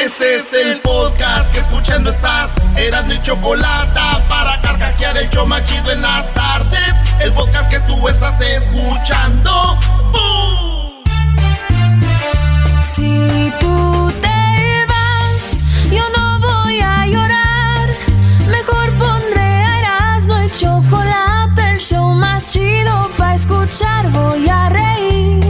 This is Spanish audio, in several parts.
Este es el podcast que escuchando estás. Eran mi chocolate para carcajear el yo machido en las tardes. El podcast que tú estás escuchando. ¡Bum! Si tú te vas, yo no voy a llorar. Mejor pondré a Erasmo el chocolate, el show más chido para escuchar. Voy a reír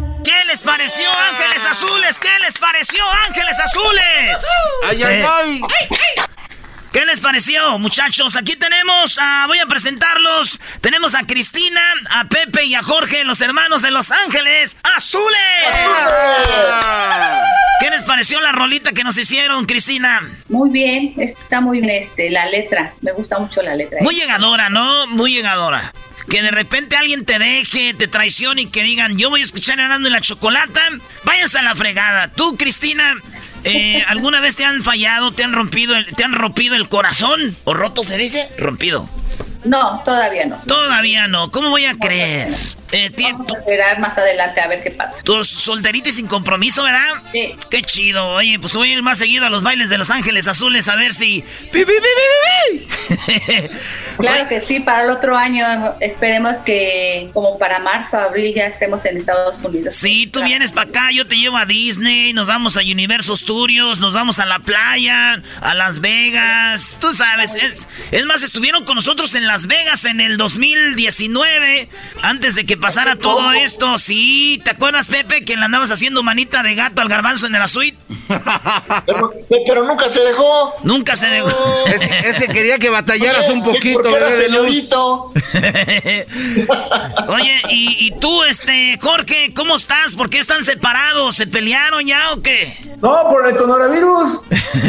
¿Qué les pareció, Ángeles Azules? ¿Qué les pareció, Ángeles Azules? ¡Ay, ay, Eh, ay! ¿Qué les pareció, muchachos? Aquí tenemos a, voy a presentarlos. Tenemos a Cristina, a Pepe y a Jorge, los hermanos de Los Ángeles Azules. ¿Qué les pareció la rolita que nos hicieron, Cristina? Muy bien, está muy bien este, la letra. Me gusta mucho la letra. Muy llegadora, ¿no? Muy llegadora. Que de repente alguien te deje, te traicione y que digan, yo voy a escuchar Herando en la Chocolata. Váyanse a la fregada. Tú, Cristina, eh, ¿alguna vez te han fallado, te han rompido, el, te han rompido el corazón? ¿O roto se dice? Rompido. No, todavía no. Todavía no. ¿Cómo voy a creer? Eh, Vamos a esperar más adelante a ver qué pasa. Tú solterita y sin compromiso, ¿verdad? Sí. Qué chido. Oye, pues voy a ir más seguido a los bailes de Los Ángeles Azules a ver si... ¡Pi, pi, pi, pi, pi! Claro que sí, para el otro año esperemos que como para marzo, abril ya estemos en Estados Unidos. Sí, tú vienes para acá, yo te llevo a Disney, nos vamos a Universal Studios, nos vamos a la playa, a Las Vegas. Tú sabes, es, es más, estuvieron con nosotros en Las Vegas en el 2019, antes de que pasara todo esto. Sí, ¿te acuerdas, Pepe, que le andabas haciendo manita de gato al garbanzo en la suite? Pero, pero nunca se dejó. Nunca se dejó. Es, es que quería que batallaras un poquito, bebé de luz. Oye, y, y tú, este, Jorge, ¿cómo estás? ¿Por qué están separados? ¿Se pelearon ya o qué? No, por el coronavirus.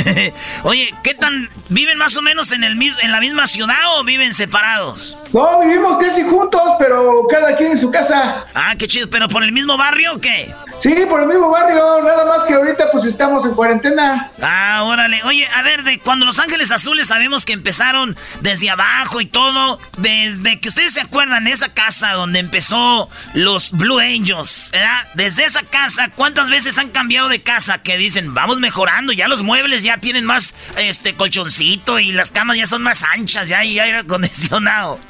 Oye, ¿qué tan viven más o menos en el en la misma ciudad o viven separados? No, vivimos casi juntos, pero cada quien en su casa. Ah, qué chido, pero por el mismo barrio o qué? Sí, por el mismo barrio, nada más que ahorita pues estamos en cuarentena. Ah, órale. Oye, a ver, de cuando Los Ángeles Azules sabemos que empezaron desde abajo y todo, desde que ustedes se acuerdan de esa casa donde empezó los Blue Angels, ¿verdad? Desde esa casa, ¿cuántas veces han cambiado de casa que dicen, vamos mejorando, ya los muebles ya tienen más este colchoncito y las camas ya son más anchas, ya hay aire acondicionado?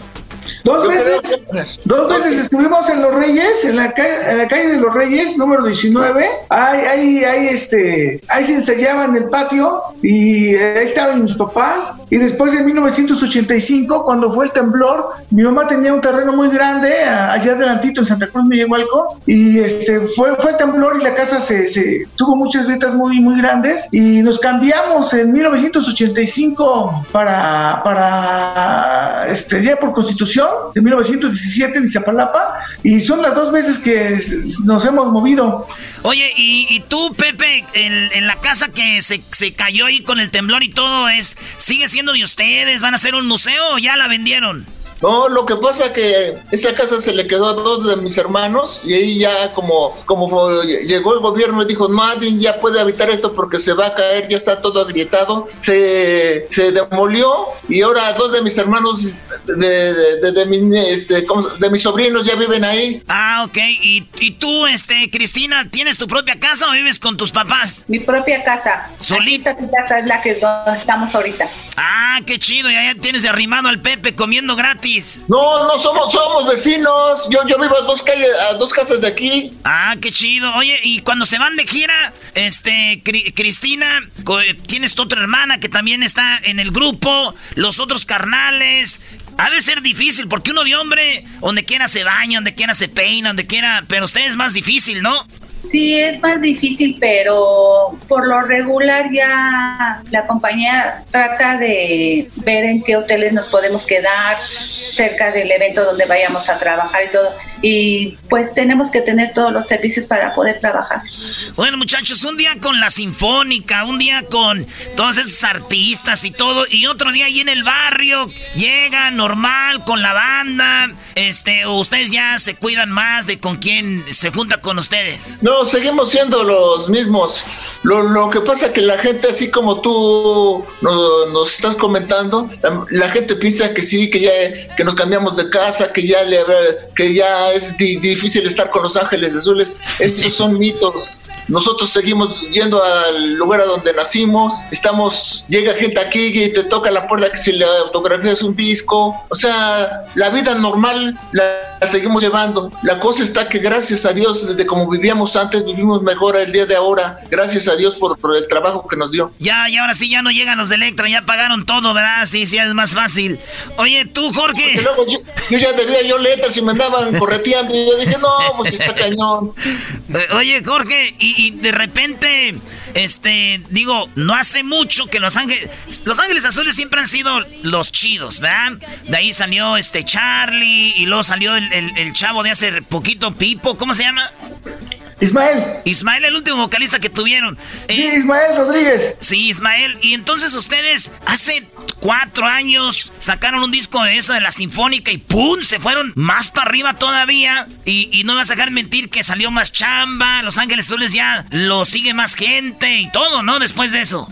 Dos veces, dos veces estuvimos en Los Reyes, en la, calle, en la calle de Los Reyes, número 19. Ahí, ahí, ahí, este, ahí se ensayaba en el patio y ahí estaban mis papás. Y después de 1985, cuando fue el temblor, mi mamá tenía un terreno muy grande allá adelantito en Santa Cruz, Miguelhualco, y este, fue, fue el temblor y la casa se, se tuvo muchas grietas muy, muy grandes y nos cambiamos en 1985 para, para este, ya por constitución de 1917 en Iztapalapa y son las dos veces que nos hemos movido. Oye, y, y tú, Pepe, en, en la casa que se, se cayó ahí con el temblor y todo, es ¿sigue siendo de ustedes? ¿Van a hacer un museo o ya la vendieron? No, lo que pasa que esa casa se le quedó a dos de mis hermanos y ahí ya como, como llegó el gobierno y dijo, nadie ya puede habitar esto porque se va a caer, ya está todo agrietado, se, se demolió y ahora dos de mis hermanos, de, de, de, mi, este, de mis sobrinos ya viven ahí. Ah, ok. ¿Y, ¿Y tú, este, Cristina, tienes tu propia casa o vives con tus papás? Mi propia casa. ¿Solita? tu casa es la que estamos ahorita. Ah, qué chido, ya, tienes arrimado al Pepe comiendo gratis. No, no somos, somos vecinos. Yo, yo vivo a dos calles, a dos casas de aquí. Ah, qué chido. Oye, y cuando se van de gira, este, Cristina, tienes tu otra hermana que también está en el grupo, los otros carnales. Ha de ser difícil, porque uno de hombre, donde quiera se baña, donde quiera se peina, donde quiera, pero usted es más difícil, ¿no? Sí, es más difícil, pero por lo regular ya la compañía trata de ver en qué hoteles nos podemos quedar cerca del evento donde vayamos a trabajar y todo y pues tenemos que tener todos los servicios para poder trabajar. Bueno, muchachos, un día con la Sinfónica, un día con todos esos artistas y todo, y otro día ahí en el barrio, llega normal con la banda, este, ustedes ya se cuidan más de con quién se junta con ustedes. No, seguimos siendo los mismos. Lo, lo que pasa es que la gente, así como tú nos, estás comentando, la, gente piensa que sí, que ya que nos cambiamos de casa, que ya le que ya es difícil estar con los ángeles azules. Esos son mitos. Nosotros seguimos yendo al lugar a donde nacimos. Estamos, llega gente aquí y te toca la puerta que si le autografías un disco. O sea, la vida normal la, seguimos llevando. La cosa está que gracias a Dios, desde como vivíamos antes, vivimos mejor el día de ahora. Gracias a Dios por, el trabajo que nos dio. Ya, y ahora sí ya no llegan los de Electra, ya pagaron todo, ¿verdad? Sí, sí, es más fácil. Oye, tú, Jorge. yo, ya debía yo letras y me andaban correteando. Y yo dije, no, pues está cañón. Oye, Jorge, y y, de repente, este, digo, no hace mucho que Los Ángeles, Los Ángeles Azules siempre han sido los chidos, ¿verdad? De ahí salió este Charlie y luego salió el, chavo de hace poquito, Pipo, ¿cómo se llama? Ismael. Ismael, el último vocalista que tuvieron. Sí, Ismael Rodríguez. Sí, Ismael. Y entonces ustedes hace cuatro años sacaron un disco de eso de la Sinfónica y ¡pum! Se fueron más para arriba todavía. Y, no me vas a dejar mentir que salió más chamba. Los Ángeles Azules ya lo sigue más gente y todo, ¿no? Después de eso.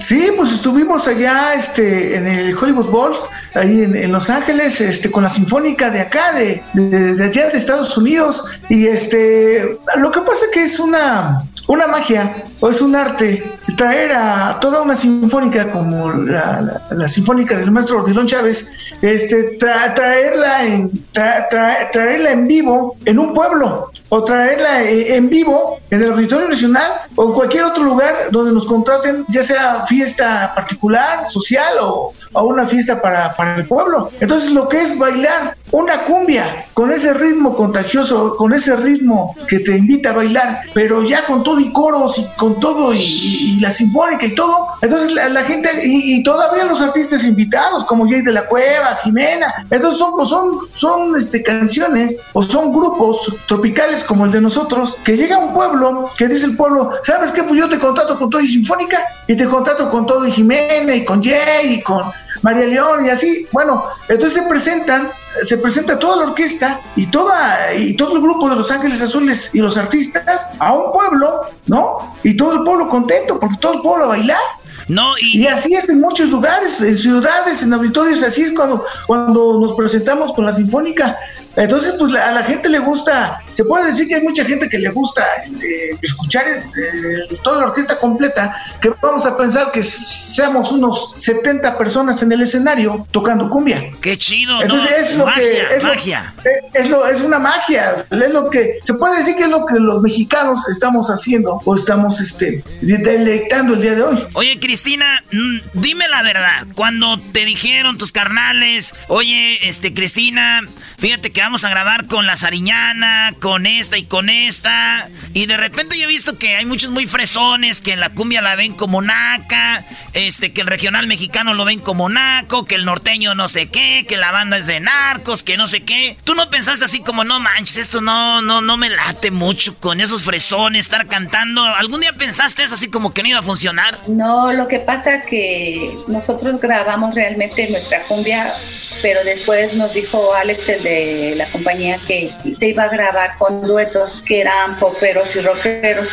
Sí, pues estuvimos allá este, en el Hollywood Bowl, ahí en, Los Ángeles, este, con la Sinfónica de acá, de, de, allá de Estados Unidos. Y este, lo que pasa que es una, una magia o es un arte traer a toda una sinfónica como la, sinfónica del maestro Odilon Chávez, este, traerla, en, traerla en vivo en un pueblo o traerla eh, en vivo en el Auditorio Nacional o en cualquier otro lugar donde nos contraten, ya sea fiesta particular, social o, o una fiesta para, para el pueblo. Entonces lo que es bailar una cumbia con ese ritmo contagioso, con ese ritmo que te invita a bailar, pero ya con todo y coros y con todo y, la sinfónica y todo. Entonces la, gente y, todavía los artistas invitados como Jay de la Cueva, Jimena. Entonces son son son este canciones o son grupos tropicales como el de nosotros que llega a un pueblo que dice el pueblo, ¿sabes qué? Pues yo te contrato con todo y sinfónica y te contrato con todo y Jimena y con Jay y con María León y así. Bueno, entonces se presentan, se presenta toda la orquesta y toda y todo el grupo de Los Ángeles Azules y los artistas a un pueblo, ¿no? Y todo el pueblo contento porque todo el pueblo a bailar. No, y... así es en muchos lugares, en ciudades, en auditorios, así es cuando, cuando nos presentamos con la Sinfónica. Entonces, pues a la gente le gusta, se puede decir que hay mucha gente que le gusta este, escuchar eh, toda la orquesta completa, que vamos a pensar que seamos unos 70 personas en el escenario tocando cumbia. Qué chido, Entonces es lo que es magia. Eh, es, lo, es una magia, es lo que se puede decir que es lo que los mexicanos estamos haciendo o estamos este deleitando el día de hoy. Oye, Cristina, mm, dime la verdad, cuando te dijeron tus carnales, oye, este Cristina, fíjate que vamos a grabar con la Sariñana, con esta y con esta. Y de repente yo he visto que hay muchos muy fresones que en la cumbia la ven como naca, este, que el regional mexicano lo ven como naco, que el norteño no sé qué, que la banda es de narcos, que no sé qué. Tú no pensaste así como, no manches, esto no, no, no me late mucho con esos fresones, estar cantando. ¿Algún día pensaste eso así como que no iba a funcionar? No, lo que pasa que nosotros grabamos realmente nuestra cumbia, pero después nos dijo Alex, el de la compañía, que se iba a grabar con duetos que eran poperos y rockeros.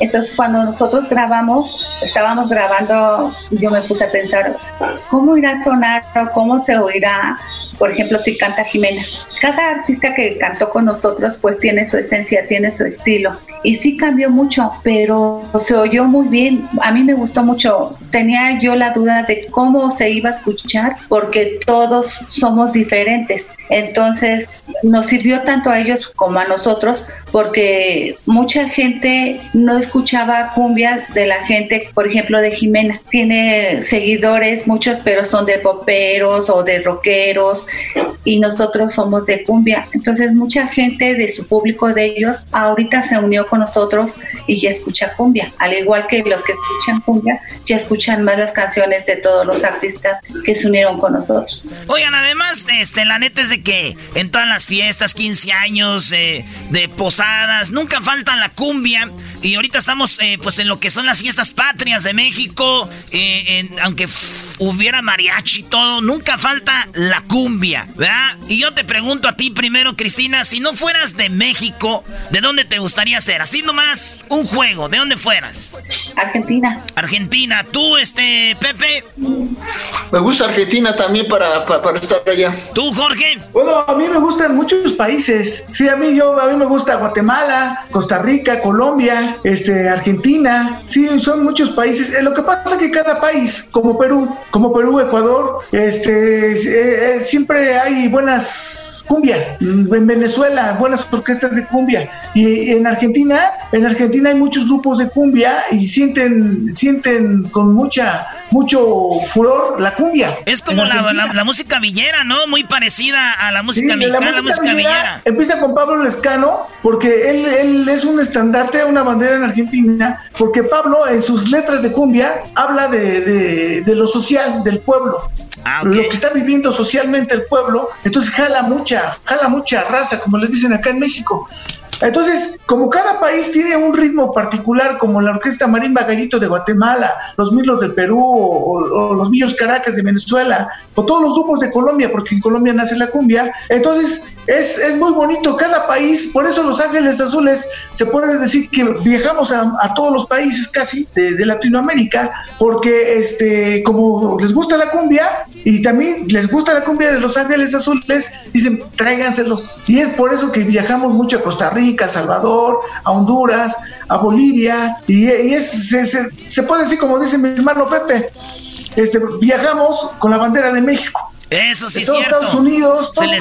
Entonces cuando nosotros grabamos, estábamos grabando, yo me puse a pensar, ¿cómo irá a sonar o cómo se oirá, por ejemplo, si canta Jimena? Cada artista que cantó con nosotros pues tiene su esencia, tiene su estilo. Y sí cambió mucho, pero se oyó muy bien. A mí me gustó mucho. Tenía yo la duda de cómo se iba a escuchar porque todos somos diferentes. Entonces nos sirvió tanto a ellos como a nosotros porque mucha gente no escuchaba cumbia de la gente, por ejemplo, de Jimena. Tiene seguidores, muchos, pero son de poperos o de rockeros y nosotros somos de cumbia. Entonces mucha gente de su público de ellos ahorita se unió con nosotros y ya escucha cumbia. Al igual que los que escuchan cumbia, ya escuchan más las canciones de todos los artistas que se unieron con nosotros. Oigan, además, este, la neta es de que en todas las fiestas, 15 años, eh, de posadas, nunca falta la cumbia. Y ahorita estamos eh, pues en lo que son las fiestas patrias de México. Eh, aunque hubiera mariachi y todo, nunca falta la cumbia, ¿verdad? Y yo te pregunto a ti primero, Cristina, si no fueras de México, ¿de dónde te gustaría ser? Así nomás un juego, ¿de dónde fueras? Argentina. Argentina. ¿Tú, este, Pepe? Me gusta Argentina también para, para, estar allá. ¿Tú, Jorge? Bueno, a mí me gustan muchos países. Sí, a mí yo, a mí me gusta Guatemala, Costa Rica, Colombia, este, Argentina. Sí, son muchos países. Eh, lo que pasa es que cada país, como Perú, como Perú, Ecuador, este, eh, eh, siempre hay buenas cumbias. En Venezuela, buenas orquestas de cumbia. Y en Argentina, en Argentina hay muchos grupos de cumbia y sienten, sienten con mucha, mucho furor la cumbia. Es como la, música villera, ¿no? Muy parecida a la música mexicana, la música, villera, Empieza con Pablo Lescano, porque él, él es un estandarte, una bandera en Argentina, porque Pablo en sus letras de cumbia habla de, de lo social, del pueblo. Ah, lo que está viviendo socialmente el pueblo, entonces jala mucha, jala mucha raza, como le dicen acá en México. Entonces, como cada país tiene un ritmo particular, como la Orquesta Marimba Gallito de Guatemala, los Milos del Perú o, los Millos Caracas de Venezuela, o todos los grupos de Colombia, porque en Colombia nace la cumbia, entonces es, es muy bonito cada país, por eso Los Ángeles Azules se puede decir que viajamos a, todos los países casi de, Latinoamérica, porque este, como les gusta la cumbia y también les gusta la cumbia de Los Ángeles Azules, dicen tráiganselos. Y es por eso que viajamos mucho a Costa Rica a Salvador, a Honduras, a Bolivia, y, es, se, puede decir, como dice mi hermano Pepe, este, viajamos con la bandera de México. Eso sí es cierto. Estados Unidos, el,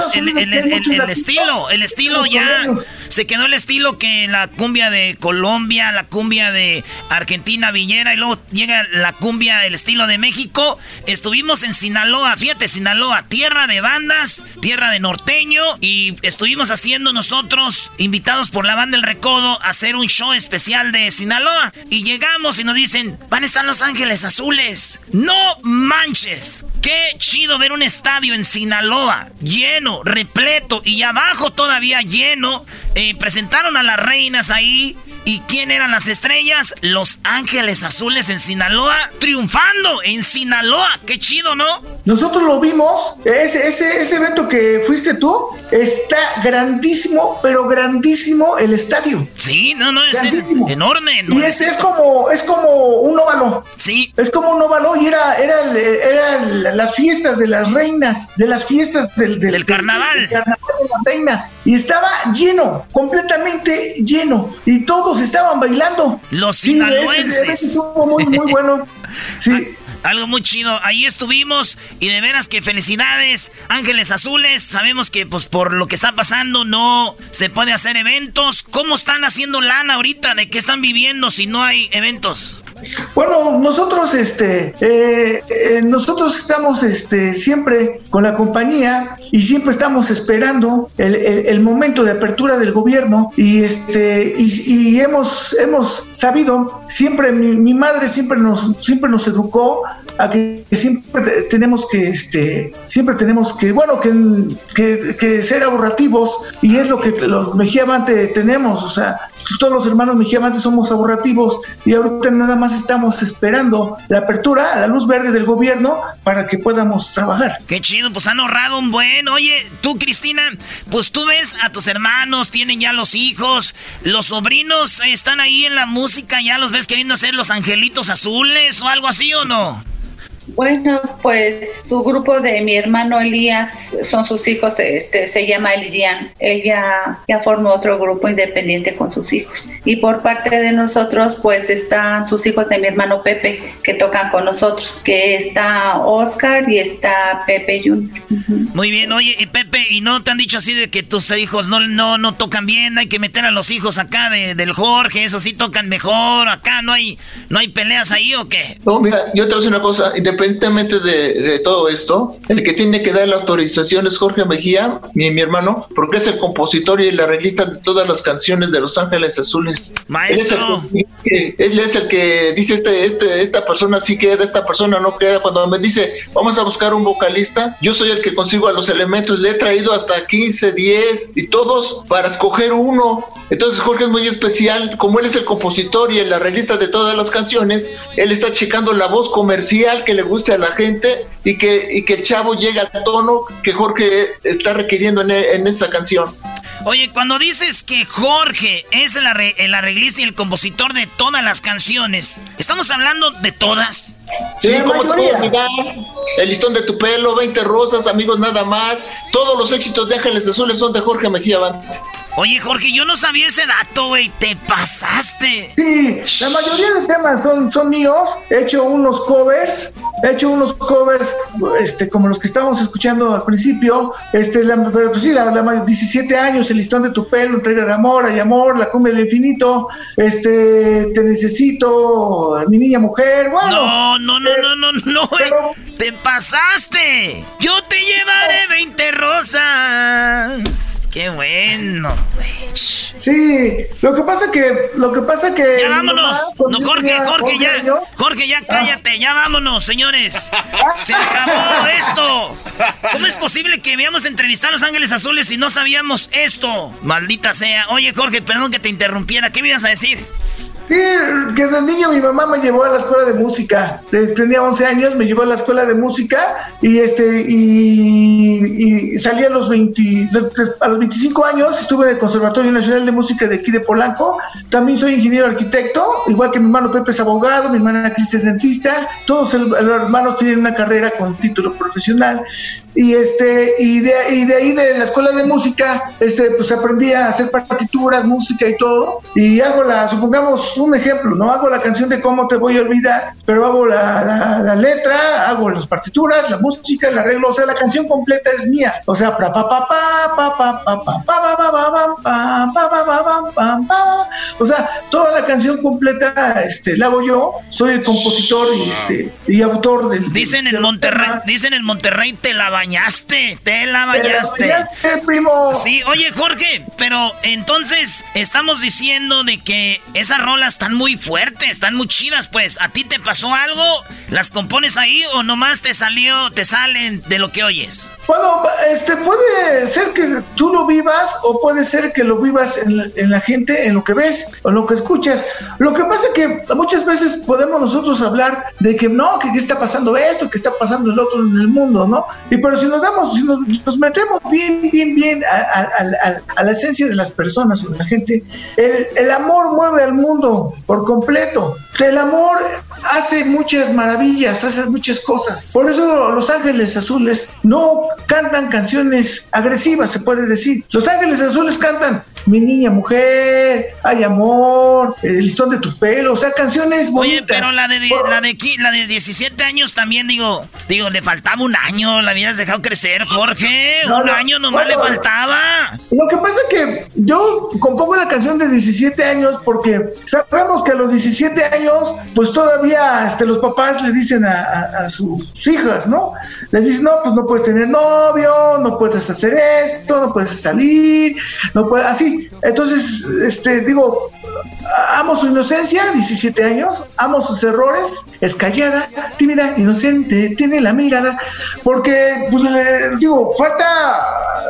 estilo, el estilo ya se quedó el estilo que la cumbia de Colombia, la cumbia de Argentina Villera y luego llega la cumbia del estilo de México. Estuvimos en Sinaloa, fíjate, Sinaloa, tierra de bandas, tierra de norteño y estuvimos haciendo nosotros invitados por la banda El Recodo a hacer un show especial de Sinaloa y llegamos y nos dicen, "Van a estar Los Ángeles Azules." No manches. Qué chido ver un estadio en Sinaloa, lleno, repleto y abajo todavía lleno. Eh, presentaron a las reinas ahí ¿Y quién eran las estrellas? Los Ángeles Azules en Sinaloa, triunfando en Sinaloa. Qué chido, ¿no? Nosotros lo vimos, ese, ese, ese evento que fuiste tú, está grandísimo, pero grandísimo el estadio. Sí, no, no, es enorme, Y es, es, como, es como un óvalo. Sí. Es como un óvalo y era, era, era las fiestas de las reinas, de las fiestas del, del, carnaval. Del, carnaval de las reinas. Y estaba lleno, completamente lleno. Y todos estaban bailando. Los sinaloenses. estuvo muy, muy bueno. Sí. Algo muy chido. Ahí estuvimos y de veras que felicidades, Ángeles Azules. Sabemos que pues por lo que está pasando no se puede hacer eventos. ¿Cómo están haciendo lana ahorita? ¿De qué están viviendo si no hay eventos? Bueno, nosotros, este, eh, eh, nosotros estamos, este, siempre con la compañía y siempre estamos esperando el, el- momento de apertura del gobierno y este, y, hemos, hemos sabido, siempre mi, mi madre siempre nos, siempre nos educó a que siempre te- tenemos que, este, siempre tenemos que, bueno, que, que, que ser ahorrativos y es lo que los Mejía Vante tenemos, o sea, todos los hermanos Mejía somos ahorrativos y ahorita nada más estamos esperando la apertura, la luz verde del gobierno para que podamos trabajar. Qué chido, pues han ahorrado un buen. Oye, tú, Cristina, pues tú ves a tus hermanos, tienen ya los hijos, los sobrinos están ahí en la música, ya los ves queriendo hacer los angelitos azules o algo así o no. Bueno, pues su grupo de mi hermano Elías son sus hijos, este se llama Elidian. Él ya, ya formó otro grupo independiente con sus hijos. Y por parte de nosotros, pues están sus hijos de mi hermano Pepe, que tocan con nosotros, que está Oscar y está Pepe Junior. Muy bien, oye, y Pepe, ¿y no te han dicho así de que tus hijos no, no, no tocan bien? Hay que meter a los hijos acá de, del Jorge, esos sí tocan mejor, acá no hay, no hay peleas ahí o qué? No, mira, yo te voy a decir una cosa, independientemente de, de todo esto, el que tiene que dar la autorización es Jorge Mejía, mi, mi hermano, porque es el compositor y el arreglista de todas las canciones de Los Ángeles Azules. Maestro. Él es el que, él es el que dice, este, este, esta persona sí queda, esta persona no queda. Cuando me dice, vamos a buscar un vocalista, yo soy el que consigo a los elementos, le he traído hasta 15, 10 y todos para escoger uno. Entonces Jorge es muy especial, como él es el compositor y el arreglista de todas las canciones, él está checando la voz comercial que le guste a la gente y que, y que el chavo llegue al tono que Jorge está requiriendo en, en esa canción. Oye, cuando dices que Jorge es el, arre- el arreglista y el compositor de todas las canciones, ¿estamos hablando de todas? Sí, como te mayoría. puedo olvidar, el listón de tu pelo, 20 rosas, amigos nada más. Todos los éxitos de Ángeles Azules son de Jorge Mejía Band. Oye, Jorge, yo no sabía ese dato, güey. Te pasaste. Sí, la mayoría de temas son, son míos. He hecho unos covers, he hecho unos covers, este, como los que estábamos escuchando al principio. Este, la- pero pues sí, la, la ma- 17 años, el listón de tu pelo, entrega de amor, hay amor, la cumbia del infinito, este, te necesito, mi niña mujer, bueno. No, no, no, eh, no, no, no, pero- Te pasaste. Yo te llevaré 20 rosas. Qué bueno, güey. Sí, lo que pasa que, lo que pasa que. Ya vámonos. No, Jorge, Jorge, 11 ya. años, Jorge, ya cállate. Ya vámonos, señores. Se acabó esto. ¿Cómo es posible que veamos entrevistar a Los Ángeles Azules y no sabíamos esto? Maldita sea. Oye, Jorge, perdón que te interrumpiera. ¿Qué me ibas a decir? Sí, que de niño mi mamá me llevó a la escuela de música. De- Tenía 11 años, me llevó a la escuela de música y este y, y salí a los 20, de- a los 25 años, estuve en el Conservatorio Nacional de Música de aquí de Polanco. También soy ingeniero arquitecto, igual que mi hermano Pepe es abogado, mi hermana Cris es dentista. Todos los hermanos tienen una carrera con título profesional. Y este y de, y de ahí de la escuela de música, este pues aprendí a hacer partituras, música y todo. Y hago la, supongamos un ejemplo, ¿no? Hago la canción de cómo te voy a olvidar, pero hago la, la- la letra, hago las partituras, la música, el arreglo, o sea, la canción completa es mía. O sea, pa pa pa pa pa pa pa pa pa pa pa pa pa pa pa pa pa pa pa. O sea, toda la canción completa este la hago yo, soy el compositor y este y autor del Dicen de en los Monterrey, temas. dicen en Monterrey, te la bañaste, te la bañaste. ya sé, primo. Sí, oye Jorge, pero entonces estamos diciendo de que esas están muy fuertes, están muy chidas, pues. ¿A ti te pasó algo? ¿Las compones ahí o nomás te salió, te salen de lo que oyes? Bueno, este puede ser que tú lo vivas o puede ser que lo vivas en la, en la gente, en lo que ves o lo que escuchas. Lo que pasa es que muchas veces podemos nosotros hablar de que no, que está pasando esto, que está pasando el otro en el mundo, ¿no? Y pero si nos damos, si nos, metemos bien, bien, bien a, a- a- a- la esencia de las personas o de la gente, el amor mueve al mundo por completo. El amor hace muchas maravillas, hace muchas cosas. Por eso Los Ángeles Azules no cantan canciones agresivas, se puede decir. Los Ángeles Azules cantan mi niña mujer, ay amor, el listón de tu pelo, o sea, canciones bonitas. Oye, pero la de, la de, la de 17 años también, digo, digo, le faltaba un año, la habías dejado crecer, Jorge, un año nomás le faltaba. Lo que pasa es que yo compongo la canción de 17 años porque sabemos que a los 17 años, pues todavía este, los papás le dicen a, sus hijas, ¿no? Les dicen, no, pues no puedes tener novio, no puedes hacer esto, no puedes salir, no puedes, así. Entonces, este, digo, amo su inocencia, 17 años, amo sus errores, es callada, tímida, inocente, tiene la mirada, porque, pues, digo, falta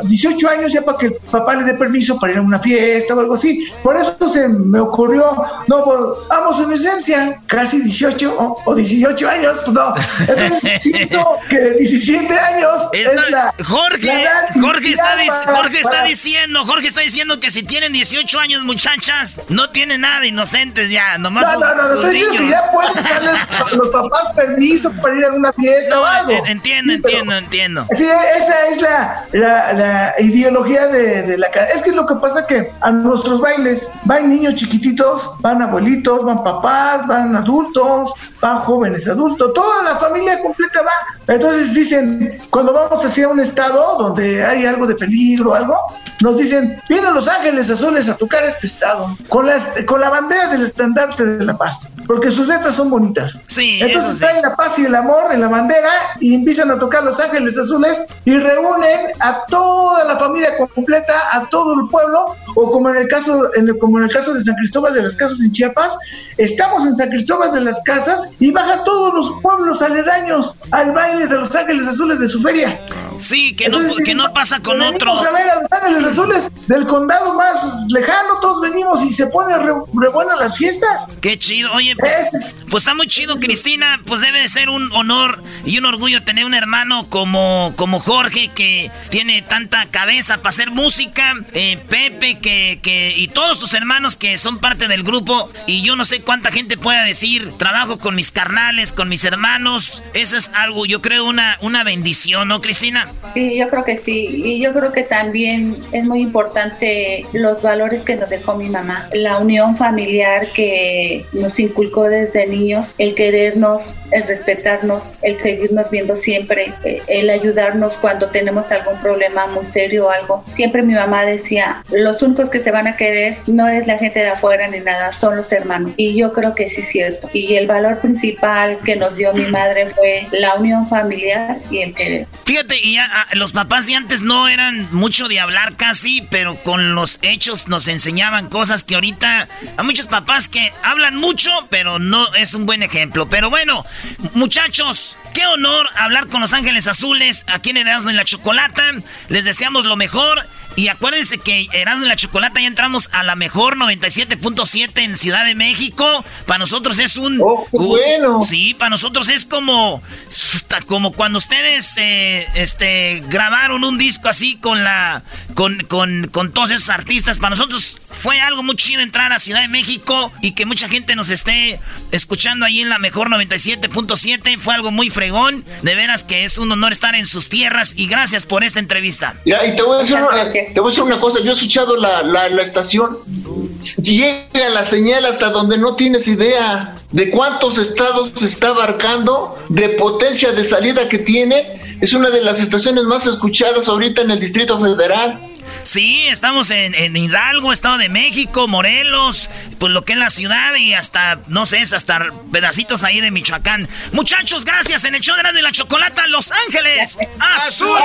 18 años ya para que el papá le dé permiso para ir a una fiesta o algo así. Por eso se me ocurrió, no, pues, amo su inocencia, casi 18 o, 18 años, pues no. Entonces, pienso que 17 años es la. Jorge, Jorge, está, Jorge está diciendo, Jorge está diciendo que si tienen 18 años, muchachas, no tienen nada inocentes ya, nomás. No, no, no, no estoy diciendo que ya pueden darle a los papás permiso para ir a una fiesta o algo. Entiendo, entiendo, entiendo. Sí, esa es la, la, la ideología de, de, la Es que lo que pasa que a nuestros bailes van niños chiquititos, van abuelitos, van papás, van adultos, van jóvenes adultos, toda la familia completa va. Entonces dicen, cuando vamos hacia un estado donde hay algo de peligro algo, nos dicen, vienen los ángeles azules a tocar este estado, con la, con la bandera del estandarte de la paz, porque sus letras son bonitas. Sí, Entonces traen la paz y el amor en la bandera y empiezan a tocar los ángeles azules y reúnen a toda la familia completa, a todo el pueblo, o como en el caso, en el, como en el caso de San Cristóbal de las Casas en Chiapas, estamos en San Cristóbal de las Casas y baja todos los pueblos aledaños al baile de los ángeles azules de su feria. Sí, que no, que no pasa con otro. Vamos a ver a los ángeles azules del condado más lejano, todos venimos y se pone re, buenas las fiestas. Qué chido, oye, pues, pues, está muy chido, Cristina, pues debe de ser un honor y un orgullo tener un hermano como, como Jorge que tiene tanta cabeza para hacer música, eh, Pepe que, que, y todos tus hermanos que son parte del grupo y yo no sé cuánta gente pueda decir, trabajo con mis carnales, con mis hermanos, eso es algo, yo creo, una, una bendición, ¿no, Cristina? Sí, yo creo que sí. Y yo creo que también es muy importante los valores que nos dejó mi mamá. La unión familiar que nos inculcó desde niños, el querernos, el respetarnos, el seguirnos viendo siempre, eh, el ayudarnos cuando tenemos algún problema muy serio o algo. Siempre mi mamá decía, los únicos que se van a querer no es la gente de afuera ni nada, son los hermanos. Y yo creo que sí es cierto. Y el valor principal que nos dio mi madre fue la unión familiar y el querer. Fíjate, y ah, los papás de antes no eran mucho de hablar casi, pero con los hechos nos enseñaban cosas que ahorita a muchos papás que hablan mucho, pero no es un buen ejemplo. Pero bueno, muchachos, qué honor hablar con los Ángeles Azules aquí en Erasmo en la Chocolata. Les deseamos lo mejor. Y acuérdense que Erasmo y la Chocolata ya entramos a la mejor 97.7 en Ciudad de México. Para nosotros es un... Oh, bueno. Sí, para nosotros es como... Como cuando ustedes eh, este, grabaron un disco así con la... Con, con, con todos esos artistas. Para nosotros fue algo muy chido entrar a Ciudad de México y que mucha gente nos esté escuchando ahí en la mejor 97.7. Fue algo muy fregón. De veras que es un honor estar en sus tierras y gracias por esta entrevista. Ya, y te voy a decir, te voy a decir una cosa. Yo he escuchado la, la, la estación. Llega la señal hasta donde no tienes idea de cuántos estados se está abarcando, de potencia de salida que tiene. Es una de las estaciones más escuchadas ahorita en el Distrito Federal. Sí, estamos en, Hidalgo, Estado de México, Morelos, pues lo que es la ciudad y hasta, no sé, hasta pedacitos ahí de Michoacán. Muchachos, gracias en el show de la chocolata, Los Ángeles Azules.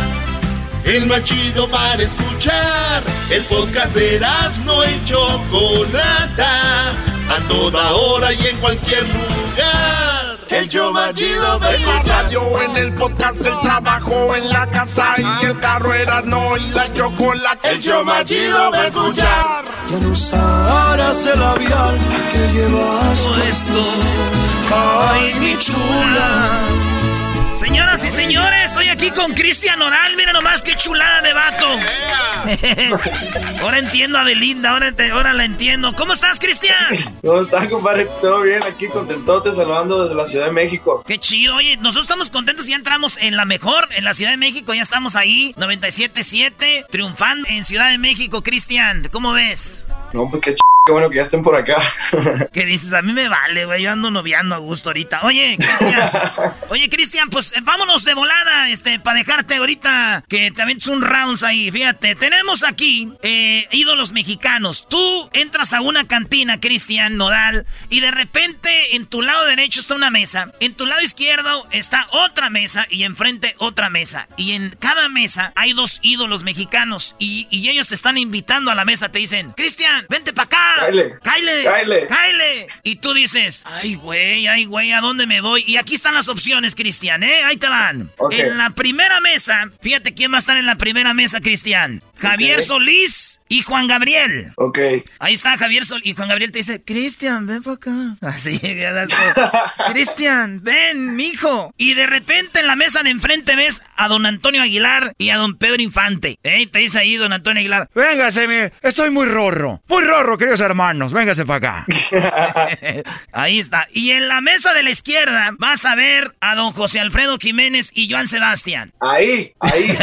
el más chido para escuchar. El podcast de no y Chocolata, a toda hora y en cualquier lugar. El show más chido para escuchar. radio, en el podcast, el trabajo, en la casa y el carro era no y la chocolate. El show más chido para escuchar. Ya no usarás el labial que llevas esto. Ay, mi chula. Señoras y señores, estoy aquí con Cristian Oral. Mira nomás qué chulada de vato. ahora entiendo a Belinda, ahora, ahora la entiendo. ¿Cómo estás, Cristian? ¿Cómo estás, compadre? Todo bien, aquí contentote, saludando desde la Ciudad de México. Qué chido. Oye, nosotros estamos contentos y ya entramos en la mejor, en la Ciudad de México. Ya estamos ahí, 97.7, triunfando en Ciudad de México, Cristian. ¿Cómo ves? No, pues qué ch... Qué bueno que ya estén por acá. ¿Qué dices? A mí me vale, güey. Yo ando noviando a gusto ahorita. Oye, Cristian. Oye, Cristian, pues eh, vámonos de volada, este, para dejarte ahorita que también es un rounds ahí. Fíjate, tenemos aquí eh, ídolos mexicanos. Tú entras a una cantina, Cristian Nodal, y de repente en tu lado derecho está una mesa, en tu lado izquierdo está otra mesa y enfrente otra mesa. Y en cada mesa hay dos ídolos mexicanos y, y ellos te están invitando a la mesa. Te dicen, Cristian, vente para acá Kyle. Kyle. Kyle. Y tú dices, ay, güey, ay, güey, ¿a dónde me voy? Y aquí están las opciones, Cristian, ¿eh? Ahí te van. En la primera mesa, fíjate quién va a estar en la primera mesa, Cristian. Javier Solís y Juan Gabriel. Ok. Ahí está Javier Solís. Y Juan Gabriel te dice, Cristian, ven para acá. Así, Cristian, ven, mijo. Y de repente en la mesa de enfrente ves a don Antonio Aguilar y a don Pedro Infante. ¿Eh? Te dice ahí don Antonio Aguilar. Véngase, estoy muy rorro. Muy rorro, queridos hermanos. Véngase para acá. ahí está. Y en la mesa de la izquierda vas a ver a don José Alfredo Jiménez y Joan Sebastián. Ahí, ahí.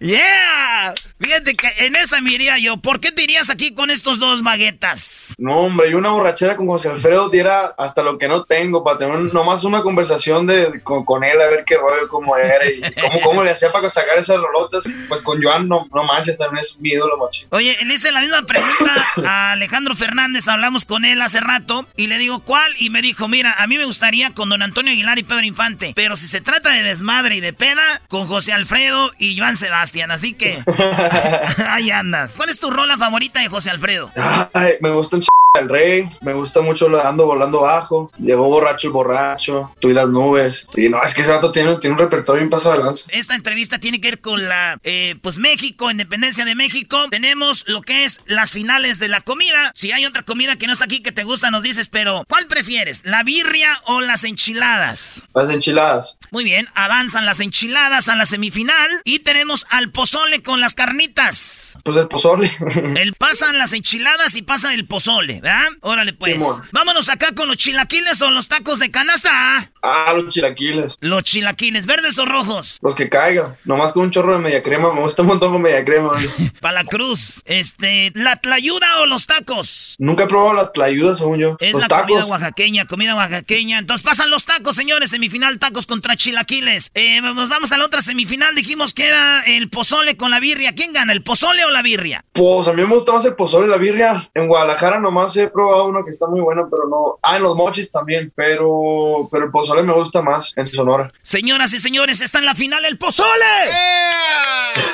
¡Yeah! Fíjate que en esa me iría yo. ¿Por qué te irías aquí con estos dos maguetas? No, hombre, y una borrachera con José Alfredo diera hasta lo que no tengo para tener nomás una conversación de, con, él, a ver qué rollo, cómo era y cómo, cómo le hacía para sacar esas rolotas. Pues con Joan, no, no manches, también es mi ídolo, macho. Oye, le hice la misma pregunta a Alejandro Fernández, hablamos con él hace rato y le digo, ¿cuál? Y me dijo, mira, a mí me gustaría con don Antonio Aguilar y Pedro Infante, pero si se trata de desmadre y de peda, con José Alfredo y Joan Sebastián, así que ahí andas. ¿Cuál es tu rola favorita de José Alfredo? Ay, me gusta un ch... El rey, me gusta mucho lo ando volando bajo. Llegó borracho el borracho, tú y las nubes. Y no, es que ese rato tiene, tiene un repertorio bien pasado de lanza. Esta entrevista tiene que ver con la, eh, pues México, independencia de México. Tenemos lo que es las finales de la comida. Si hay otra comida que no está aquí que te gusta, nos dices, pero ¿cuál prefieres? ¿La birria o las enchiladas? Las enchiladas. Muy bien, avanzan las enchiladas a la semifinal y tenemos al pozole con las carnitas. Pues el pozole. el pasan las enchiladas y pasa el pozole, ¿verdad? Órale pues. Vámonos acá con los chilaquiles o los tacos de canasta. Ah, los chilaquiles. Los chilaquiles, ¿verdes o rojos? Los que caigan. Nomás con un chorro de media crema. Me gusta un montón con media crema. Para la cruz. Este, ¿la tlayuda o los tacos? Nunca he probado la tlayuda, según yo. Es los la tacos. comida oaxaqueña, comida oaxaqueña. Entonces pasan los tacos, señores. Semifinal, tacos contra chilaquiles. Eh, nos vamos a la otra semifinal. Dijimos que era el pozole con la birria. ¿Quién gana, el pozole o la birria? Pues a mí me gusta más el pozole y la birria. En Guadalajara nomás he probado uno que está muy bueno, pero no. Ah, en los mochis también. Pero, pero el pozole me gusta más en Sonora. Señoras y señores, está en la final el pozole.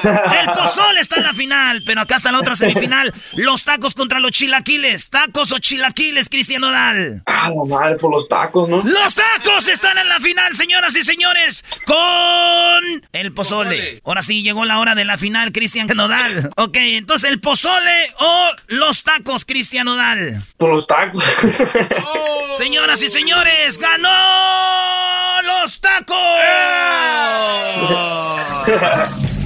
El pozole está en la final, pero acá está la otra semifinal. Los tacos contra los chilaquiles. ¿Tacos o chilaquiles, Cristiano Dal? Ah, la madre, por los tacos, ¿no? Los tacos están en la final, señoras y señores, con el pozole. Ahora sí, llegó la hora de la final, Cristian Nodal. Ok, entonces el pozole o los tacos, Cristian Nodal. Por los tacos. Señoras y señores, ganó los tacos.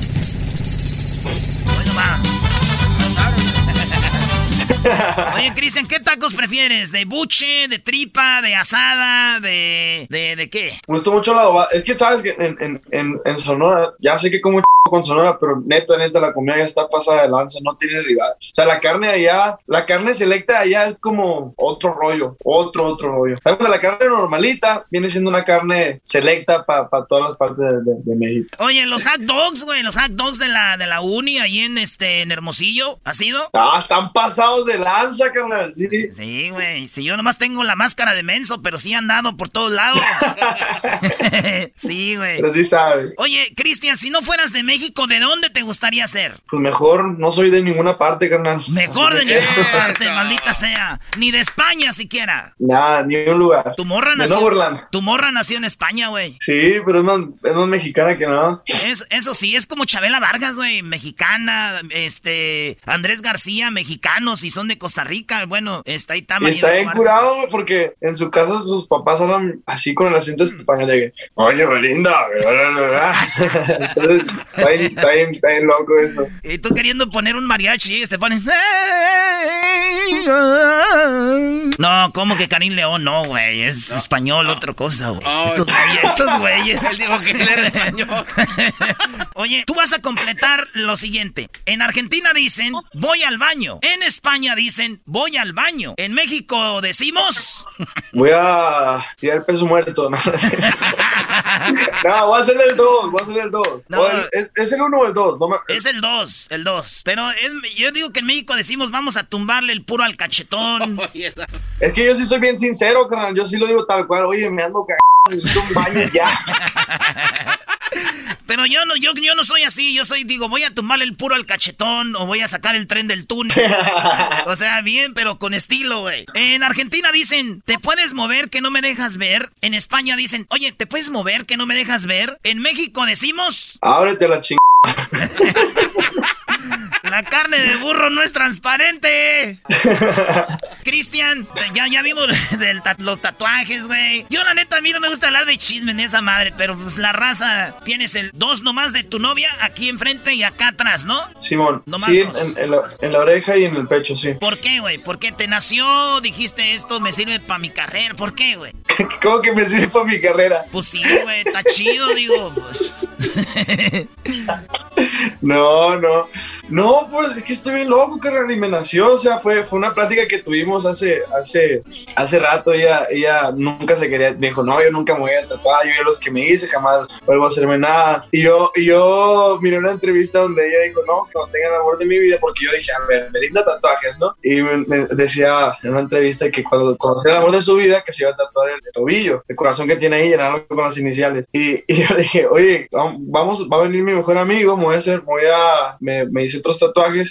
Oye, Cristian, ¿qué tacos prefieres? ¿De buche, de tripa, de asada, de... ¿De, de qué? Me gustó mucho la adobada. Es que, ¿sabes? que en, en, en, en Sonora, ya sé que como con Sonora, pero neta, neta, la comida ya está pasada de lanza, no tiene rival. O sea, la carne allá, la carne selecta allá es como otro rollo, otro, otro rollo. La carne normalita viene siendo una carne selecta para todas las partes de, de, de, México. Oye, los hot dogs, güey, los hot dogs de la, de la uni ahí en, este, en Hermosillo, ¿has ido? Ah, están pasados de lanza, carnal. Sí. Sí, güey. Si yo nomás tengo la máscara de menso, pero sí he andado por todos lados. sí, güey. Pero sí sabe. Oye, Cristian, si no fueras de México, ¿de dónde te gustaría ser? Pues mejor, no soy de ninguna parte, carnal. Mejor de ninguna parte, maldita sea. Ni de España siquiera. Nada, ni un lugar. Tu morra nació. Tu morra nació en España, güey. Sí, pero es más, es más mexicana que nada. Es, eso sí, es como Chabela Vargas, güey, mexicana, este, Andrés García, mexicanos, y son de Costa Rica, bueno, está ahí Y Tama. está bien curado, güey, porque en su casa sus papás hablan así con el acento español de oye, Belinda, bla, bla, bla, bla". entonces está bien, está bien- está bien loco eso. Y tú queriendo poner un mariachi, y te ponen... No, ¿cómo que Karim León? No, güey, es español, otra cosa, güey. estos güeyes, estos güeyes. Él dijo que él era español. Oye, tú vas a completar lo siguiente. En Argentina dicen, voy al baño. En España dicen, voy al baño. En México decimos... Voy a tirar peso muerto. No, no voy a hacer el 2, voy a hacer el 2. No. ¿Es, es el 1 o el 2? No me... Es el 2, el 2. Pero es- yo digo que en México decimos, vamos a tumbarle el puro al cachetón. Es que yo sí soy bien sincero, carnal. Yo sí lo digo tal cual. Oye, me ando cagando. Necesito un baño ya. Pero yo no, yo, yo no soy así, yo soy, digo, voy a tumbarle el puro al cachetón o voy a sacar el tren del túnel. o sea, bien, pero con estilo, güey. En Argentina dicen, ¿te puedes mover que no me dejas ver? En España dicen, oye, ¿te puedes mover que no me dejas ver? En México decimos, Ábrete la chingada. la carne de burro no es transparente. Cristian, ya, ya vimos del ta- los tatuajes, güey. Yo la neta, a mí no me gusta hablar de chisme en esa madre, pero pues la raza, tienes el dos nomás de tu novia aquí enfrente y acá atrás, ¿no? Simón, No más sí, en la, en la oreja y en el pecho, sí. ¿Por qué, güey? ¿Por qué te nació? Dijiste esto me sirve para mi carrera. ¿Por qué, güey? ¿Cómo que me sirve para mi carrera? Pues sí, güey, está chido, digo. pues. No, no. No, pues es que estoy bien loco, carnal, y me nació. O sea, fue, fue una plática que tuvimos hace, hace, hace rato. Ella, ella nunca se quería, me dijo, no, yo nunca me voy a tatuar. Yo ya los que me hice, jamás vuelvo a hacerme nada. Y yo, y yo miré una entrevista donde ella dijo, no, que no tenga el amor de mi vida, porque yo dije, a ver, Belinda tatuajes, ¿no? Y me, me decía en una entrevista que cuando conociera el amor de su vida, que se iba a tatuar el tobillo, el corazón que tiene ahí, llenarlo con las iniciales. Y, y yo le dije, oye, vamos, va a venir mi mejor amigo, me voy a hacer, me voy a, me, me hice otros tatuajes.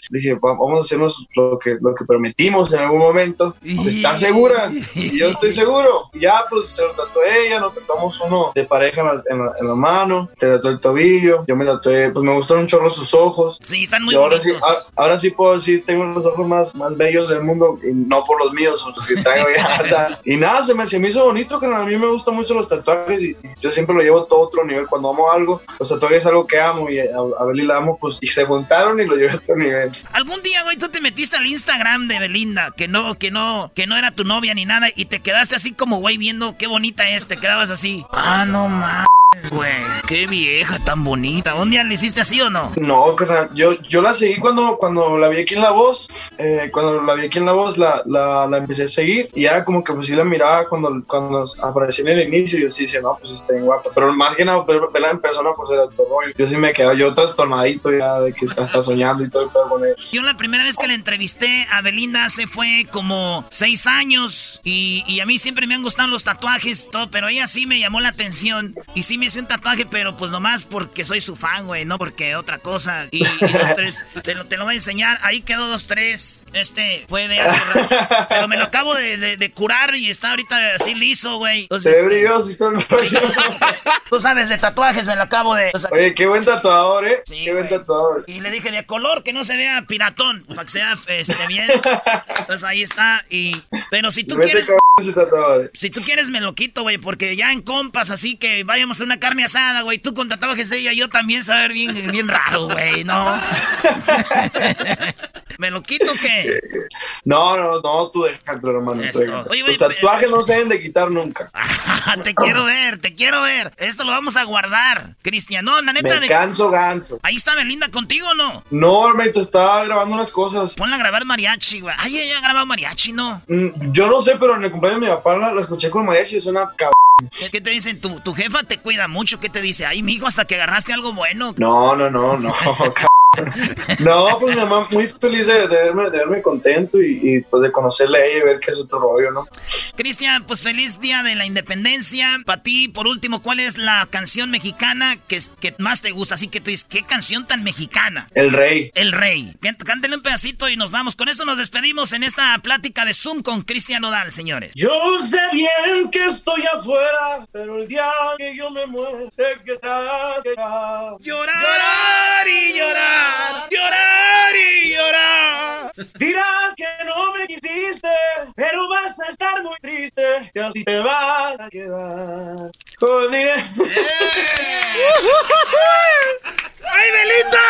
Le dije, "Va- vamos a hacernos lo que, lo que prometimos en algún momento. ¿Estás segura? Y yo estoy seguro. Y ya, pues se lo tatué ella, nos tatuamos uno de pareja en la, en la, en la mano, se tatuó el tobillo, yo me tatué, pues me gustaron un chorro sus ojos. Sí, están muy Y ahora sí, bonitos. a- ahora sí puedo decir, tengo los ojos más, más bellos del mundo, y no por los míos, los que traigo ya. Y nada, se me, se me hizo bonito, que a mí me gustan mucho los tatuajes y, yo siempre lo llevo a todo otro nivel. Cuando amo algo, los tatuajes es algo que amo y a, a Beli la amo, pues y se juntaron y lo llevé a nivel. Algún día, güey, tú te metiste al Instagram de Belinda, que no, que no, que no era tu novia ni nada, y te quedaste así como, güey, viendo qué bonita es, te quedabas así. Ah, no mames, güey. Qué vieja tan bonita. ¿Un día le hiciste así o no? No, carnal, yo, yo la seguí cuando, cuando la vi aquí en La Voz, eh, cuando la vi aquí en La Voz la, la, la empecé a seguir y era como que pues sí la miraba cuando, cuando apareció en el inicio y yo sí decía, no, pues está bien guapa, pero más que nada ver- verla en persona pues era otro rollo. Yo sí me quedaba yo trastornadito ya de que hasta soñando y todo el pedo con ella. Yo la primera vez que la entrevisté a Belinda hace fue como seis años y, y a mí siempre me han gustado los tatuajes, todo, pero ella sí me llamó la atención y sí me hice un tatuaje, pero pues nomás porque soy su fan, güey, no porque otra cosa. Y, y los tres, te lo, te lo voy a enseñar, ahí quedó dos, tres, este fue de hace rato, pero me lo acabo de, de- de curar y está ahorita así liso, güey. Se ve brilloso y todo. Tú sabes de tatuajes, me lo acabo de... o sea, Oye, qué buen tatuador, eh. Sí, qué buen tatuador. Y le dije de color, que no se vea piratón, para que sea este, bien. Entonces ahí está. Y, pero si tú quieres. Si tú quieres me lo quito, güey, porque ya en compas, así que vayamos a una carne asada, güey. Tú con tatuajes ella, yo también saber bien, bien raro, güey, ¿no? ¿Me lo quito o qué? No, no, no, tú déjalo, hermano. Oye, Los tatuajes no se deben de quitar nunca. te quiero ver, te quiero ver. Esto lo vamos a guardar, Cristian. No, la neta Me de. canso ganso. Ahí está Belinda contigo, o ¿no? No, hermanito, estaba grabando unas cosas. Ponla a grabar mariachi, güey. Ay, ella ha grabado mariachi, ¿no? Mm, Yo no sé, pero en el cumpleaños de mi papá la, la escuché con mariachi es una cab... ¿Qué, te dicen? ¿Tu, tu jefa te cuida mucho. ¿Qué te dice? Ay, mijo, hasta que agarraste algo bueno. No, no, no, no. cab- No, pues mi mamá muy feliz de, verme, de verme contento y, pues de conocerle a ella y ver qué es otro rollo, ¿no? Cristian, pues feliz día de la independencia. Para ti, por último, ¿cuál es la canción mexicana que, que más te gusta? Así que tú dices, ¿qué canción tan mexicana? El Rey. El Rey. Cántale un pedacito y nos vamos. Con esto nos despedimos en esta plática de Zoom con Cristian Odal, señores. Yo sé bien que estoy afuera, pero el día que yo me muero, sé que llorar. Llorar y llorar, llorar y llorar. Dirás que no me quisiste, pero vas a estar muy triste, y así te vas a quedar. Oh, diré. ¡Ay, Belinda!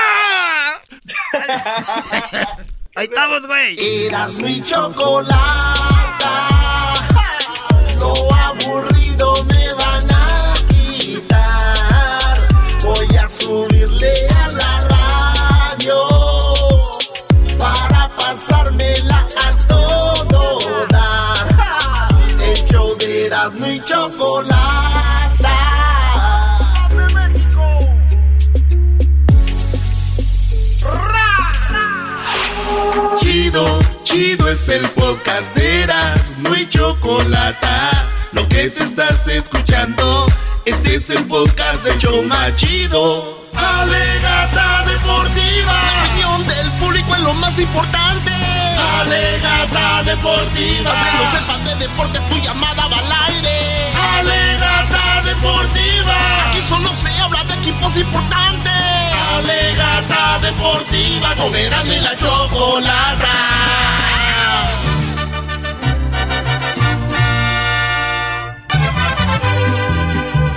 Ahí estamos, güey. Eras mi chocolate. Lo aburrido me van a quitar. Voy a subirle a para pasármela a todo dar. El show de Erasmo y chocolate. Chido, chido es el podcast de Eras, no hay chocolate. Lo que te estás escuchando, este es el podcast de Choma Chido. Alegata deportiva, la opinión del público es lo más importante. Alegata deportiva, que no sepas de deportes, tu llamada va al aire. Alegata deportiva, aquí solo se habla de equipos importantes. Alegata deportiva, con y la chocolata.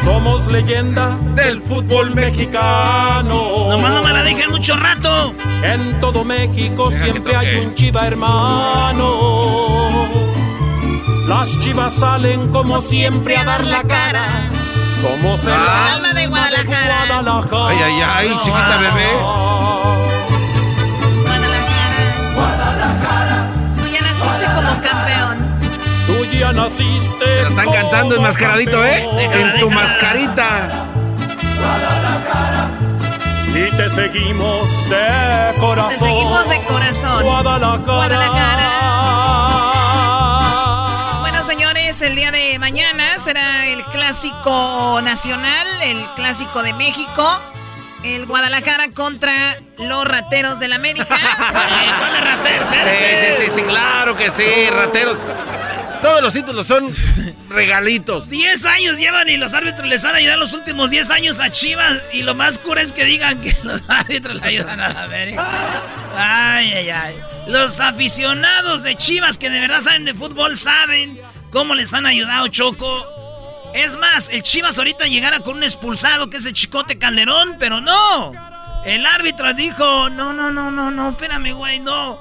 Somos leyenda del fútbol mexicano. Nomás no me la dejen mucho rato. En todo México siempre hay un chiva hermano. Las chivas salen como siempre a dar la cara. Somos el, ah. alma de Guadalajara. Guadalajara. Ay, ay, ay, chiquita bebé. Guadalajara. Guadalajara. Tú ya naciste como campeón. Ya naciste. Te están cantando enmascaradito, ¿eh? en tu mascarita. Guadalajara. Y te seguimos de corazón. Te seguimos de corazón. Guadalajara. Guadalajara señores, el día de mañana será el clásico nacional, el clásico de México. El Guadalajara contra los rateros del América. ¿Cuál rateros? Sí, sí, sí, claro que sí, rateros. Todos los títulos son regalitos. Diez años llevan y los árbitros les han ayudado los últimos diez años a Chivas. Y lo más cura es que digan que los árbitros le ayudan a la América. Ay, ay, ay. Los aficionados de Chivas que de verdad saben de fútbol saben cómo les han ayudado, Choco. Es más, el Chivas ahorita llegara con un expulsado que es el Chicote Calderón, pero no. El árbitro dijo, no, no, no, no, no, espérame, güey, no.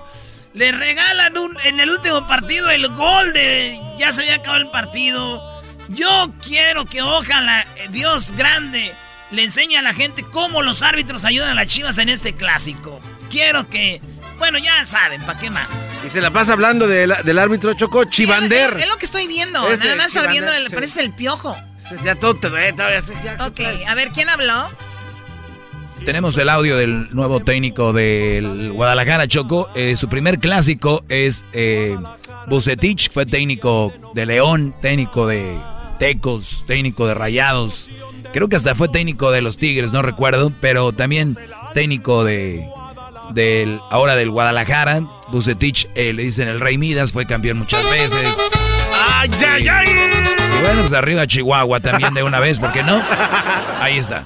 Le regalan un, en el último partido el gol de... Ya se había acabado el partido. Yo quiero que ojalá eh, Dios grande le enseñe a la gente cómo los árbitros ayudan a las Chivas en este clásico. Quiero que bueno, ya saben, ¿para qué más? Y se la pasa hablando del árbitro Choco Chivander. Es, lo que estoy viendo. Nada más viendo, le parece el piojo. Ya todo te ve, todavía. ok, a ver, ¿quién habló? Tenemos el audio del nuevo técnico del Guadalajara, Choco. Eh, su primer clásico es eh, Bucetich, fue técnico de León, técnico de Tecos, técnico de Rayados. Creo que hasta fue técnico de los Tigres, no recuerdo, pero también técnico de, del ahora del Guadalajara. Bucetich, eh, le dicen el Rey Midas, fue campeón muchas veces. ¡Ay, ay, ay! Y bueno, pues arriba Chihuahua también de una vez, ¿por qué no? Ahí está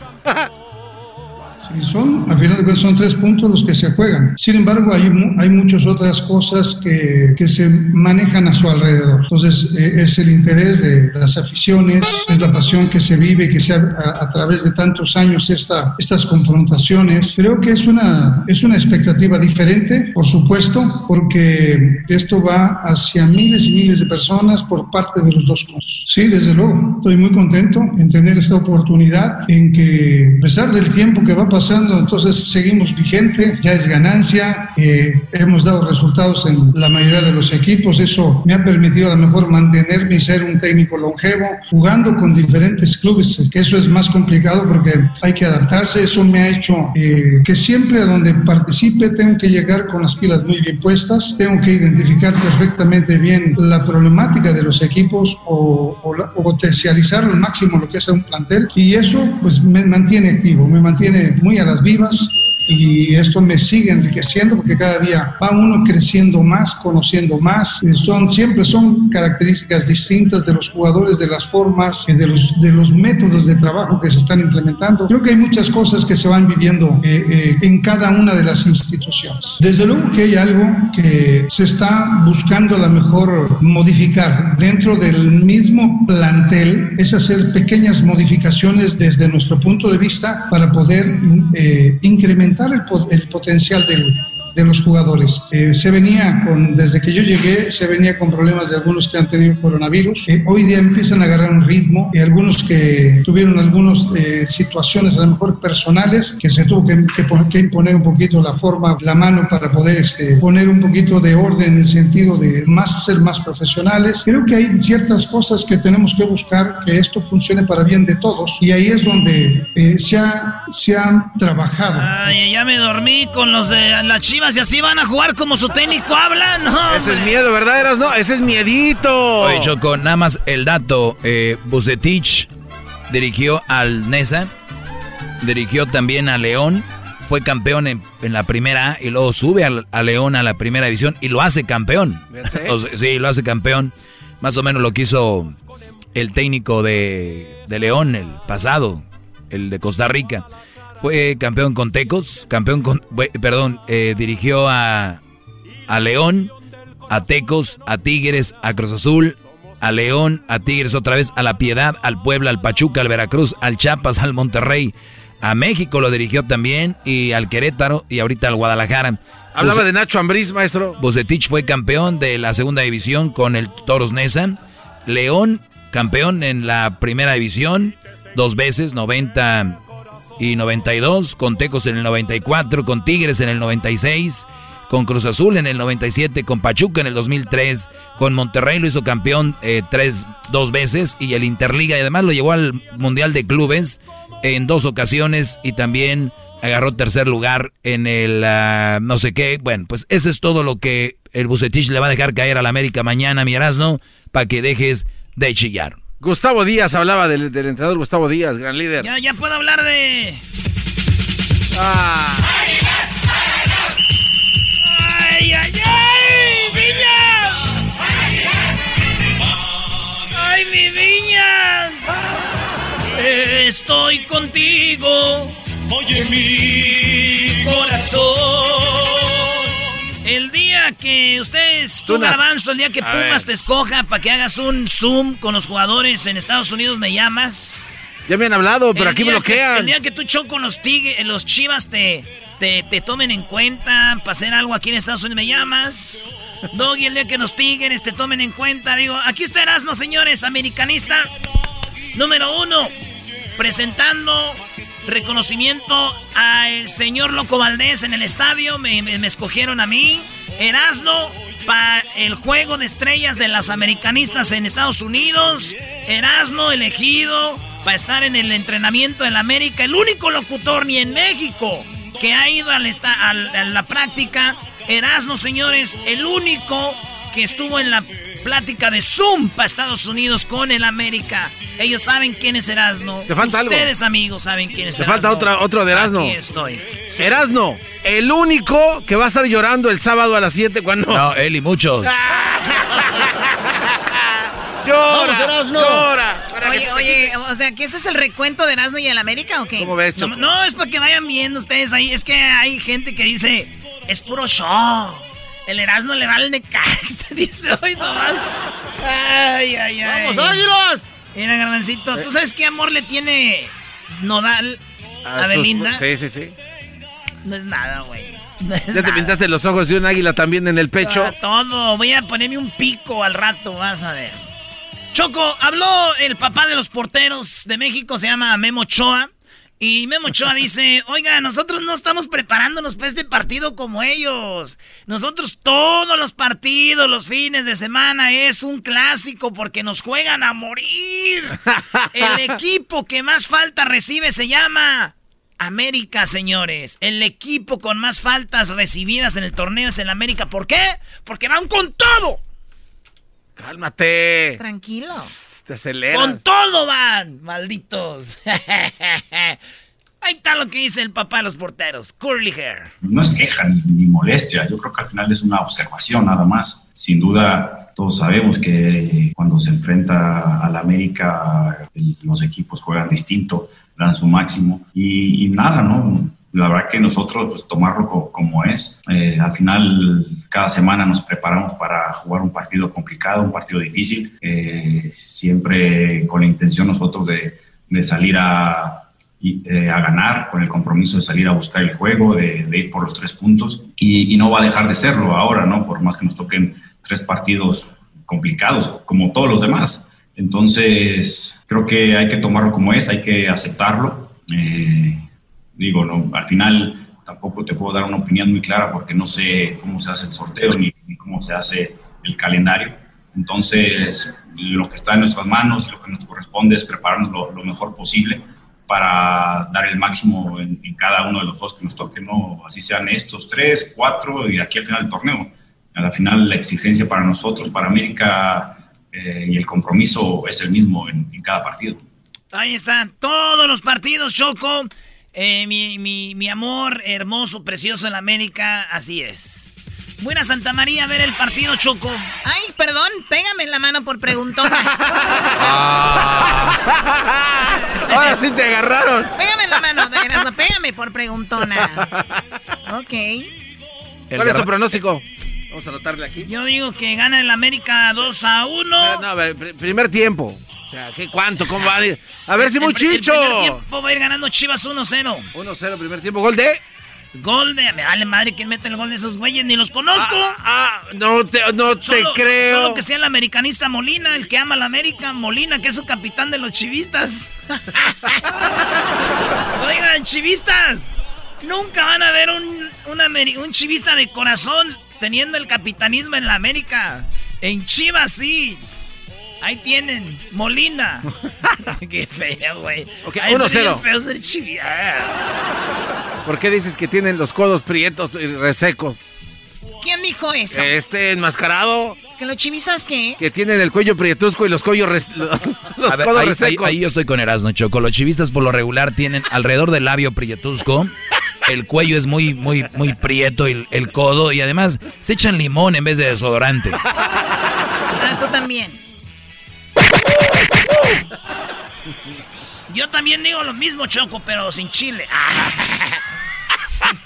son, al final de cuentas, son tres puntos los que se juegan. Sin embargo, hay, hay muchas otras cosas que, que se manejan a su alrededor. Entonces, eh, es el interés de las aficiones, es la pasión que se vive, que se a, a, través de tantos años esta, estas confrontaciones. Creo que es una, es una expectativa diferente, por supuesto, porque esto va hacia miles y miles de personas por parte de los dos puntos. Sí, desde luego, estoy muy contento en tener esta oportunidad en que, a pesar del tiempo que va a pasando, entonces seguimos vigente, ya es ganancia, eh, hemos dado resultados en la mayoría de los equipos, eso me ha permitido a lo mejor mantenerme y ser un técnico longevo, jugando con diferentes clubes, que eso es más complicado porque hay que adaptarse, eso me ha hecho eh, que siempre a donde participe tengo que llegar con las pilas muy bien puestas, tengo que identificar perfectamente bien la problemática de los equipos o, o, o potencializar al máximo lo que es un plantel y eso pues me mantiene activo, me mantiene muy a las vivas y esto me sigue enriqueciendo porque cada día va uno creciendo más, conociendo más. Son, siempre son características distintas de los jugadores, de las formas, eh, de los, de los métodos de trabajo que se están implementando. Creo que hay muchas cosas que se van viviendo eh, eh, en cada una de las instituciones. Desde luego que hay algo que se está buscando a lo mejor modificar dentro del mismo plantel, es hacer pequeñas modificaciones desde nuestro punto de vista para poder eh, incrementar el, el potencial del, de los jugadores. Eh, se venía con, desde que yo llegué, se venía con problemas de algunos que han tenido coronavirus. Eh, hoy día empiezan a agarrar un ritmo y algunos que tuvieron algunas situaciones a lo mejor personales que se tuvo que, que que imponer un poquito la forma, la mano para poder este, poner un poquito de orden en el sentido de más ser más profesionales. Creo que hay ciertas cosas que tenemos que buscar que esto funcione para bien de todos y ahí es donde eh, se, ha, se ha trabajado. Ay, ya me dormí con los de las chivas y así van a jugar como su técnico habla. No, Ese es miedo, ¿verdad, Eras? No, ese es miedito. Oye, Choco, nada más el dato. Eh, Bucetich dirigió al Nesa, dirigió también a León, fue campeón en, en la primera A y luego sube al- a, León a la primera división y lo hace campeón. O sea, sí, lo hace campeón. Más o menos lo que hizo el técnico de, de León, el pasado, el de Costa Rica. Fue campeón con Tecos, campeón con, perdón, eh, dirigió a, a León, a Tecos, a Tigres, a Cruz Azul, a León, a Tigres otra vez, a La Piedad, al Puebla, al Pachuca, al Veracruz, al Chiapas, al Monterrey, a México lo dirigió también y al Querétaro y ahorita al Guadalajara. Hablaba de Nacho Ambriz, maestro. Bucetich fue campeón de la segunda división con el Toros Nesa. León, campeón en la primera división, dos veces, 90 y 92. Con Tecos en el 94, con Tigres en el 96, con Cruz Azul en el 97, con Pachuca en el 2003, con Monterrey lo hizo campeón eh, tres, dos veces y el Interliga y además lo llevó al Mundial de Clubes en dos ocasiones y también agarró tercer lugar en el ah, no sé qué. Bueno, pues eso es todo lo que el Bucetich le va a dejar caer al América mañana, mi Erasno, para que dejes de chillar. Gustavo Díaz hablaba del, del entrenador Gustavo Díaz, gran líder. Ya, ya puedo hablar de. Ah. ¡Ay, ay, ay! ¡Viñas! ¡Ay, mi Viñas! Estoy contigo. Oye, mi corazón. El día que ustedes, tú. Garbanzo, el día que Pumas te escoja para que hagas un Zoom con los jugadores en Estados Unidos, me llamas. Ya me han hablado, pero El aquí bloquean. que- el día que tú choco los tigres, los chivas te, te, te tomen en cuenta para hacer algo aquí en Estados Unidos, me llamas. Doggy, el día que los tigres te tomen en cuenta, digo, aquí está Erasmo, señores, americanista número uno, presentando reconocimiento al señor Loco Valdés en el estadio, me, escogieron a mí, Erasmo, para el juego de estrellas de las americanistas en Estados Unidos, Erasmo elegido para estar en el entrenamiento en la América, el único locutor ni en México que ha ido esta- al- a la práctica, Erasmo, señores, el único que estuvo en la plática de Zoom para Estados Unidos con el América. Ellos saben quién es Erasmo. Te falta algo. Ustedes, amigos, saben quién es Te Erasmo. falta otra, otro de Erasmo. Aquí estoy. Erasno, el único que va a estar llorando el sábado a las 7 cuando... No, él y muchos. ¡Llora! Vamos, Erasno. ¡Llora! Oye, oye, o sea, ¿que ese es el recuento de Erasmo y el América o qué? ¿Cómo ves, no, no, es para que vayan viendo ustedes ahí. Es que hay gente que dice, es puro show. El Erasmo le vale de cax. Dice, hoy nomás. Ay, ay, ay. ¡Vamos, águilas! Mira, Garbancito, ¿tú sabes qué amor le tiene Nodal a, sus- Belinda? Sí, sí, sí. No es nada, güey. No es Ya te pintaste los ojos de un águila también en el pecho. Ah, todo. Voy a ponerme un pico al rato, vas a ver. Choco, habló el papá de los porteros de México, se llama Memo Ochoa. Y Memo Ochoa dice, oiga, nosotros no estamos preparándonos para este partido como ellos. Nosotros todos los partidos, los fines de semana, es un clásico porque nos juegan a morir. El equipo que más falta recibe se llama América, señores. El equipo con más faltas recibidas en el torneo es el América. ¿Por qué? Porque van con todo. Cálmate. Tranquilo. Te aceleras. Con todo van, malditos. Ahí está lo que dice el papá de los porteros, Curly Hair. No es queja ni, ni molestia, yo creo que al final es una observación nada más. Sin duda, todos sabemos que cuando se enfrenta al América, los equipos juegan distinto, dan su máximo y, y nada, ¿no? La verdad que nosotros pues, tomarlo co- como es. Eh, al final, cada semana nos preparamos para jugar un partido complicado, un partido difícil, eh, siempre con la intención nosotros de, de salir a, eh, a ganar, con el compromiso de salir a buscar el juego, de, de ir por los tres puntos, y, y no va a dejar de serlo ahora, ¿no? Por más que nos toquen tres partidos complicados, como todos los demás. Entonces, creo que hay que tomarlo como es, hay que aceptarlo. Digo, no, al final tampoco te puedo dar una opinión muy clara porque no sé cómo se hace el sorteo ni, ni cómo se hace el calendario. Entonces, lo que está en nuestras manos y lo que nos corresponde es prepararnos lo, lo mejor posible para dar el máximo en, en cada uno de los juegos que nos toquen, ¿no? así sean estos tres, cuatro y aquí al final del torneo. A la final la exigencia para nosotros, para América eh, y el compromiso es el mismo en, en cada partido. Ahí están todos los partidos, Choco. Eh, mi, mi, mi amor hermoso, precioso en América, así es. Buena Santa María a ver el partido, Choco. Ay, perdón, pégame en la mano por preguntona. Ahora sí te agarraron. Pégame en la mano, de pégame por preguntona. Ok. ¿Cuál es tu pronóstico? Vamos a anotarle aquí. Yo digo que gana el América 2 a 1. No, a ver, pr- primer tiempo. Sea, ¿qué cuánto? ¿Cómo va a ir? A ver si muy El pr- el chicho. primer tiempo va a ir ganando Chivas 1-0. 1-0, primer tiempo. Gol de. Gol de. Me vale madre quién mete el gol de esos güeyes, ni los conozco. Ah, no te, no te creo. Solo que sea el americanista Molina, el que ama a la América, Molina, que es su capitán de los chivistas. Oigan, chivistas, nunca van a ver un, un chivista de corazón teniendo el capitanismo en la América. En Chivas sí. Ahí tienen, Molina. Qué feo, güey. Ok, Ha de ser 1-0. bien feo ser chivista. ¿Por qué dices que tienen los codos prietos y resecos? ¿Quién dijo eso? Este enmascarado ¿Que los chivistas qué? que tienen el cuello prietusco y los cuellos res- los A ver, codos ahí, ahí- resecos. ahí yo estoy con Erasmo Choco. Los chivistas por lo regular tienen alrededor del labio prietusco. El cuello es muy, muy, muy prieto, el, el codo. Y además se echan limón en vez de desodorante. Ah, tú también. Yo también digo lo mismo, Choco, pero sin chile.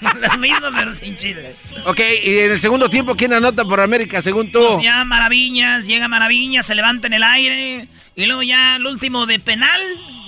lo mismo, pero sin chile. Ok, y en el segundo tiempo, ¿quién anota por América, según tú? Pues ya Maravillas, llega Maravillas, se levanta en el aire. Y luego ya el último de penal,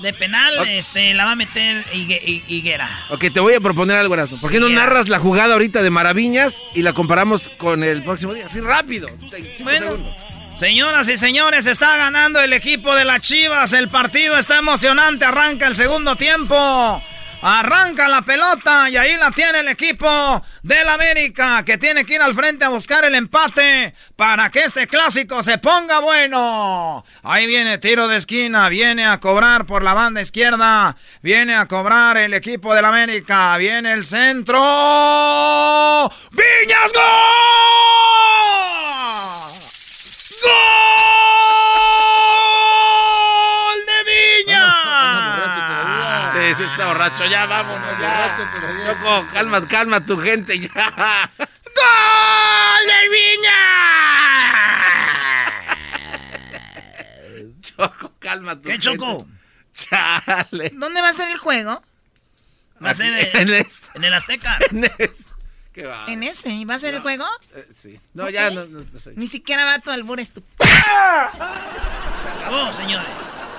de penal, este, la va a meter Higue- Hi- Higuera. Ok, te voy a proponer algo, Erasmo. ¿Por qué no narras la jugada ahorita de Maraviñas y la comparamos con el próximo día? Así rápido. Cinco Bueno. segundos. Señoras y señores, está ganando el equipo de las Chivas. El partido está emocionante. Arranca el segundo tiempo. Arranca la pelota y ahí la tiene el equipo del América que tiene que ir al frente a buscar el empate para que este clásico se ponga bueno. Ahí viene tiro de esquina, viene a cobrar por la banda izquierda, viene a cobrar el equipo del América, viene el centro. ¡Viñas gol! ¡Gol Sí, está borracho. Ya, vámonos, ya. Choco, calma, calma tu gente, ya. ¡Gol de Viña! Choco, calma tu ¿Qué, gente. Choco? Chale. ¿Dónde va a ser el juego? Va a ser En en, esto. en el Azteca. ¿Qué va? ¿En ese? ¿Va a ser el juego? Eh, sí. No, ya no, no. Ni siquiera va tu albur estúpido. Acabó, señores.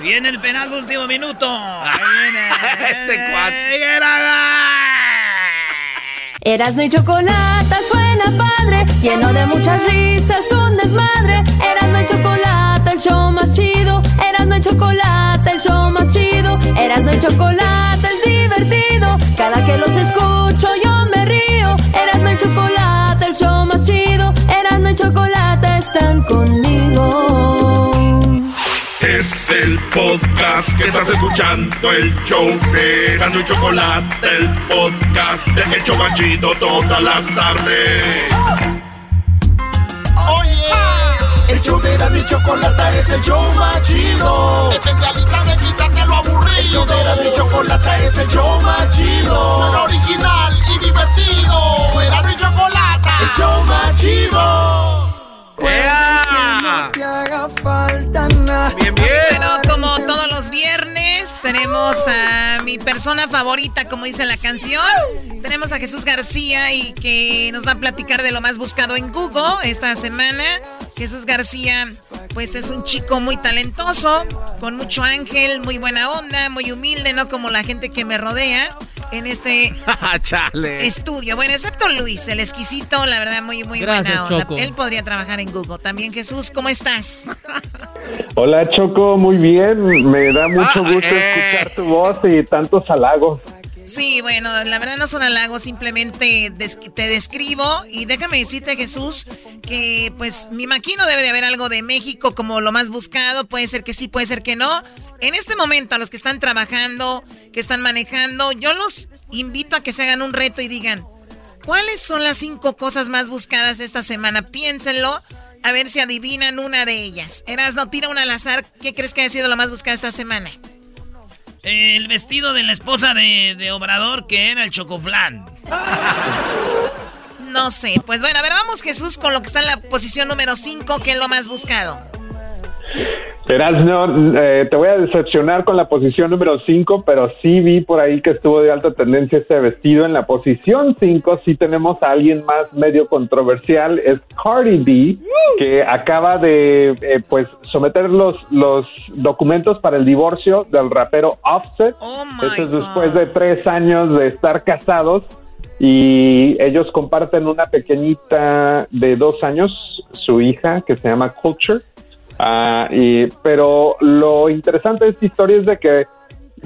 Viene el penal de último minuto. Ahí viene. Este cuate. Higuera. Erasno y chocolate suena padre, lleno de muchas risas, un desmadre. Erasmo y chocolate, el show más chido. Erasmo y chocolate, el show más chido. Erasmo y chocolate es divertido. Cada que los escucho yo me río. Erasmo y chocolate, el show más chido. Erasmo y chocolate están conmigo. Es el podcast que estás escuchando, el show de Gano y Chocolate, el podcast de El Chobachito todas las tardes. Oye, el show de Erasmo y Chocolata es el show más chido. Especialista de quitarte lo aburrido. El show de Erasmo y Chocolata es el show más chido. Suena original y divertido. Y Chocolata, el show más chido. Te haga falta nada. Bien, bien. Bueno, como todos los viernes, tenemos a mi persona favorita, como dice la canción. Tenemos a Jesús García y que nos va a platicar de lo más buscado en Google esta semana. Jesús García, pues es un chico muy talentoso, con mucho ángel, muy buena onda, muy humilde, no como la gente que me rodea en este Chale. estudio. Bueno, excepto Luis, el exquisito, la verdad, muy, muy Gracias, buena onda. Choco. Él podría trabajar en Google. También Jesús, ¿cómo estás? Hola Choco, muy bien. Me da mucho Ah, gusto eh. escuchar tu voz y tantos halagos. Sí, bueno, la verdad no son halagos, simplemente te describo y déjame decirte, Jesús, que pues me imagino debe de haber algo de México como lo más buscado, puede ser que sí, puede ser que no. En este momento, a los que están trabajando, que están manejando, yo los invito a que se hagan un reto y digan, ¿cuáles son las cinco cosas más buscadas esta semana? Piénsenlo, a ver si adivinan una de ellas. Erasno, tira una al azar, ¿qué crees que ha sido lo más buscado esta semana? El vestido de la esposa de, de Obrador, que era el chocoflán. No sé. Pues bueno, a ver, vamos Jesús con lo que está en la posición número 5, que es lo más buscado. Erasno, eh, te voy a decepcionar con la posición número 5, pero sí vi por ahí que estuvo de alta tendencia este vestido. En la posición 5 sí tenemos a alguien más medio controversial, es Cardi B, que acaba de eh, pues someter los, los documentos para el divorcio del rapero Offset. Esto es después de tres años de estar casados y ellos comparten una pequeñita de dos años, su hija, que se llama Culture. Ah, y, pero lo interesante de esta historia es de que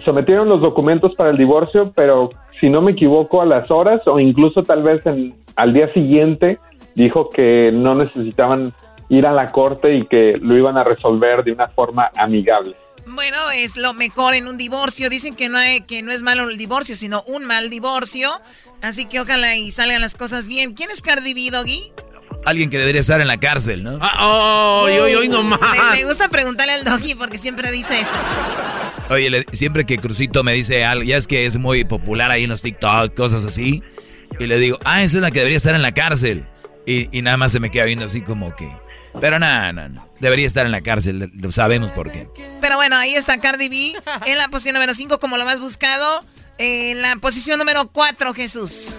sometieron los documentos para el divorcio, pero si no me equivoco, a las horas o incluso tal vez en, al día siguiente dijo que no necesitaban ir a la corte y que lo iban a resolver de una forma amigable. Bueno, es lo mejor en un divorcio. Dicen que no, hay, que no es malo el divorcio, sino un mal divorcio. Así que ojalá y salgan las cosas bien. ¿Quién es Cardi B, Doggy? Alguien que debería estar en la cárcel, ¿no? Ah, ¡Ay, ay, ay, no más! Me, me gusta preguntarle al Doggy porque siempre dice eso. Oye, le- siempre que Crucito me dice algo, ya es que es muy popular ahí en los TikTok, cosas así, y le digo, ah, esa es la que debería estar en la cárcel. Y, y nada más se me queda viendo así como que, pero nada, no, no, debería estar en la cárcel, lo sabemos por qué. Pero bueno, ahí está Cardi B en la posición número 5 como lo más buscado. En la posición número 4, Jesús.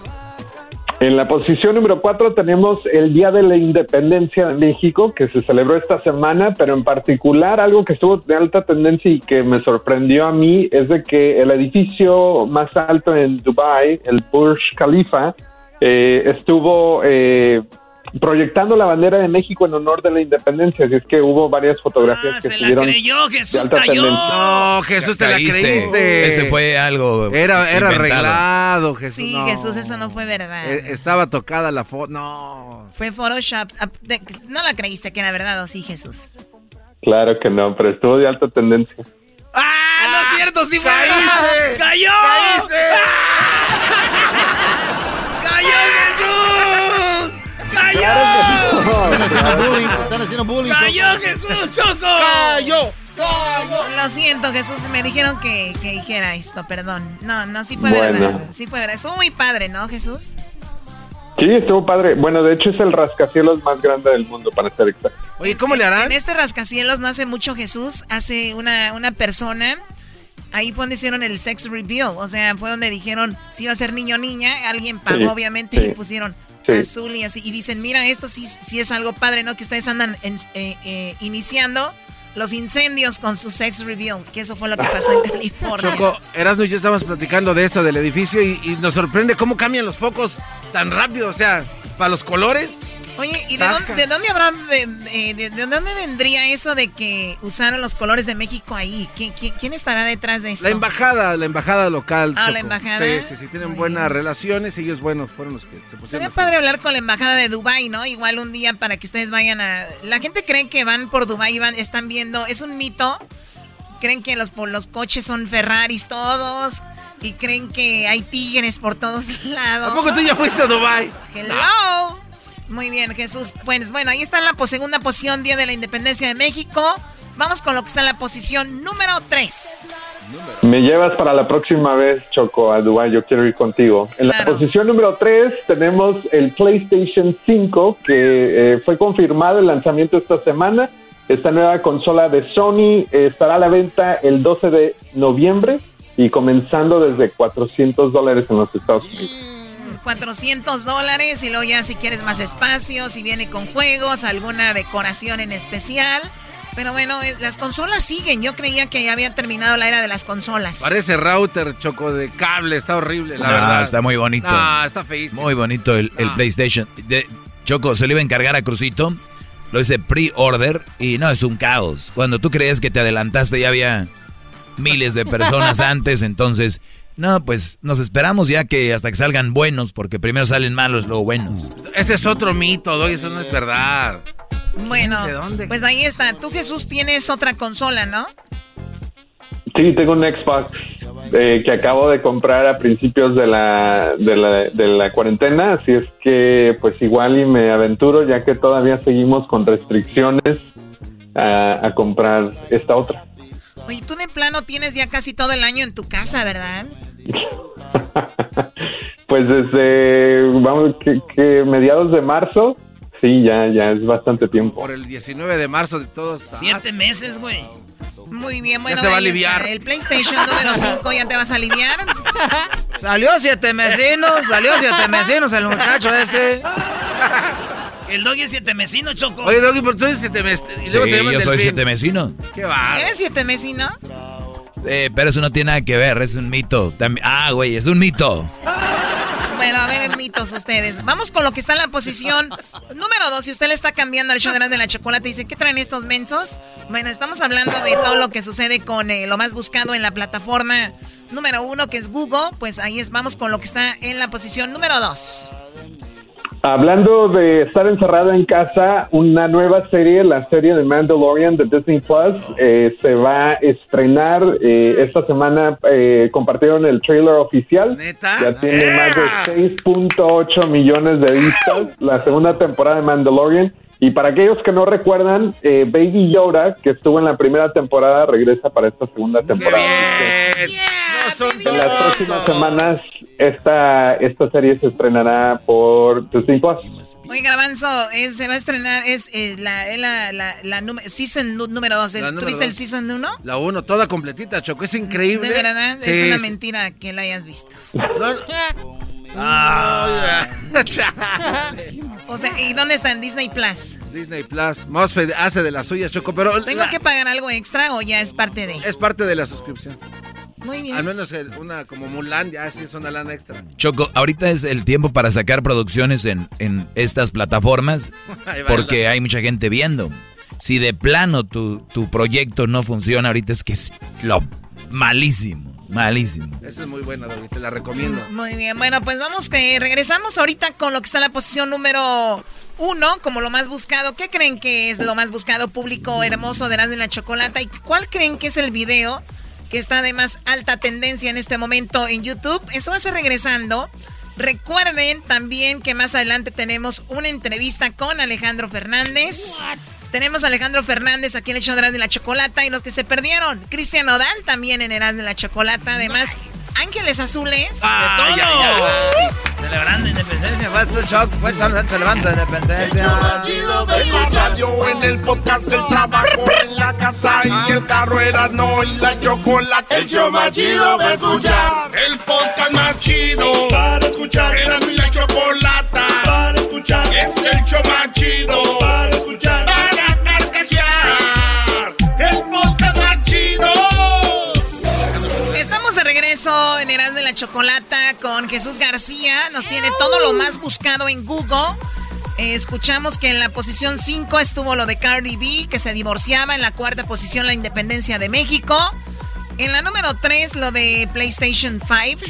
En la posición número 4 tenemos el Día de la Independencia de México, que se celebró esta semana, pero en particular algo que estuvo de alta tendencia y que me sorprendió a mí es de que el edificio más alto en Dubai, el Burj Khalifa, eh, estuvo eh, proyectando la bandera de México en honor de la independencia, así es que hubo varias fotografías que se la estuvieron creyó, de Jesús cayó. tendencia. No, Jesús, te la creíste. Ese fue algo Era, era arreglado, Jesús. Sí, no. Jesús, eso no fue verdad. Eh, Estaba tocada la foto. No. Fue Photoshop. Ah, No la creíste que era verdad, ¿o sí, Jesús? Claro que no, pero estuvo de alta tendencia. ¡Ah, no es cierto! ¡Sí fue! ¡Caíste! ¡Cayó! ¡Cayó! Están haciendo bullying, están haciendo bullying. ¡Cayó Jesús, Choco! ¡Cayó! Lo siento, Jesús, me dijeron que, que dijera esto, perdón. No, no, sí fue Bueno. verdad. Sí fue verdad. Estuvo muy padre, ¿no, Jesús? Sí, estuvo padre. Bueno, de hecho es el rascacielos más grande del mundo, para ser exacto. Oye, ¿cómo le harán? En este rascacielos no hace mucho Jesús, hace una, una persona. Ahí fue donde hicieron el sex reveal. O sea, fue donde dijeron si iba a ser niño o niña. Alguien pagó, Sí, obviamente, sí. y pusieron Sí. azul y así. Y dicen, mira, esto sí, sí es algo padre, ¿no? Que ustedes andan en- eh, eh, iniciando los incendios con su sex reveal. Que eso fue lo que pasó en California. Choco, Erasmo y yo estábamos platicando de eso, del edificio, y, y nos sorprende cómo cambian los focos tan rápido. O sea, para los colores. Oye, ¿y de dónde, de dónde, habrá, eh, de, dónde vendría eso de que usaron los colores de México ahí? ¿Quién, quién, estará detrás de esto? La embajada, la embajada local. Ah, la embajada. Sí, sí, sí, tienen buenas relaciones y ellos, bueno, fueron los que se pusieron. Sería padre hablar con la embajada de Dubai, ¿no? Igual un día para que ustedes vayan a... La gente cree que van por Dubai y van, están viendo... Es un mito. Creen que los, los coches son Ferraris todos y creen que hay tigres por todos lados. ¿A poco tú ya fuiste a Dubai? Hello. Muy bien, Jesús. Pues bueno, ahí está la segunda posición, Día de la Independencia de México. Vamos con lo que está en la posición número 3. Me llevas para la próxima vez, Choco, a Dubái. Yo quiero ir contigo. En la posición número 3 tenemos el PlayStation 5, que eh, fue confirmado el lanzamiento esta semana. Esta nueva consola de Sony estará a la venta el 12 de noviembre y comenzando desde 400 dólares en los Estados Unidos. 400 dólares y luego ya si quieres más espacio, si viene con juegos, alguna decoración en especial. Pero bueno, eh, las consolas siguen. Yo creía que ya había terminado la era de las consolas. Parece router, choco de cable. Está horrible, la verdad. Está muy bonito. No, está feísimo. Muy bonito el, PlayStation. De, choco, se le iba a encargar a Crucito. Lo hice pre-order y no, es un caos. Cuando tú creías que te adelantaste ya había miles de personas antes, entonces no, pues nos esperamos ya que hasta que salgan buenos, porque primero salen malos, luego buenos. Ese es otro mito, Doy, eso no es verdad. Bueno, ¿De dónde? pues ahí está. Tú, Jesús, tienes otra consola, ¿no? Sí, tengo un Xbox eh, que acabo de comprar a principios de la, de la, de la cuarentena, así es que pues igual y me aventuro ya que todavía seguimos con restricciones a comprar esta otra. Oye, tú de plano tienes ya casi todo el año en tu casa, ¿verdad? pues desde, vamos, que, mediados de marzo, sí, ya, ya es bastante tiempo. Por el 19 de marzo de todos. Siete meses, güey. Muy bien, bueno. Ya se va a aliviar. El PlayStation número 5 ya te vas a aliviar. Salió siete mesinos, salió siete mesinos el muchacho este. El doggy es siete mesino, Choco. Oye, doggy, pero tú eres siete mesino. Sí, yo soy siete mesino. ¿Qué va? ¿Eres siete mesino? Eh, pero eso no tiene nada que ver, es un mito. Ah, güey, es un mito. Bueno, a ver, mitos ustedes. Vamos con lo que está en la posición número dos. Si usted le está cambiando al show de la chocolate y dice, ¿qué traen estos mensos? Bueno, estamos hablando de todo lo que sucede con eh, lo más buscado en la plataforma número uno, que es Google. Pues ahí es, vamos con lo que está en la posición número dos. Hablando de estar encerrado en casa, una nueva serie, la serie de Mandalorian de Disney Plus, eh, se va a estrenar eh, esta semana. Eh, compartieron el trailer oficial. Ya tiene más de 6.8 millones de vistas. La segunda temporada de Mandalorian. Y para aquellos que no recuerdan, Baby Yoda, que estuvo en la primera temporada, regresa para esta segunda temporada. en las próximas semanas esta, esta serie se estrenará por Disney Plus. Oye, Garbanzo, se va a estrenar, es eh, la, la, la, la season número 2. ¿Tuviste el season 1? La 1, toda completita, Choco, es increíble. De verdad, es una mentira que la hayas visto. Ah. o sea, ¿y dónde está? En Disney Plus. Disney Plus. Mosfet hace de las suyas, Choco, pero... ¿Tengo que pagar algo extra o ya es parte de...? Es parte de la suscripción. Muy bien. Al menos una como Mulan ya sí es una lana extra. Choco, ahorita es el tiempo para sacar producciones en, en estas plataformas porque hay mucha gente viendo. Si de plano tu, tu proyecto no funciona, ahorita es que es lo malísimo. Malísimo. Esa es muy buena, David, te la recomiendo. Muy bien, bueno, pues vamos que regresamos ahorita con lo que está en la posición número uno, como lo más buscado. ¿Qué creen que es lo más buscado público hermoso de las de la Chocolata? ¿Y cuál creen que es el video que está de más alta tendencia en este momento en YouTube. Eso va a ser regresando. Recuerden también que más adelante tenemos una entrevista con Alejandro Fernández. Tenemos a Alejandro Fernández aquí en el show de la Chocolata y los que se perdieron. Cristian Odal también en Eras de la Chocolata. Además, Ángeles Azules. Ah, de todo. Celebrando independencia. Fue tu shock. Fue celebrando independencia. El radio en el podcast, el trabajo en la casa y el carro era no y la chocolate. El show más chido para escuchar. El podcast más chido para escuchar. Era mi la chocolata para escuchar. Es el show más chido para escuchar. Chocolata con Jesús García. Nos tiene todo lo más buscado en Google. Eh, escuchamos que en la posición 5 estuvo lo de Cardi B, que se divorciaba. En la cuarta posición, la independencia de México. En la número 3, lo de PlayStation 5.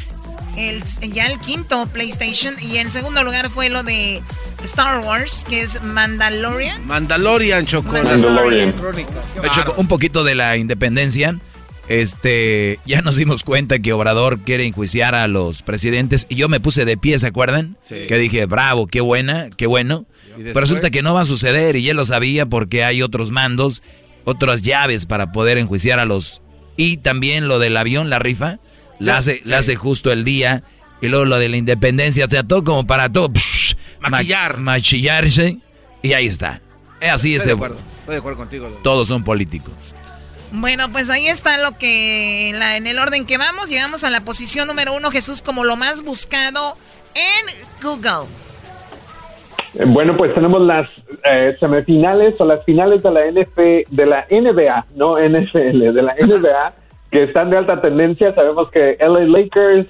El, ya el quinto PlayStation. Y en segundo lugar fue lo de Star Wars, que es Mandalorian. Mandalorian, Choco. Mandalorian. Choco, un poquito de la independencia. Este, ya nos dimos cuenta que Obrador quiere enjuiciar a los presidentes y yo me puse de pie, ¿se acuerdan? Que dije, bravo, qué buena, qué bueno. Pero resulta que no va a suceder y él lo sabía porque hay otros mandos, otras llaves para poder enjuiciar a los... Y también lo del avión, la rifa, la hace, la hace justo el día. Y luego lo de la independencia, o sea, todo como para todo. Maquillar. machillarse. Y ahí está. Así es. Estoy de acuerdo, estoy de acuerdo contigo. Todos son políticos. Bueno, pues ahí está lo que en, la, en el orden que vamos. Llegamos a la posición número uno, Jesús, como lo más buscado en Google. Eh, Bueno, pues tenemos las eh, semifinales o las finales de la NF, de la NBA, no NFL, de la NBA, que están de alta tendencia. Sabemos que LA Lakers,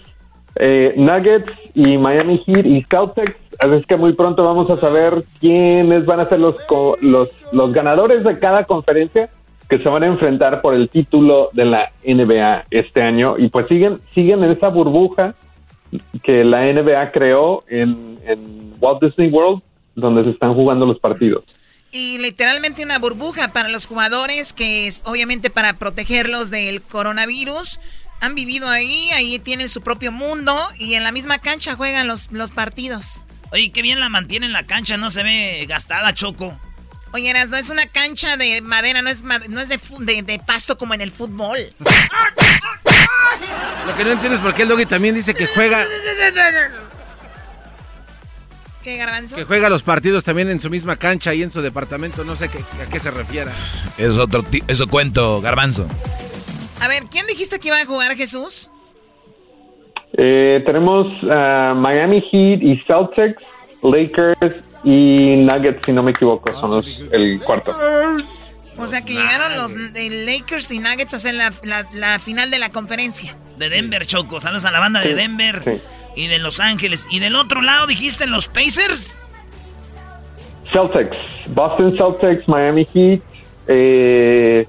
eh, Nuggets y Miami Heat y Celtics. Así es que muy pronto vamos a saber quiénes van a ser los, co- los, los ganadores de cada conferencia que se van a enfrentar por el título de la NBA este año. Y pues siguen, siguen en esa burbuja que la NBA creó en, en Walt Disney World, donde se están jugando los partidos. Y literalmente una burbuja para los jugadores, que es obviamente para protegerlos del coronavirus. Han vivido ahí, ahí tienen su propio mundo y en la misma cancha juegan los, los partidos. Oye, qué bien la mantienen la cancha, no se ve gastada, Choco. Oye, Eras, no es una cancha de madera, no es, no es de, de, de pasto como en el fútbol. Lo que no entiendo es por qué el Doggy también dice que juega, ¿Qué, garbanzo? que juega los partidos también en su misma cancha y en su departamento. No sé qué- a qué se refiera. Es otro eso cuento, garbanzo. A ver, ¿quién dijiste que iba a jugar, Jesús? Eh, tenemos ah, Miami Heat y Celtics, Lakers y Nuggets, si no me equivoco, son los, el cuarto. O sea, que llegaron los eh, Lakers y Nuggets a hacer la, la- la final de la conferencia. De Denver, Choco. Saludos a la banda de Denver sí. y de Los Ángeles. Y del otro lado dijiste los Pacers. Celtics, Boston Celtics, Miami Heat. eh,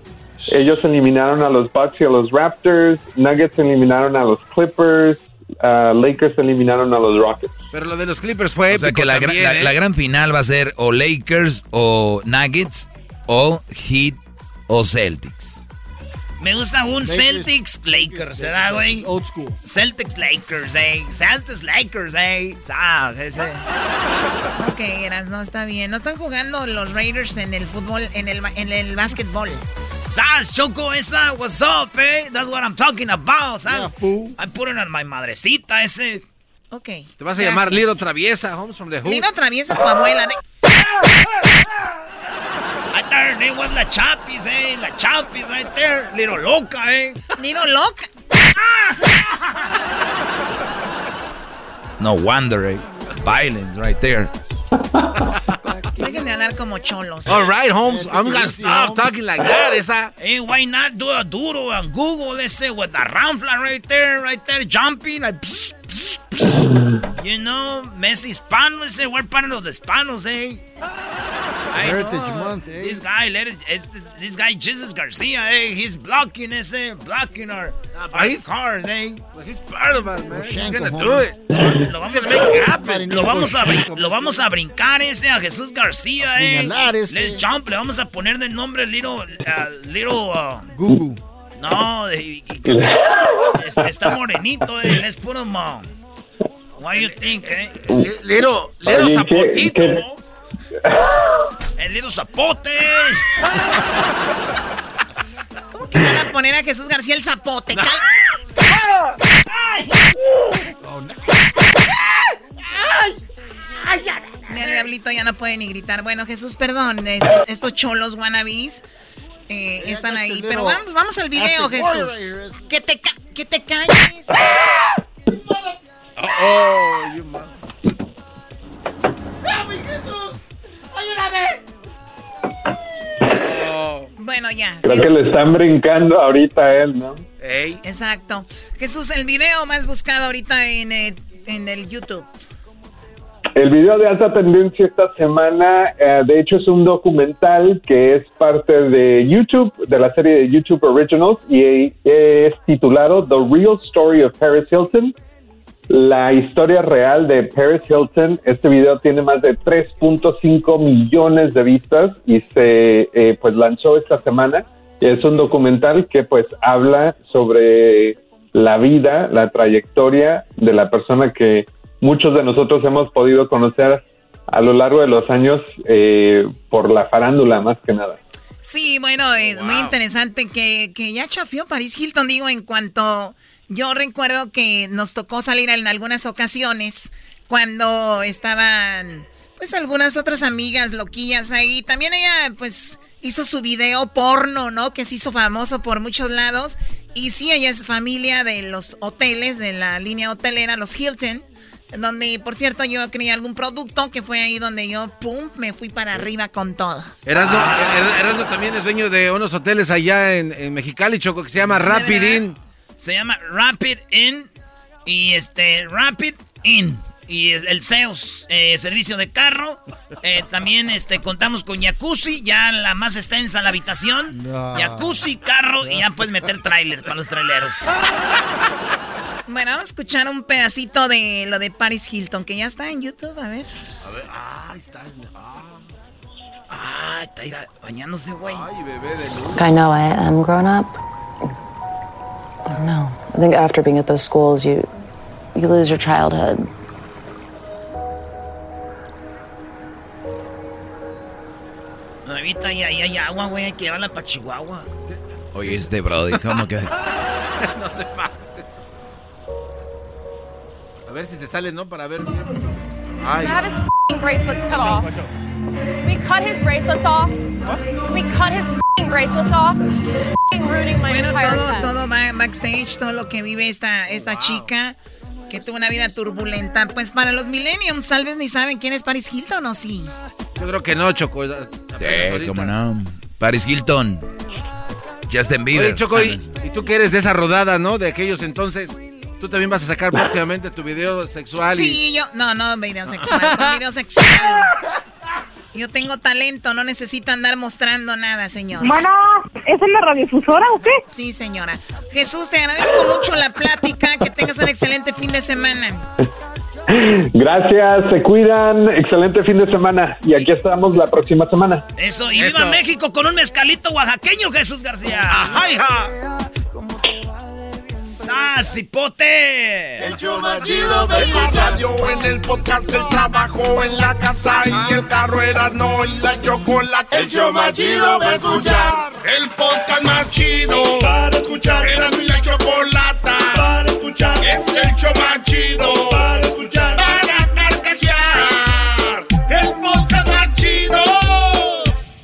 ellos eliminaron a los Bucks y a los Raptors. Nuggets eliminaron a los Clippers. ah, Lakers eliminaron a los Rockets. Pero lo de los Clippers fue O sea que la, gran- también, ¿eh? la gran final va a ser o Lakers o Nuggets o Heat o Celtics. Me gusta un Celtics Lakers, ¿verdad, güey? Old school. Celtics Lakers, eh. Celtics Lakers, eh. Ah, ese. Ok, Eras, no está bien. No están jugando los Raiders en el fútbol, en el, en el básquetbol. Sas, Choco, esa, what's up, eh? That's what I'm talking about, Sas. I put it on my madrecita, ese. Ok. Te vas a llamar. Liro Traviesa, Homes from the Hood. Lino atraviesa tu abuela. de- I thought her name was La Chapis, eh? La Chapis right there. Little loca, eh. Lino loca. No wonder, eh. Violence right there. Dejen de hablar como cholos. All right, Holmes, I'm gonna stop talking like that. Esa. Hey, why not do a duro on Google, ese, with the ramfla right there, right there, jumping, like, pss, pss, pss. You know, Messi Hispano, ese, we're part of the Hispanos, eh? I Heritage know. Month, eh? This guy, let it, this guy, Jesus Garcia, eh? He's blocking, ese, blocking our, our he's- cars, eh? He's part of us, man. He's gonna do it. Lo vamos, gonna make it happen. lo vamos a lo vamos a brincar ese a Jesús García, eh. Let's jump, le vamos a poner de nombre Little, uh, Little, uh, Gugu. no, y- y que se- está morenito, eh. Let's put him on. What do you think, eh? Li- Liro, Liro Oye, ¿qué- Zapotito. El Little Zapote. ¿Cómo que van a poner a Jesús García el zapote? Cal- Mira, el diablito ya no puede ni gritar. Bueno, Jesús, perdón. este- estos cholos wannabes eh, están ahí. Pero vamos, vamos al video, Jesús. Que te, ca- que te calles. Oh, you man. Bueno, ya. Creo que le están brincando ahorita a él, ¿no? Ey. Exacto. Jesús, el video más buscado ahorita en, eh, en el YouTube? El video de alta tendencia esta semana, eh, de hecho, es un documental que es parte de YouTube, de la serie de YouTube Originals, y es titulado The Real Story of Paris Hilton. La historia real de Paris Hilton. Este video tiene más de 3.5 millones de vistas y se eh, pues lanzó esta semana. Es un documental que pues habla sobre la vida, la trayectoria de la persona que muchos de nosotros hemos podido conocer a lo largo de los años eh, por la farándula más que nada. Sí, bueno, es muy interesante que, que ya chafió Paris Hilton, digo, en cuanto yo recuerdo que nos tocó salir en algunas ocasiones cuando estaban pues algunas otras amigas loquillas ahí. También ella pues hizo su video porno, ¿no? Que se hizo famoso por muchos lados. Y sí, ella es familia de los hoteles, de la línea hotelera, los Hilton donde por cierto yo quería algún producto que fue ahí donde yo pum me fui para arriba con todo. Erasno, Erasno también es dueño de unos hoteles allá en, en Mexicali, Choco, que se llama Rapid Inn. Se llama Rapid Inn y este Rapid Inn y el Zeus, eh, servicio de carro. Eh, también este, contamos con jacuzzi, ya la más extensa la habitación. Jacuzzi, carro y ya puedes meter tráiler para los traileros. Bueno, vamos a escuchar un pedacito de lo de Paris Hilton, que ya está en YouTube, a ver. A ver, ah, está. Ah, está bañándose, güey. Ay, bebé de luz. I know I am grown up. I don't know. I think after being at those schools, you you lose your childhood. Ahí trae, ahí hay agua, güey, hay que llevarla para Chihuahua. Oye, este Brody, ¿cómo que? no te pases. A ver si se sale, ¿no? Para ver bien. Ay. Have his f***ing bracelets cut off. Can we cut his bracelets off? Can we cut his f***ing bracelets off? Ruining my bueno, entire todo, todo backstage, todo lo que vive esta, esta chica que tuvo una vida turbulenta. Pues para los millennials, tal vez ni saben quién es Paris Hilton o sí. Yo creo que no, Choco. Sí, cómo no. Paris Hilton. Justin Bieber. Oye, Choco, y, y, tú que eres de esa rodada, ¿no? De aquellos entonces. Tú también vas a sacar próximamente tu video sexual. Sí, y... yo. No, no, video sexual. con video sexual. Yo tengo talento, no necesito andar mostrando nada, señor. Bueno, ¿es en la radiodifusora o qué? Sí, señora. Jesús, te agradezco mucho la plática. Que tengas un excelente fin de semana. Gracias, se cuidan. Excelente fin de semana. Y aquí estamos la próxima semana. Eso, y viva México con un mezcalito oaxaqueño, Jesús García. ¡Ajá, hija! ¡Sas, hipote! El show más chido de la radio, en el podcast, el trabajo, en la casa y el carro era no y la chocolate. El show más chido de escuchar. El podcast más chido para escuchar. Era y la chocolata para escuchar. Es el show más chido para escuchar.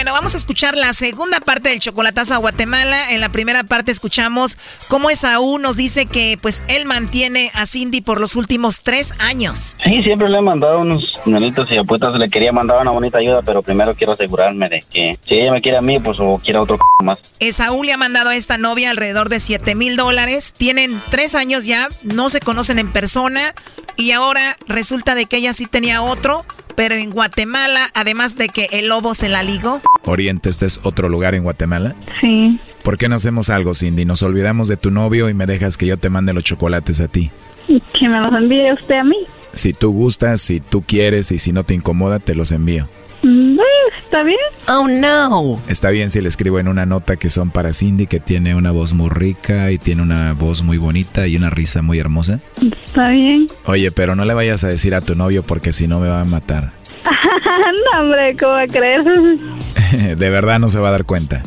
Bueno, vamos a escuchar la segunda parte del chocolatazo a Guatemala. En la primera parte escuchamos cómo Esaú nos dice que pues él mantiene a Cindy por los últimos tres años. Sí, siempre le he mandado unos numeritos y apuestas. Le quería mandar una bonita ayuda, pero primero quiero asegurarme de que si ella me quiere a mí, pues o quiere a otro más. Esaú le ha mandado a esta novia alrededor de 7 mil dólares. Tienen tres años ya, no se conocen en persona y ahora resulta de que ella sí tenía otro, pero en Guatemala, además de que el lobo se la ligó. Oriente, ¿este es otro lugar en Guatemala? Sí. ¿Por qué no hacemos algo, Cindy? Nos olvidamos de tu novio y me dejas que yo te mande los chocolates a ti. Que me los envíe usted a mí. Si tú gustas, si tú quieres y si no te incomoda, te los envío. Mm, ¿Está bien? Oh, no. Está bien si le escribo en una nota que son para Cindy, que tiene una voz muy rica y tiene una voz muy bonita y una risa muy hermosa. Está bien. Oye, pero no le vayas a decir a tu novio porque si no me va a matar. no, hombre, ¿cómo va a creer? de verdad no se va a dar cuenta.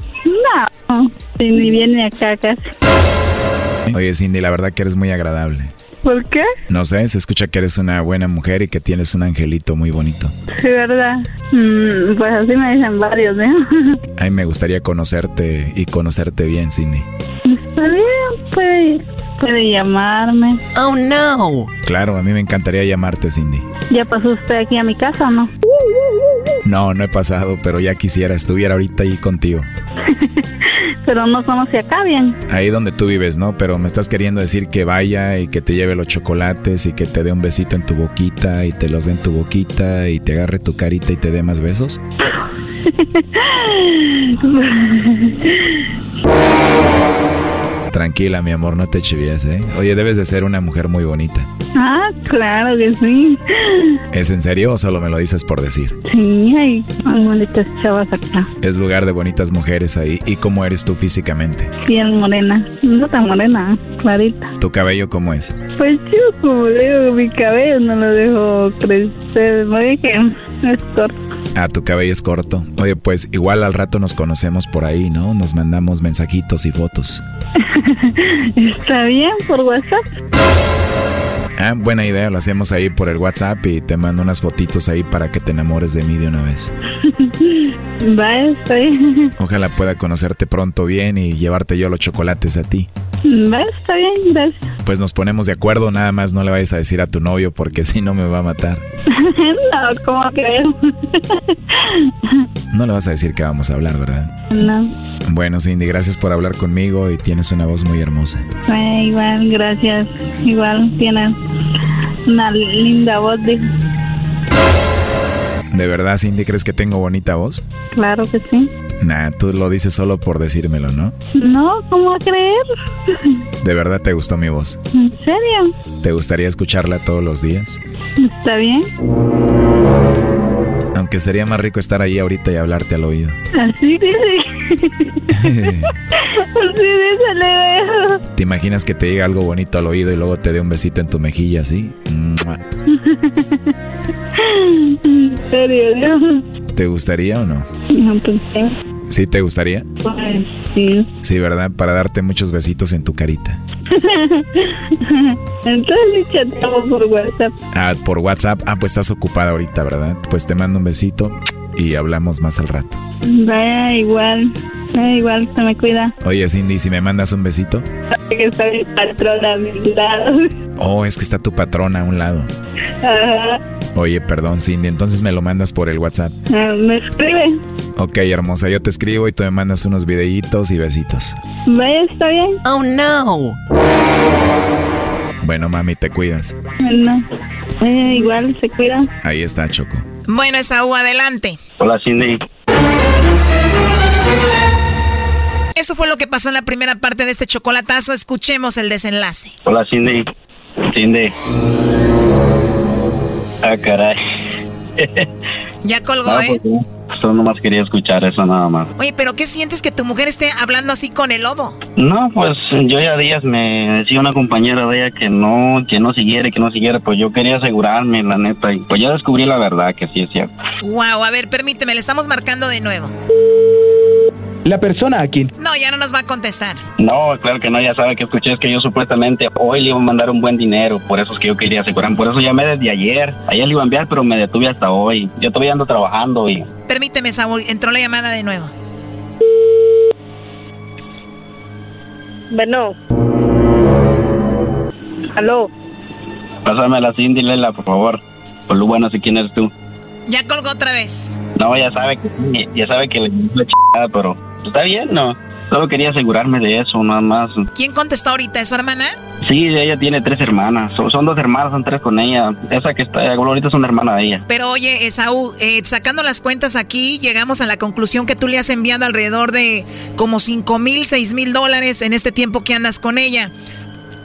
No, si ni viene acá casi. Oye, Cindy, la verdad que eres muy agradable. ¿Por qué? No sé, se escucha que eres una buena mujer y que tienes un angelito muy bonito. Sí, ¿verdad? Mm, pues así me dicen varios, ¿eh? A mí me gustaría conocerte y conocerte bien, Cindy. Está bien, puede, puede llamarme. Oh, no. Claro, a mí me encantaría llamarte, Cindy. ¿Ya pasó usted aquí a mi casa o no? No, no he pasado, pero ya quisiera, estuviera ahorita ahí contigo. Pero no conoce acá bien. Ahí donde tú vives, ¿no? Pero me estás queriendo decir que vaya y que te lleve los chocolates y que te dé un besito en tu boquita y te los dé en tu boquita y te agarre tu carita y te dé más besos. Tranquila, mi amor, no te chivías, ¿eh? Oye, debes de ser una mujer muy bonita. ah, claro que sí. ¿Es en serio o solo me lo dices por decir? Sí, hay bonitas chavas acá. Es lugar de bonitas mujeres ahí. ¿Y cómo eres tú físicamente? Piel morena. No tan morena, clarita. ¿Tu cabello cómo es? Pues yo, como digo, mi cabello no lo dejo crecer. Me dije, es corto. Ah, tu cabello es corto. Oye, pues igual al rato nos conocemos por ahí, ¿no? Nos mandamos mensajitos y fotos. Está bien, por WhatsApp. Ah, buena idea, lo hacemos ahí por el WhatsApp y te mando unas fotitos ahí para que te enamores de mí de una vez. Va, está bien. Ojalá pueda conocerte pronto bien y llevarte yo los chocolates a ti. Está bien, gracias. Pues nos ponemos de acuerdo, nada más no le vayas a decir a tu novio porque si no me va a matar. no, ¿cómo creo? No le vas a decir que vamos a hablar, ¿verdad? no. Bueno, Cindy, gracias por hablar conmigo y tienes una voz muy hermosa. Eh, igual, gracias. Igual, tienes una linda voz, dijo. ¿De verdad, Cindy, crees que tengo bonita voz? Claro que sí. Nah, tú lo dices solo por decírmelo, ¿no? No, ¿cómo a creer? ¿De verdad te gustó mi voz? ¿En serio? ¿Te gustaría escucharla todos los días? ¿Está bien? Aunque sería más rico estar ahí ahorita y hablarte al oído. Así le veo. ¿Te imaginas que te diga algo bonito al oído y luego te dé un besito en tu mejilla así? ¿Te gustaría o no? no pensé. ¿Sí te gustaría? Pues sí. Sí, ¿verdad? Para darte muchos besitos en tu carita. Entonces chateamos por WhatsApp. Ah, por WhatsApp. Ah, pues estás ocupada ahorita, ¿verdad? Pues te mando un besito y hablamos más al rato. Vaya, igual. Vaya, igual, se me cuida. Oye, Cindy, si me mandas un besito. Sabe que está mi patrona a mi lado. Oh, es que está tu patrona a un lado. Ajá. Oye, perdón, Cindy, entonces me lo mandas por el WhatsApp. Ah, Me escribe. Ok, hermosa, yo te escribo y tú me mandas unos videitos y besitos. Vaya, está bien. Oh, no. Bueno, mami, te cuidas. No. Vaya, igual, se cuida. Ahí está, Choco. Bueno, Esaú, adelante. Hola, Cindy. Eso fue lo que pasó en la primera parte de este chocolatazo. Escuchemos el desenlace. Hola, Cindy. Cindy. Ah, caray. Ya colgó, No, ¿eh? pues, Solo nomás quería escuchar eso nada más. Oye, pero ¿qué sientes que tu mujer esté hablando así con el lobo? No, pues yo ya días me decía una compañera de ella que no, que no siguiera, que no siguiera, pues yo quería asegurarme, la neta, y pues ya descubrí la verdad, que sí es cierto. Wow, a ver, permíteme, le estamos marcando de nuevo. La persona aquí. No, ya no nos va a contestar. No, claro que no, ya sabe que escuché, es que yo supuestamente hoy le iba a mandar un buen dinero, por eso es que yo quería asegurarme, por eso llamé desde ayer. Ayer le iba a enviar, pero me detuve hasta hoy. Yo todavía ando trabajando y... Permíteme, Saúl, entró la llamada de nuevo. Bueno. Aló. Pásame la Cindy, Lela, por favor. Por lo bueno, sé quién eres tú. Ya colgó otra vez. No, ya sabe que ya sabe que le la chingada, pero está bien, ¿no? Solo quería asegurarme de eso, nada más. ¿Quién contestó ahorita? ¿Es su hermana? Sí, ella tiene tres hermanas. Son, son dos hermanas, son tres con ella. Esa que está ahorita es una hermana de ella. Pero oye, Esaú, eh, sacando las cuentas aquí, llegamos a la conclusión que tú le has enviado alrededor de como 5 mil, 6 mil dólares en este tiempo que andas con ella.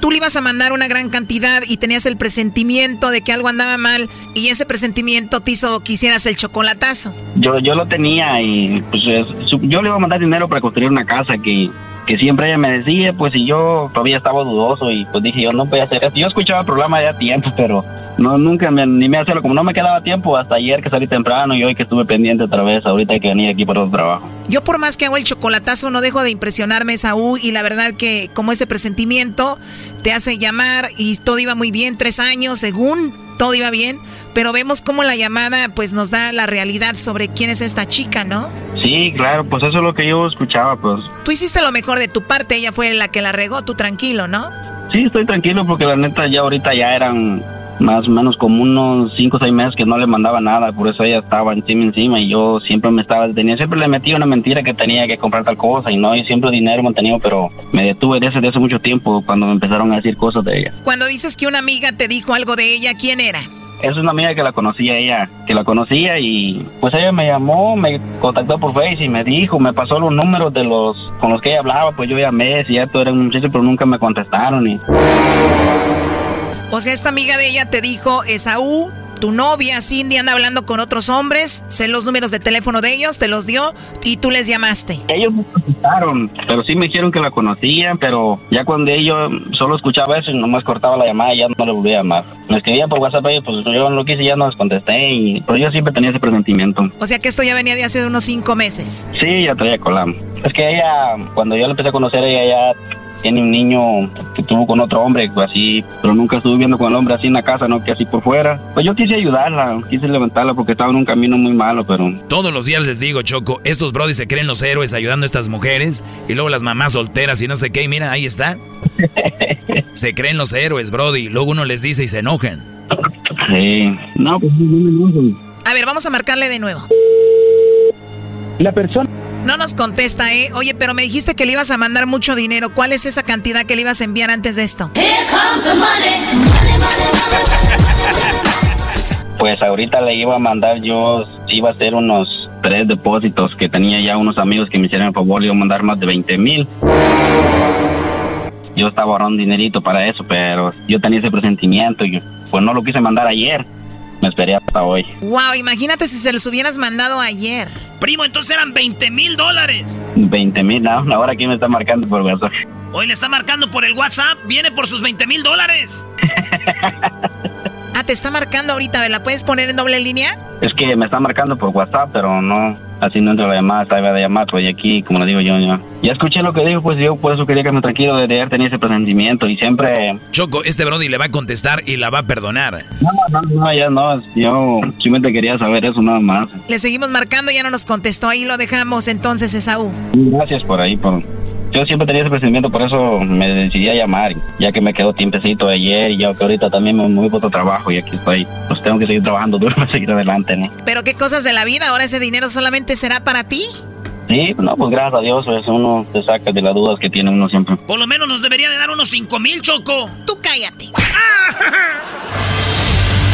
Tú le ibas a mandar una gran cantidad y tenías el presentimiento de que algo andaba mal y ese presentimiento te hizo que hicieras el chocolatazo. Yo, yo lo tenía y pues yo le iba a mandar dinero para construir una casa que que siempre ella me decía, pues y yo todavía estaba dudoso y pues dije yo no voy a hacer esto. Yo escuchaba el programa ya tiempo, pero no nunca me animé a hacerlo, como no me quedaba tiempo hasta ayer que salí temprano y hoy que estuve pendiente otra vez, ahorita que venir aquí para otro trabajo. Yo por más que hago el chocolatazo no dejo de impresionarme, Saúl, y la verdad que como ese presentimiento te hace llamar y todo iba muy bien, tres años, según todo iba bien, pero vemos cómo la llamada pues nos da la realidad sobre quién es esta chica, ¿no? Sí, claro, pues eso es lo que yo escuchaba, pues. Tú hiciste lo mejor de tu parte, ella fue la que la regó, tú tranquilo, ¿no? Sí, estoy tranquilo porque la neta ya ahorita ya eran más o menos como unos 5 o 6 meses que no le mandaba nada, por eso ella estaba encima encima y yo siempre me estaba deteniendo, siempre le metía una mentira que tenía que comprar tal cosa y no, y siempre dinero mantenido, pero me detuve desde hace mucho tiempo cuando me empezaron a decir cosas de ella. Cuando dices que una amiga te dijo algo de ella, ¿quién era? Es una amiga que la conocía ella, que la conocía y pues ella me llamó, me contactó por Facebook y me dijo, me pasó los números de los con los que ella hablaba, pues yo llamé, cierto, era un muchacho, pero nunca me contestaron y... O sea, esta amiga de ella te dijo, Esaú, tu novia Cindy anda hablando con otros hombres, sé los números de teléfono de ellos, te los dio y tú les llamaste. Ellos me contestaron, pero sí me dijeron que la conocían, pero ya cuando ellos solo escuchaba eso y nomás cortaba la llamada y ya no le volví a llamar. Me escribía por WhatsApp y pues yo lo quise y ya no les contesté, y, pero yo siempre tenía ese presentimiento. O sea que esto ya venía de hace unos cinco meses. Sí, ya traía colam. Es que ella, cuando yo la empecé a conocer, ella ya tiene un niño que tuvo con otro hombre, pues, así, pero nunca estuve viendo con el hombre así en la casa, ¿no? Que así por fuera. Pues yo quise ayudarla, quise levantarla porque estaba en un camino muy malo, pero... Todos los días les digo, Choco, estos brodis se creen los héroes ayudando a estas mujeres y luego las mamás solteras y no sé qué, y mira, ahí está. se creen los héroes, brody, luego uno les dice y se enojan. Sí, no, pues no me enojo. A ver, vamos a marcarle de nuevo. La persona... No nos contesta, ¿eh? Oye, pero me dijiste que le ibas a mandar mucho dinero. ¿Cuál es esa cantidad que le ibas a enviar antes de esto? Pues ahorita le iba a mandar yo, iba a hacer unos tres depósitos que tenía ya unos amigos que me hicieron el favor, le iba a mandar más de 20 mil. Yo estaba ahorrando dinerito para eso, pero yo tenía ese presentimiento y pues no lo quise mandar ayer. Me esperé hasta hoy. Wow, imagínate si se los hubieras mandado ayer. Primo, entonces eran 20 mil dólares. 20 mil, no, ahora quién me está marcando por WhatsApp. Hoy le está marcando por el WhatsApp, viene por sus 20 mil dólares. te está marcando ahorita, ¿la puedes poner en doble línea? Es que me está marcando por WhatsApp, pero no, así no entro la llamada, estaba de llamar, pues aquí, como le digo yo, yo, ya escuché lo que dijo, pues yo por eso quería que me tranquilo de ayer tenía ese presentimiento y siempre... Choco, este Brody le va a contestar y la va a perdonar. No, no, no, ya no, yo simplemente quería saber eso nada más. Le seguimos marcando, ya no nos contestó, ahí lo dejamos entonces, Esaú. Gracias por ahí, por... Yo siempre tenía ese presentimiento, por eso me decidí a llamar, ya que me quedó tiempecito de ayer y yo que ahorita también me muy poco trabajo y aquí estoy. Pues tengo que seguir trabajando duro para seguir adelante, ¿no? Pero qué cosas de la vida, ahora ese dinero solamente será para ti. Sí, no, pues gracias a Dios, pues uno se saca de las dudas que tiene uno siempre. Por lo menos nos debería de dar unos 5 mil, Choco. Tú cállate.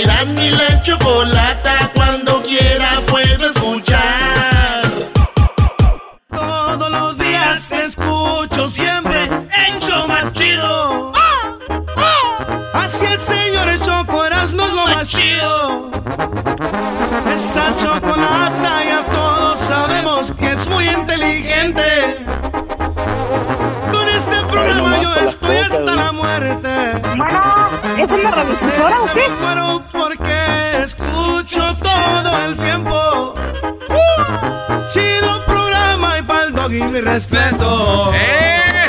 Eras mi la chocolata, cuando quiera puedo escuchar. Todos los días escucho siempre el show más chido. Así es, señores, Choco, eras no lo más chido. Esa chocolata ya todos sabemos que es muy inteligente. Con este programa yo estoy hasta la muerte. ¿Es una radiodifusora o qué? Pero porque escucho todo el tiempo. Chido programa y pa'l dog y mi respeto.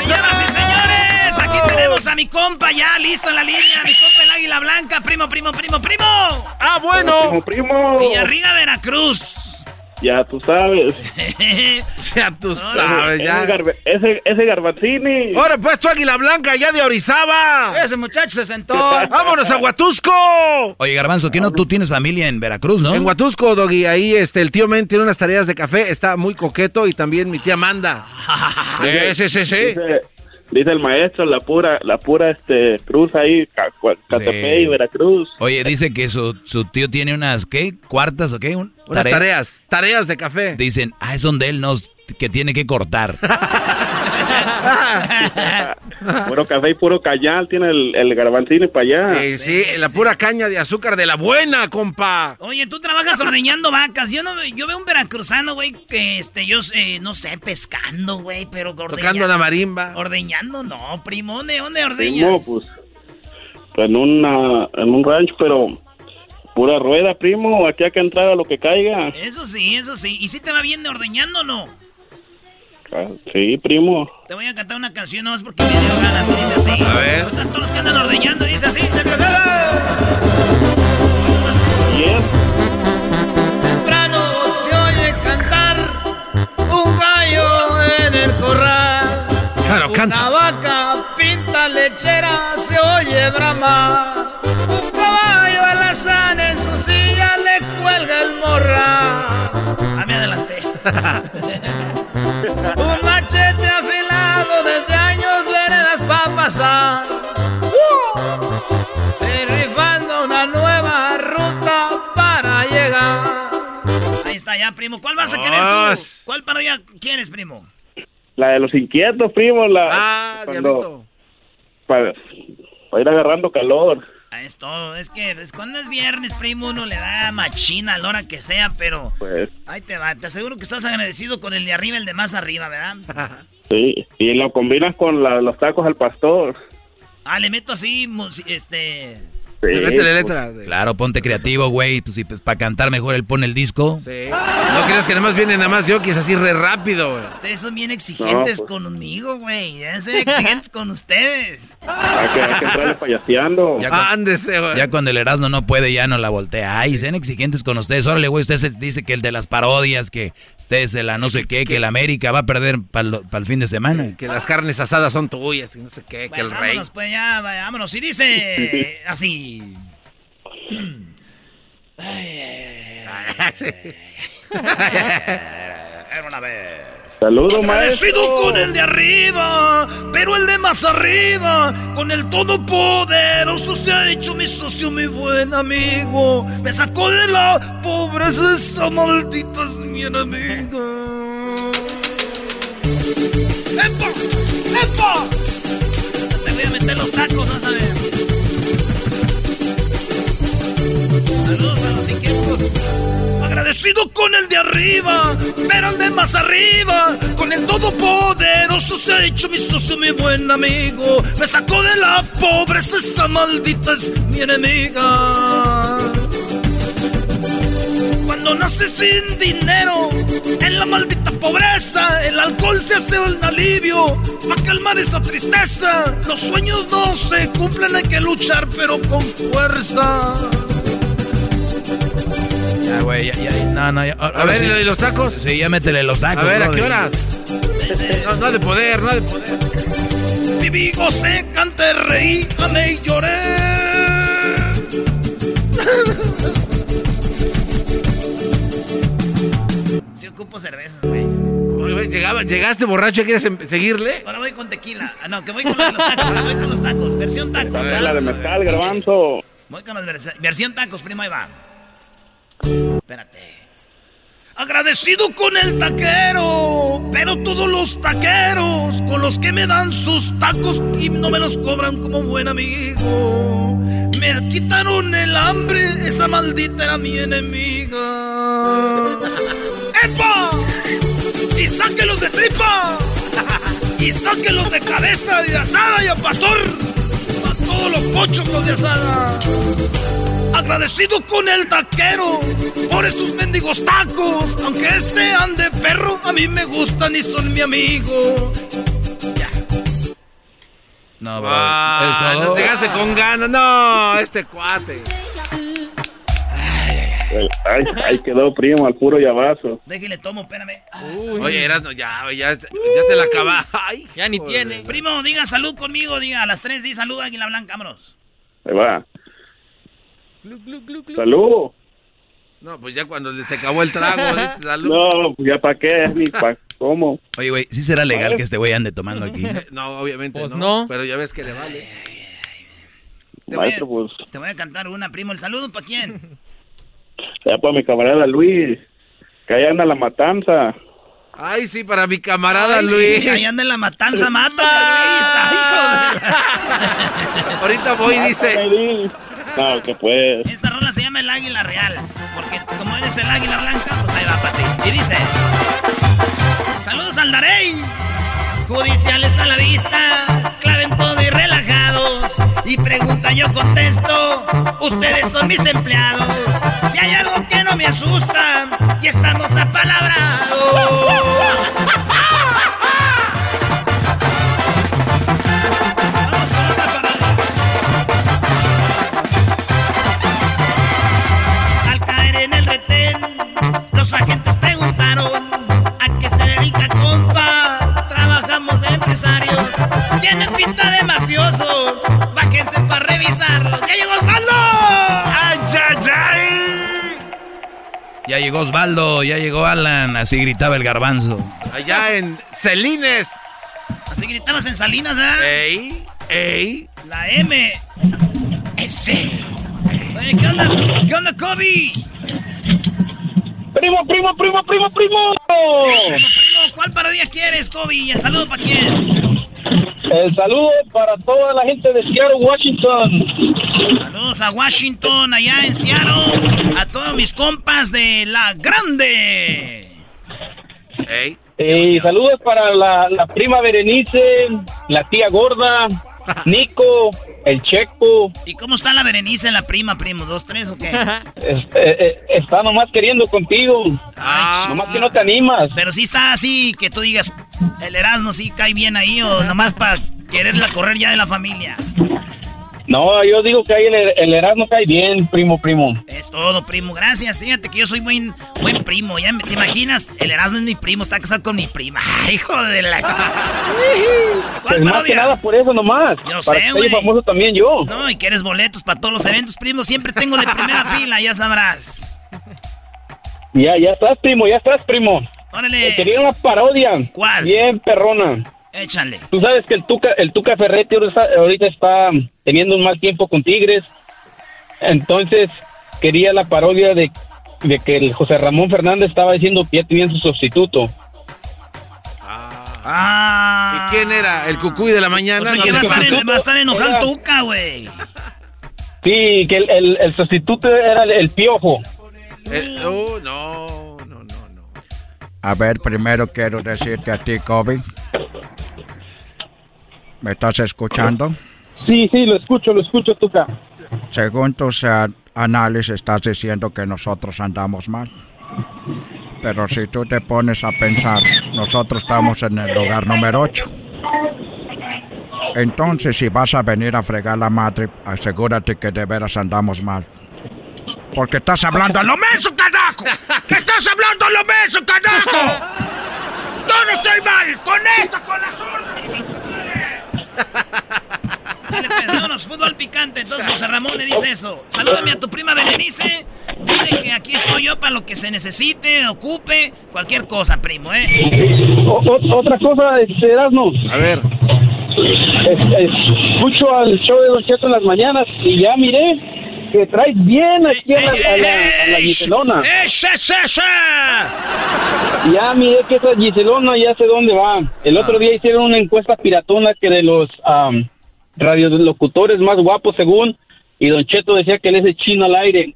Señoras y señores, aquí tenemos a mi compa ya listo en la línea, mi compa el águila blanca, primo, primo, primo, primo. Ah, bueno. Primo, primo. Villarriga, Veracruz. Ya tú sabes. ya tú sabes, ya. Ese, ese, ese garbanzini. Ahora pues tu águila blanca ya de Orizaba. Ese muchacho se sentó. ¡Vámonos a Huatusco! Oye, Garbanzo, ¿qué no? Tú tienes familia en Veracruz, ¿no? En Huatusco, Doggy, ahí este, el tío Men tiene unas tareas de café, está muy coqueto y también mi tía Amanda. sí, sí, sí, sí. Dice, dice el maestro, la pura, la pura este cruz ahí, Catepec y Veracruz. Oye, dice que su, su tío tiene unas, ¿qué? ¿Cuartas o qué? Un- Unas tare- tareas, tareas de café. Dicen, ah, es donde él nos, que tiene que cortar. puro café y puro cañal, tiene el, el garbanzini para allá. Eh, sí, la pura caña de azúcar de la buena, compa. Oye, tú trabajas ordeñando vacas. Yo no yo veo un veracruzano, güey, que este, yo eh, no sé, pescando, güey, pero ordeñando. Tocando la marimba. Ordeñando, no, primo, ¿dónde, dónde ordeñas? pues, pues en, una, en un rancho, pero pura rueda, primo, aquí hay que entrar a lo que caiga. Eso sí, eso sí. ¿Y si te va bien de ordeñando o no? Sí, primo. Te voy a cantar una canción nomás porque me dio ganas y dice así. A ver. Ahorita Todos los que andan ordeñando dice así. Se Temprano se oye cantar un gallo en el corral. Claro, canta. Una vaca pinta lechera se oye bramar. Un caballo alazán en su silla le cuelga el morral. Ah, me adelanté. Un machete afilado desde años veredas pa' pasar. ¡Uh! Y rifando una nueva ruta para llegar. Ahí está ya, primo. ¿Cuál vas a querer tú? ¿Cuál parodia quieres, primo? La de los inquietos, primo, la... Ah, cuando- Para, para ir agarrando calor. Ah, Es todo. Es que pues, cuando es viernes, primo, uno le da machina a la hora que sea, pero... Pues, Ahí te va. Te aseguro que estás agradecido con el de arriba y el de más arriba, ¿verdad? sí. Y lo combinas con la- los tacos al pastor. Ah, le meto así, este... Claro, ponte creativo, güey. Pues, si, pues, para cantar mejor él pone el disco. No creas que nada más viene nada más yo, que es así re rápido, güey. Ustedes son bien exigentes No, pues. conmigo, güey. Ya ser exigentes con ustedes. Hay que, hay que entrarle payaseando. Ya, cu- ya cuando el Erasmo no puede, ya no la voltea. Ay, sean exigentes con ustedes. Órale, güey, usted se dice que el de las parodias, que ustedes se la no sé qué, que el América va a perder para el fin de semana. Que las carnes asadas son tuyas, y no sé qué, que el rey. Vámonos, pues ya, vámonos. Y dice así. Era una vez. Saludos, maestro. con el de arriba, pero el de más arriba, con el todopoderoso se ha hecho mi socio, mi buen amigo. Me sacó de la pobreza, esa maldita es mi enemiga. ¡Epa! ¡Epa! Te voy a meter los tacos, vas a. Saludos a los inquietos. Agradecido con el de arriba, pero el de más arriba, con el todopoderoso se ha hecho mi socio, mi buen amigo. Me sacó de la pobreza, esa maldita es mi enemiga. Cuando naces sin dinero, en la maldita pobreza, el alcohol se hace un alivio para calmar esa tristeza. Los sueños no se cumplen, hay que luchar, pero con fuerza. Ya, güey, ya, ya. No, no, ya. A ver, ¿y los tacos? Sí, ya métele los tacos. A ver, ¿a qué horas? No, no ha de poder, no ha de poder. Viví, gocé, canté, reí, amé y lloré. Si ocupo cervezas, güey. Llegaba- llegaste borracho, ¿quieres em- seguirle? Ahora voy con tequila. Ah, no, que voy con los tacos, voy con los tacos. Versión tacos. La de mezcal, garbanzo. Voy con las vers- versión tacos, primo, ahí va. Espérate. Agradecido con el taquero, pero todos los taqueros con los que me dan sus tacos y no me los cobran como buen amigo. Me quitaron el hambre, esa maldita era mi enemiga. ¡Epa! ¡Y sáquelos de tripa! ¡Y sáquelos de cabeza de asada y a pastor! ¡A todos los pochos los de asada! Agradecido con el taquero por esos mendigos tacos. Aunque sean de perro, a mí me gustan y son mi amigo. No, bro. Ah, nos llegaste con ganas. No, este cuate. Ay, ahí quedó, primo, al puro llavazo. Déjale, tomo, espérame. Oye, Erasno, ya, ya, ya te la acaba. Ay, ya ni joder. tiene. Primo, diga salud conmigo, diga a las 3 di salud, Águila Blanca, vámonos. Ahí va. Salud. No, pues ya cuando se acabó el trago, dice, salud. No, pues ya para qué, ni para ¿Cómo? Oye, güey, ¿sí será legal que este güey ande tomando aquí? no, obviamente Pues no, no. Pero ya ves que le vale. Te voy, pues, a, te voy a cantar una, primo. ¿El saludo para quién? Ya para mi camarada Luis, que allá anda la matanza. Ay, sí, para mi camarada Ay, Luis. Ahí anda en la matanza, mátame, Luis. Ay, hijo de- Ahorita voy, dice. No, que pues. Esta rola se llama El Águila Real. Porque como eres el águila blanca, pues ahí va para ti. Y dice: Saludos al Darey. Judiciales a la vista, claven todo y relajados. Y pregunta, yo contesto: Ustedes son mis empleados. Si hay algo que no me asusta, y estamos Al caer en el retén, los agentes preguntaron empresarios Tienen pinta de mafiosos Bájense para revisarlos ¡Ya llegó Osvaldo! ¡Ay, ay, ay! Ya llegó Osvaldo, ya llegó Alan, así gritaba el garbanzo. Allá en Celines. Así gritabas en Salinas, ¿verdad? Ey, ey. La M S Oye, ¿qué onda? ¿Qué onda, Kobe? Primo, primo, primo, primo, primo. Primo, primo, ¿cuál parodia quieres, Kobe? ¿Y el saludo para quién? El saludo para toda la gente de Seattle, Washington. Saludos a Washington, allá en Seattle. A todos mis compas de La Grande. Ey. Y saludos para la, la prima Berenice, la tía gorda, Nico, el Checo. ¿Y cómo está la Berenice, la prima, primo? ¿Dos, tres o qué? Es- eh, eh, está nomás queriendo contigo. nomás que no te animas. Pero sí está así, que tú digas, el Erasmo sí cae bien ahí o nomás para quererla correr ya de la familia. No, yo digo que ahí el, el Erasmo cae bien, primo, primo. Es todo, primo. Gracias. Fíjate que yo soy buen, buen primo. ¿Ya me- te imaginas? El Erasmo es mi primo, está casado con mi prima. Hijo de la chica. Pues más que nada por eso nomás. Yo para sé, güey. famoso también yo. No, y quieres boletos para todos los eventos, primo. Siempre tengo de primera fila, ya sabrás. Ya, ya estás, primo, ya estás, primo. Órale. Eh, quería una parodia. ¿Cuál? Bien perrona. Échale. Tú sabes que el Tuca, el Tuca Ferretti ahorita está, teniendo un mal tiempo con Tigres. Entonces, quería la parodia de, de que el José Ramón Fernández estaba diciendo que ya tenían su sustituto. Ah. ¿Y quién era? ¿El cucuy de la mañana? O sea, No, que va a no, estar, no. en- va a estar enojado Era- el Tuca, güey. Sí, que el, el- el sustituto era el, el Piojo. Oh, no. A ver, primero quiero decirte a ti, Kobe. ¿Me estás escuchando? Sí, sí, lo escucho, lo escucho, Tuca. Según tus análisis, estás diciendo que nosotros andamos mal. Pero si tú te pones a pensar, nosotros estamos en el lugar número 8. Entonces, si vas a venir a fregar la madre, asegúrate que de veras andamos mal. Porque estás hablando a lo menso, carajo. Estás hablando a lo menso, carajo. Yo no estoy mal con esta, con la zurda. Dale, pues, fútbol picante. Entonces José Ramón le dice eso. Salúdame a tu prima Berenice. Dile que aquí estoy yo para lo que se necesite, ocupe, cualquier cosa, primo, ¿eh? O- o- otra cosa, este, Erasmo. A ver. Es- es- escucho al show de Don Cheto en las mañanas y ya miré que traes bien aquí a la, a la, a la Giselona. ¡Eh, she, she, she! Ya miré que esa Giselona ya sé dónde va. El otro día hicieron una encuesta piratona que de los am, radiolocutores más guapos según, y Don Cheto decía que él es el chino al aire.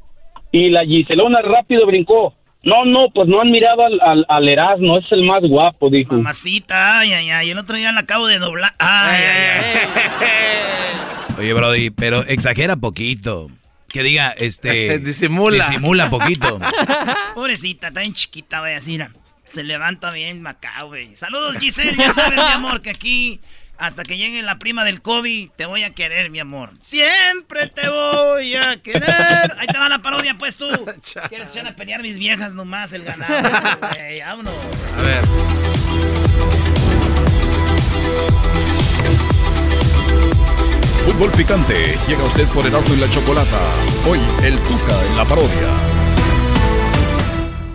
Y la Giselona rápido brincó. No, no, pues no han mirado al, al, al Erasmo, es el más guapo, dijo. Mamacita, ay, ay, ay. El otro día la acabo de doblar. Ay, ay, ay. Oye, Brody, pero exagera poquito. Que diga, este... Disimula. Disimula poquito. Pobrecita, está bien chiquita, güey, así, mira. Se levanta bien acá, güey. Saludos, Giselle, ya sabes, mi amor, que aquí, hasta que llegue la prima del COVID, te voy a querer, mi amor. Siempre te voy a querer. Ahí te va la parodia, pues, tú. ¿Quieres echar a pelear mis viejas nomás el ganado? güey? vámonos. A ver. Fútbol picante llega usted por Erasmo y la Chocolata. Hoy el Tuca en la parodia.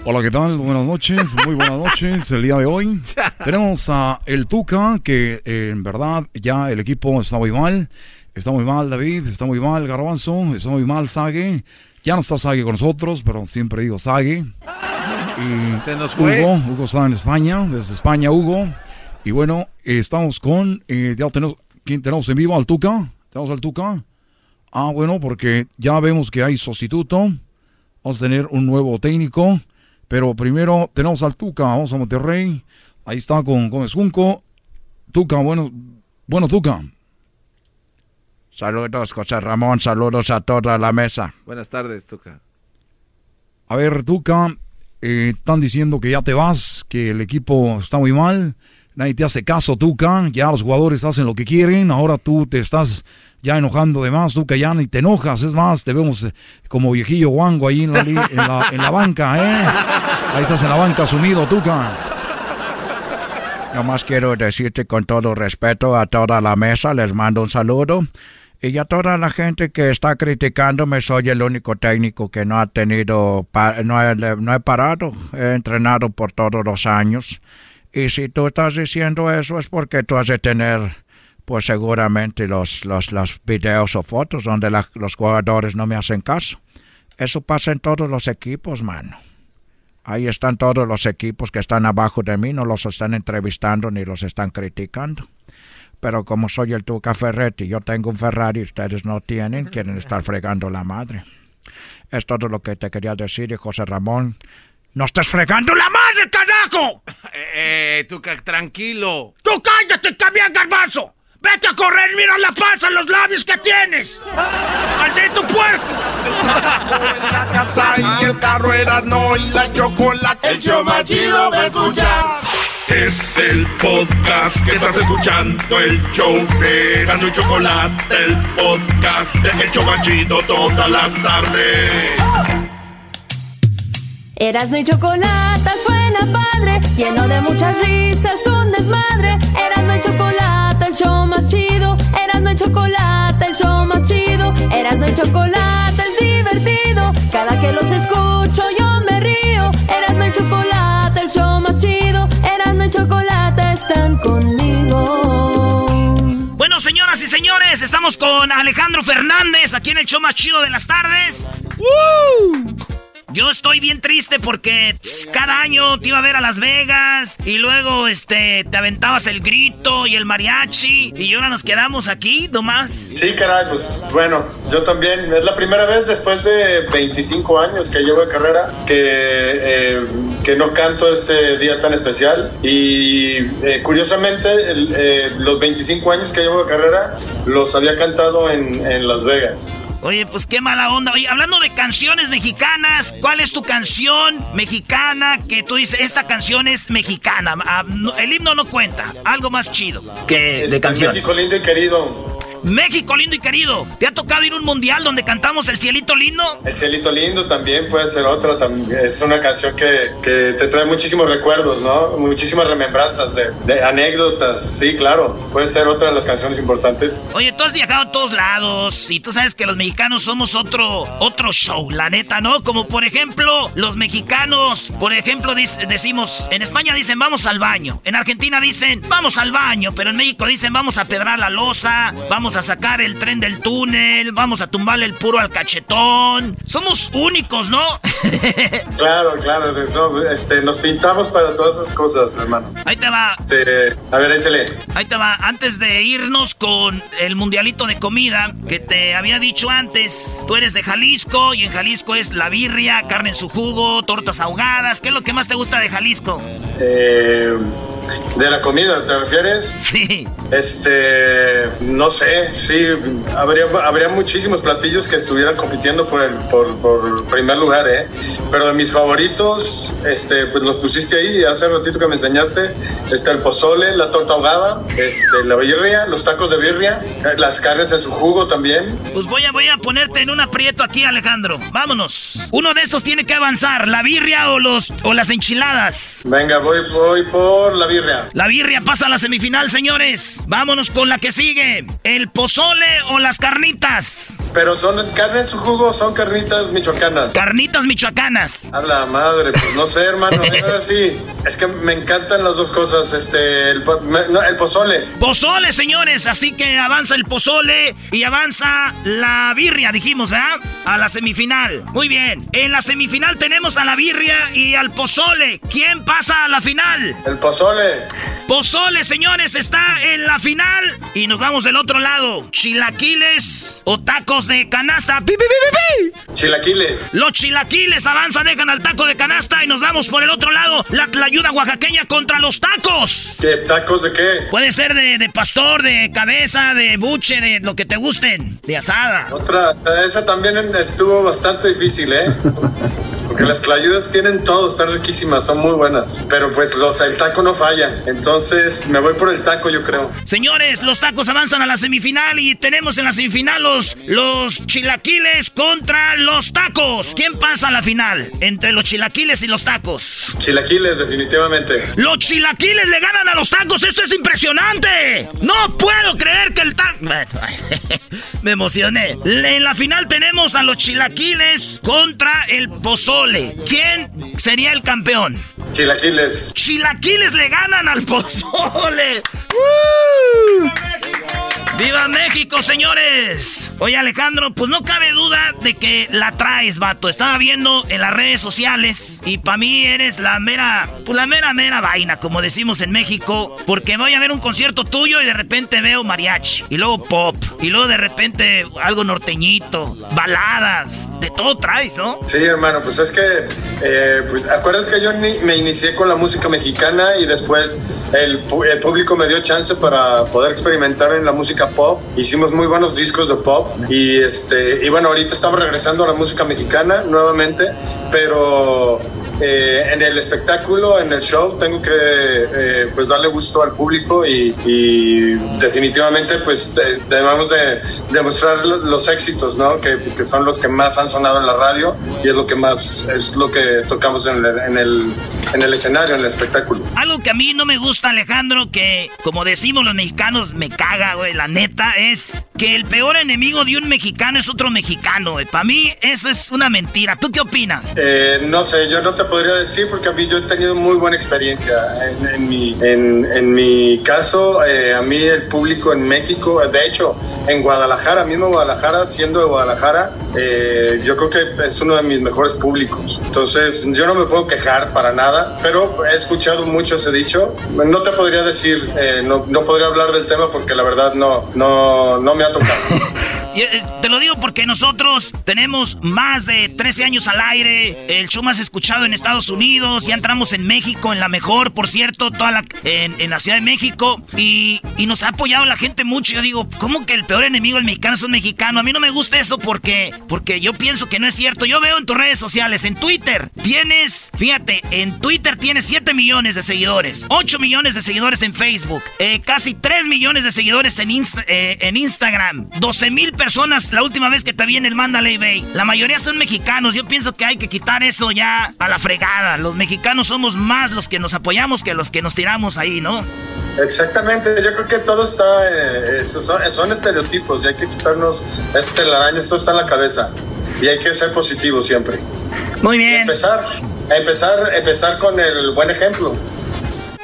Hola, ¿qué tal? Buenas noches, muy buenas noches. El día de hoy tenemos a el Tuca, que eh, en verdad ya el equipo está muy mal. Está muy mal David, está muy mal Garbanzo, está muy mal Sage. Ya no está Sage con nosotros, pero siempre digo Sage. Y Se nos fue. Hugo, Hugo está en España, desde España Hugo. Y bueno, estamos con, eh, ya tenemos, ¿quién tenemos en vivo? Al Tuca. ¿Tenemos al Tuca? Ah, bueno, porque ya vemos que hay sustituto. Vamos a tener un nuevo técnico. Pero primero tenemos al Tuca. Vamos a Monterrey. Ahí está con Gómez Junco. Tuca, bueno, bueno, Tuca. Saludos, José Ramón. Saludos a toda la mesa. Buenas tardes, Tuca. A ver, Tuca, eh, están diciendo que ya te vas, que el equipo está muy mal. Nadie te hace caso, Tuca. Ya los jugadores hacen lo que quieren. Ahora tú te estás ya enojando de más, Tuca. Ya ni te enojas. Es más, te vemos eh, como viejillo guango ahí en la, en la, en la banca, ¿eh? Ahí estás en la banca sumido, Tuca. Nomás quiero decirte con todo respeto a toda la mesa, les mando un saludo. Y a toda la gente que está criticándome, soy el único técnico que no ha tenido, no he, no he parado, he entrenado por todos los años. Y si tú estás diciendo eso es porque tú has de tener, pues seguramente los, los, los videos o fotos donde la- los jugadores no me hacen caso. Eso pasa en todos los equipos, mano. Ahí están todos los equipos que están abajo de mí, no los están entrevistando ni los están criticando. Pero como soy el Tuca Ferretti, yo tengo un Ferrari, ustedes no tienen, quieren estar fregando la madre. Es todo lo que te quería decir, y José Ramón. ¡No estés fregando la madre, carajo! Eh, Tuca, tranquilo. ¡Tú cállate también, garbanzo! ¡Vete a correr, mira la panza, los labios que tienes! ¡Maldito puerco! la casa y el carro era no y la chocolate. El show más chido va a escuchar. Es el podcast que estás escuchando, el show de Erasmo y Chocolate, el podcast de El Chobachito todas las tardes. Erasno y chocolate suena padre, lleno de muchas risas, un desmadre. Erasno y chocolate, el show más chido. Erasno y chocolate, el show más chido. Erasno y chocolate es divertido. Cada que los escucho yo me río. Erasno y chocolate, el show más chido. Erasno y chocolate están conmigo. Bueno, señoras y señores, estamos con Alejandro Fernández aquí en el show más chido de las tardes. Yo estoy bien triste porque tss, cada año te iba a ver a Las Vegas y luego este te aventabas el grito y el mariachi y ahora nos quedamos aquí nomás. Sí, caray, pues bueno, yo también. Es la primera vez después de 25 años que llevo de carrera que, eh, que no canto este día tan especial. Y eh, curiosamente, eh, los 25 años que llevo de carrera los había cantado en, en Las Vegas. Oye, pues qué mala onda. Oye, hablando de canciones mexicanas, ¿cuál es tu canción mexicana que tú dices, esta canción es mexicana? Ah, no, el himno no cuenta, algo más chido. Que Este, México lindo y querido. México lindo y querido. ¿Te ha tocado ir a un mundial donde cantamos El Cielito Lindo? El cielito lindo también puede ser otra. Es una canción que, que te trae muchísimos recuerdos, ¿no? Muchísimas remembranzas de, de anécdotas. Sí, claro. Puede ser otra de las canciones importantes. Oye, tú has viajado a todos lados y tú sabes que los mexicanos somos otro, otro show, la neta, ¿no? Como por ejemplo, los mexicanos, por ejemplo, decimos, en España dicen vamos al baño, en Argentina dicen vamos al baño, pero en México dicen vamos a pedrar la losa, vamos a sacar el tren del túnel, vamos a tumbarle el puro al cachetón. Somos únicos, ¿no? Claro, claro. este, nos pintamos para todas esas cosas, hermano. Ahí te va. Este, a ver, échale. Ahí te va, antes de irnos con el mundialito de comida que te había dicho antes, tú eres de Jalisco y en Jalisco es la birria, carne en su jugo, tortas ahogadas. ¿Qué es lo que más te gusta de Jalisco? Eh, de la comida, ¿te refieres? Sí. Este, no sé, sí, habría, habría muchísimos platillos que estuvieran compitiendo por el por, por primer lugar, ¿eh? Pero de mis favoritos, este, pues los pusiste ahí, hace ratito que me enseñaste, está el pozole, la torta ahogada, este, la birria, los tacos de birria, las carnes en su jugo también. Pues voy a, voy a ponerte en un aprieto aquí, Alejandro. Vámonos. Uno de estos tiene que avanzar, la birria o, los, o las enchiladas. Venga, voy, voy por la birria. La birria pasa a la semifinal, señores. Vámonos con la que sigue. ¿El pozole o las carnitas? Pero son carne en su jugo, son carnitas michoacanas. Carnitas michoacanas. A la madre, pues no sé, hermano. Ahora sí, es que me encantan las dos cosas. Este, el, po- me- no, el pozole. Pozole, señores. Así que avanza el pozole y avanza la birria, dijimos, ¿verdad? A la semifinal. Muy bien. En la semifinal tenemos a la birria y al pozole. ¿Quién pasa a la final? El pozole. Pozole, señores, está en la final. Y nos vamos del otro lado. Chilaquiles o tacos de canasta. ¡Pi, pi, pi, pi, pi! Chilaquiles. Los chilaquiles avanzan, dejan al taco de canasta y nos vamos por el otro lado. La ayuda oaxaqueña contra los tacos. ¿Qué? ¿Tacos de qué? Puede ser de, de pastor, de cabeza, de buche, de lo que te gusten. De asada. Otra, esa también estuvo bastante difícil, ¿eh? Porque las tlayudas tienen todo, están riquísimas, son muy buenas. Pero pues los, el taco no falla. Entonces me voy por el taco, yo creo. Señores, los tacos avanzan a la semifinal y tenemos en la semifinal los, los chilaquiles contra los tacos. ¿Quién pasa a la final entre los chilaquiles y los tacos? Chilaquiles, definitivamente. Los chilaquiles le ganan a los tacos. Esto es impresionante. No puedo creer que el taco... Me emocioné. En la final tenemos a los chilaquiles contra el pozole. ¿Quién sería el campeón? Chilaquiles. Chilaquiles le ganan al pozole. ¡Uh! ¡Viva México, señores! Oye, Alejandro, pues no cabe duda de que la traes, vato. Estaba viendo en las redes sociales y para mí eres la mera, pues la mera, mera vaina, como decimos en México. Porque voy a ver un concierto tuyo y de repente veo mariachi, y luego pop, y luego de repente algo norteñito, baladas, de todo traes, ¿no? Sí, hermano, pues es que, eh, pues, acuérdate que yo me inicié con la música mexicana y después el, pu- el público me dio chance para poder experimentar en la música pop. Hicimos muy buenos discos de pop y este y bueno, ahorita estamos regresando a la música mexicana nuevamente, pero eh, en el espectáculo, en el show, tengo que eh, pues darle gusto al público y, y definitivamente pues debemos de demostrar lo- los éxitos, ¿no? Que, que son los que más han sonado en la radio y es lo que más es lo que tocamos en el, en el, en el escenario, en el espectáculo. Algo que a mí no me gusta, Alejandro, que como decimos los mexicanos, me caga, güey, la neta, es que el peor enemigo de un mexicano es otro mexicano. Para mí eso es una mentira. ¿Tú qué opinas? Eh, no sé, yo no te podría decir porque a mí yo he tenido muy buena experiencia. En, mi, en mi caso, eh, a mí el público en México, de hecho, en Guadalajara, mismo Guadalajara, siendo de Guadalajara, eh, yo creo que es uno de mis mejores públicos. Entonces, yo no me puedo quejar para nada, pero he escuchado mucho ese dicho. No te podría decir, eh, no, no podría hablar del tema porque la verdad no, no, no me ha tocado. Eh, te lo digo porque nosotros tenemos más de 13 años al aire, el show más escuchado en Estados Unidos, ya entramos en México, en la mejor, por cierto, toda la, en, en la Ciudad de México, y, y nos ha apoyado la gente mucho. Yo digo, ¿cómo que el peor enemigo del mexicano es un mexicano? A mí no me gusta eso porque, porque yo pienso que no es cierto. Yo veo en tus redes sociales, en Twitter, tienes, fíjate, en Twitter tienes 7 millones de seguidores, 8 millones de seguidores en Facebook, eh, casi 3 millones de seguidores en, Insta- eh, en Instagram, 12 mil personas la última vez que te vi en el Mandalay Bay. La mayoría son mexicanos. Yo pienso que hay que quitar eso ya a la fregada. Los mexicanos somos más los que nos apoyamos que los que nos tiramos ahí, ¿no? Exactamente, yo creo que todo está, eh, son, son estereotipos y hay que quitarnos este telaraña, esto está en la cabeza y hay que ser positivo siempre. Muy bien. empezar, empezar, empezar con el buen ejemplo.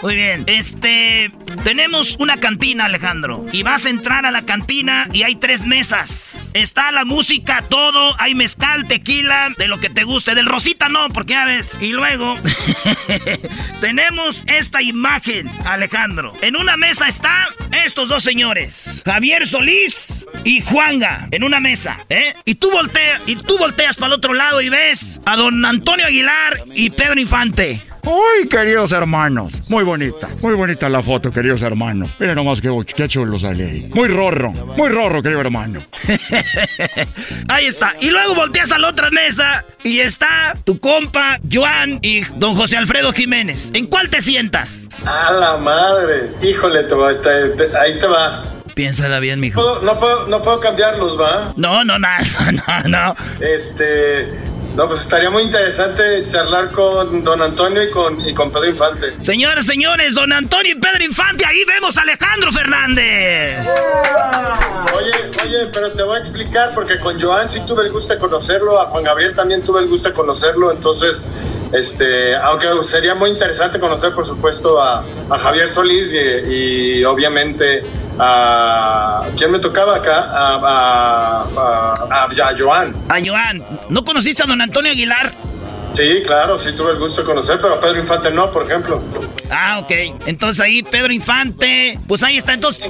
Muy bien. Este, tenemos una cantina, Alejandro. Y vas a entrar a la cantina y hay tres mesas. Está la música, todo. Hay mezcal, tequila, de lo que te guste. Del rosita no, porque ya ves. Y luego tenemos esta imagen, Alejandro. En una mesa está estos dos señores. Javier Solís y Juanga. En una mesa, ¿eh? Y tú volteas, y tú volteas para el otro lado y ves a don Antonio Aguilar y Pedro Infante. ¡Ay, queridos hermanos! Muy bonita, muy bonita la foto, queridos hermanos. Miren nomás qué, qué chulo sale ahí. Muy rorro, muy rorro, querido hermano. Ahí está. Y luego volteas a la otra mesa y está tu compa Joan y don José Alfredo Jiménez. ¿En cuál te sientas? A la madre, híjole, te va- te- te- ahí te va. Piénsala bien, mijo. Puedo- no, puedo, no puedo cambiarlos, ¿va? No, no, no, no, no. Este, No, pues estaría muy interesante charlar con don Antonio y con, y con Pedro Infante. Señores, señores, don Antonio y Pedro Infante, ahí vemos a Alejandro Fernández. Oye, oye, pero te voy a explicar porque con Joan sí tuve el gusto de conocerlo, a Juan Gabriel también tuve el gusto de conocerlo, entonces, este, aunque sería muy interesante conocer, por supuesto, a, a Javier Solís y, y obviamente a... ¿Quién me tocaba acá? A, a, a, a Joan. A Joan. ¿No conociste a don Antonio Aguilar? Sí, claro, sí tuve el gusto de conocer, pero a Pedro Infante no, por ejemplo. Ah, ok. Entonces ahí Pedro Infante, pues ahí está. Entonces...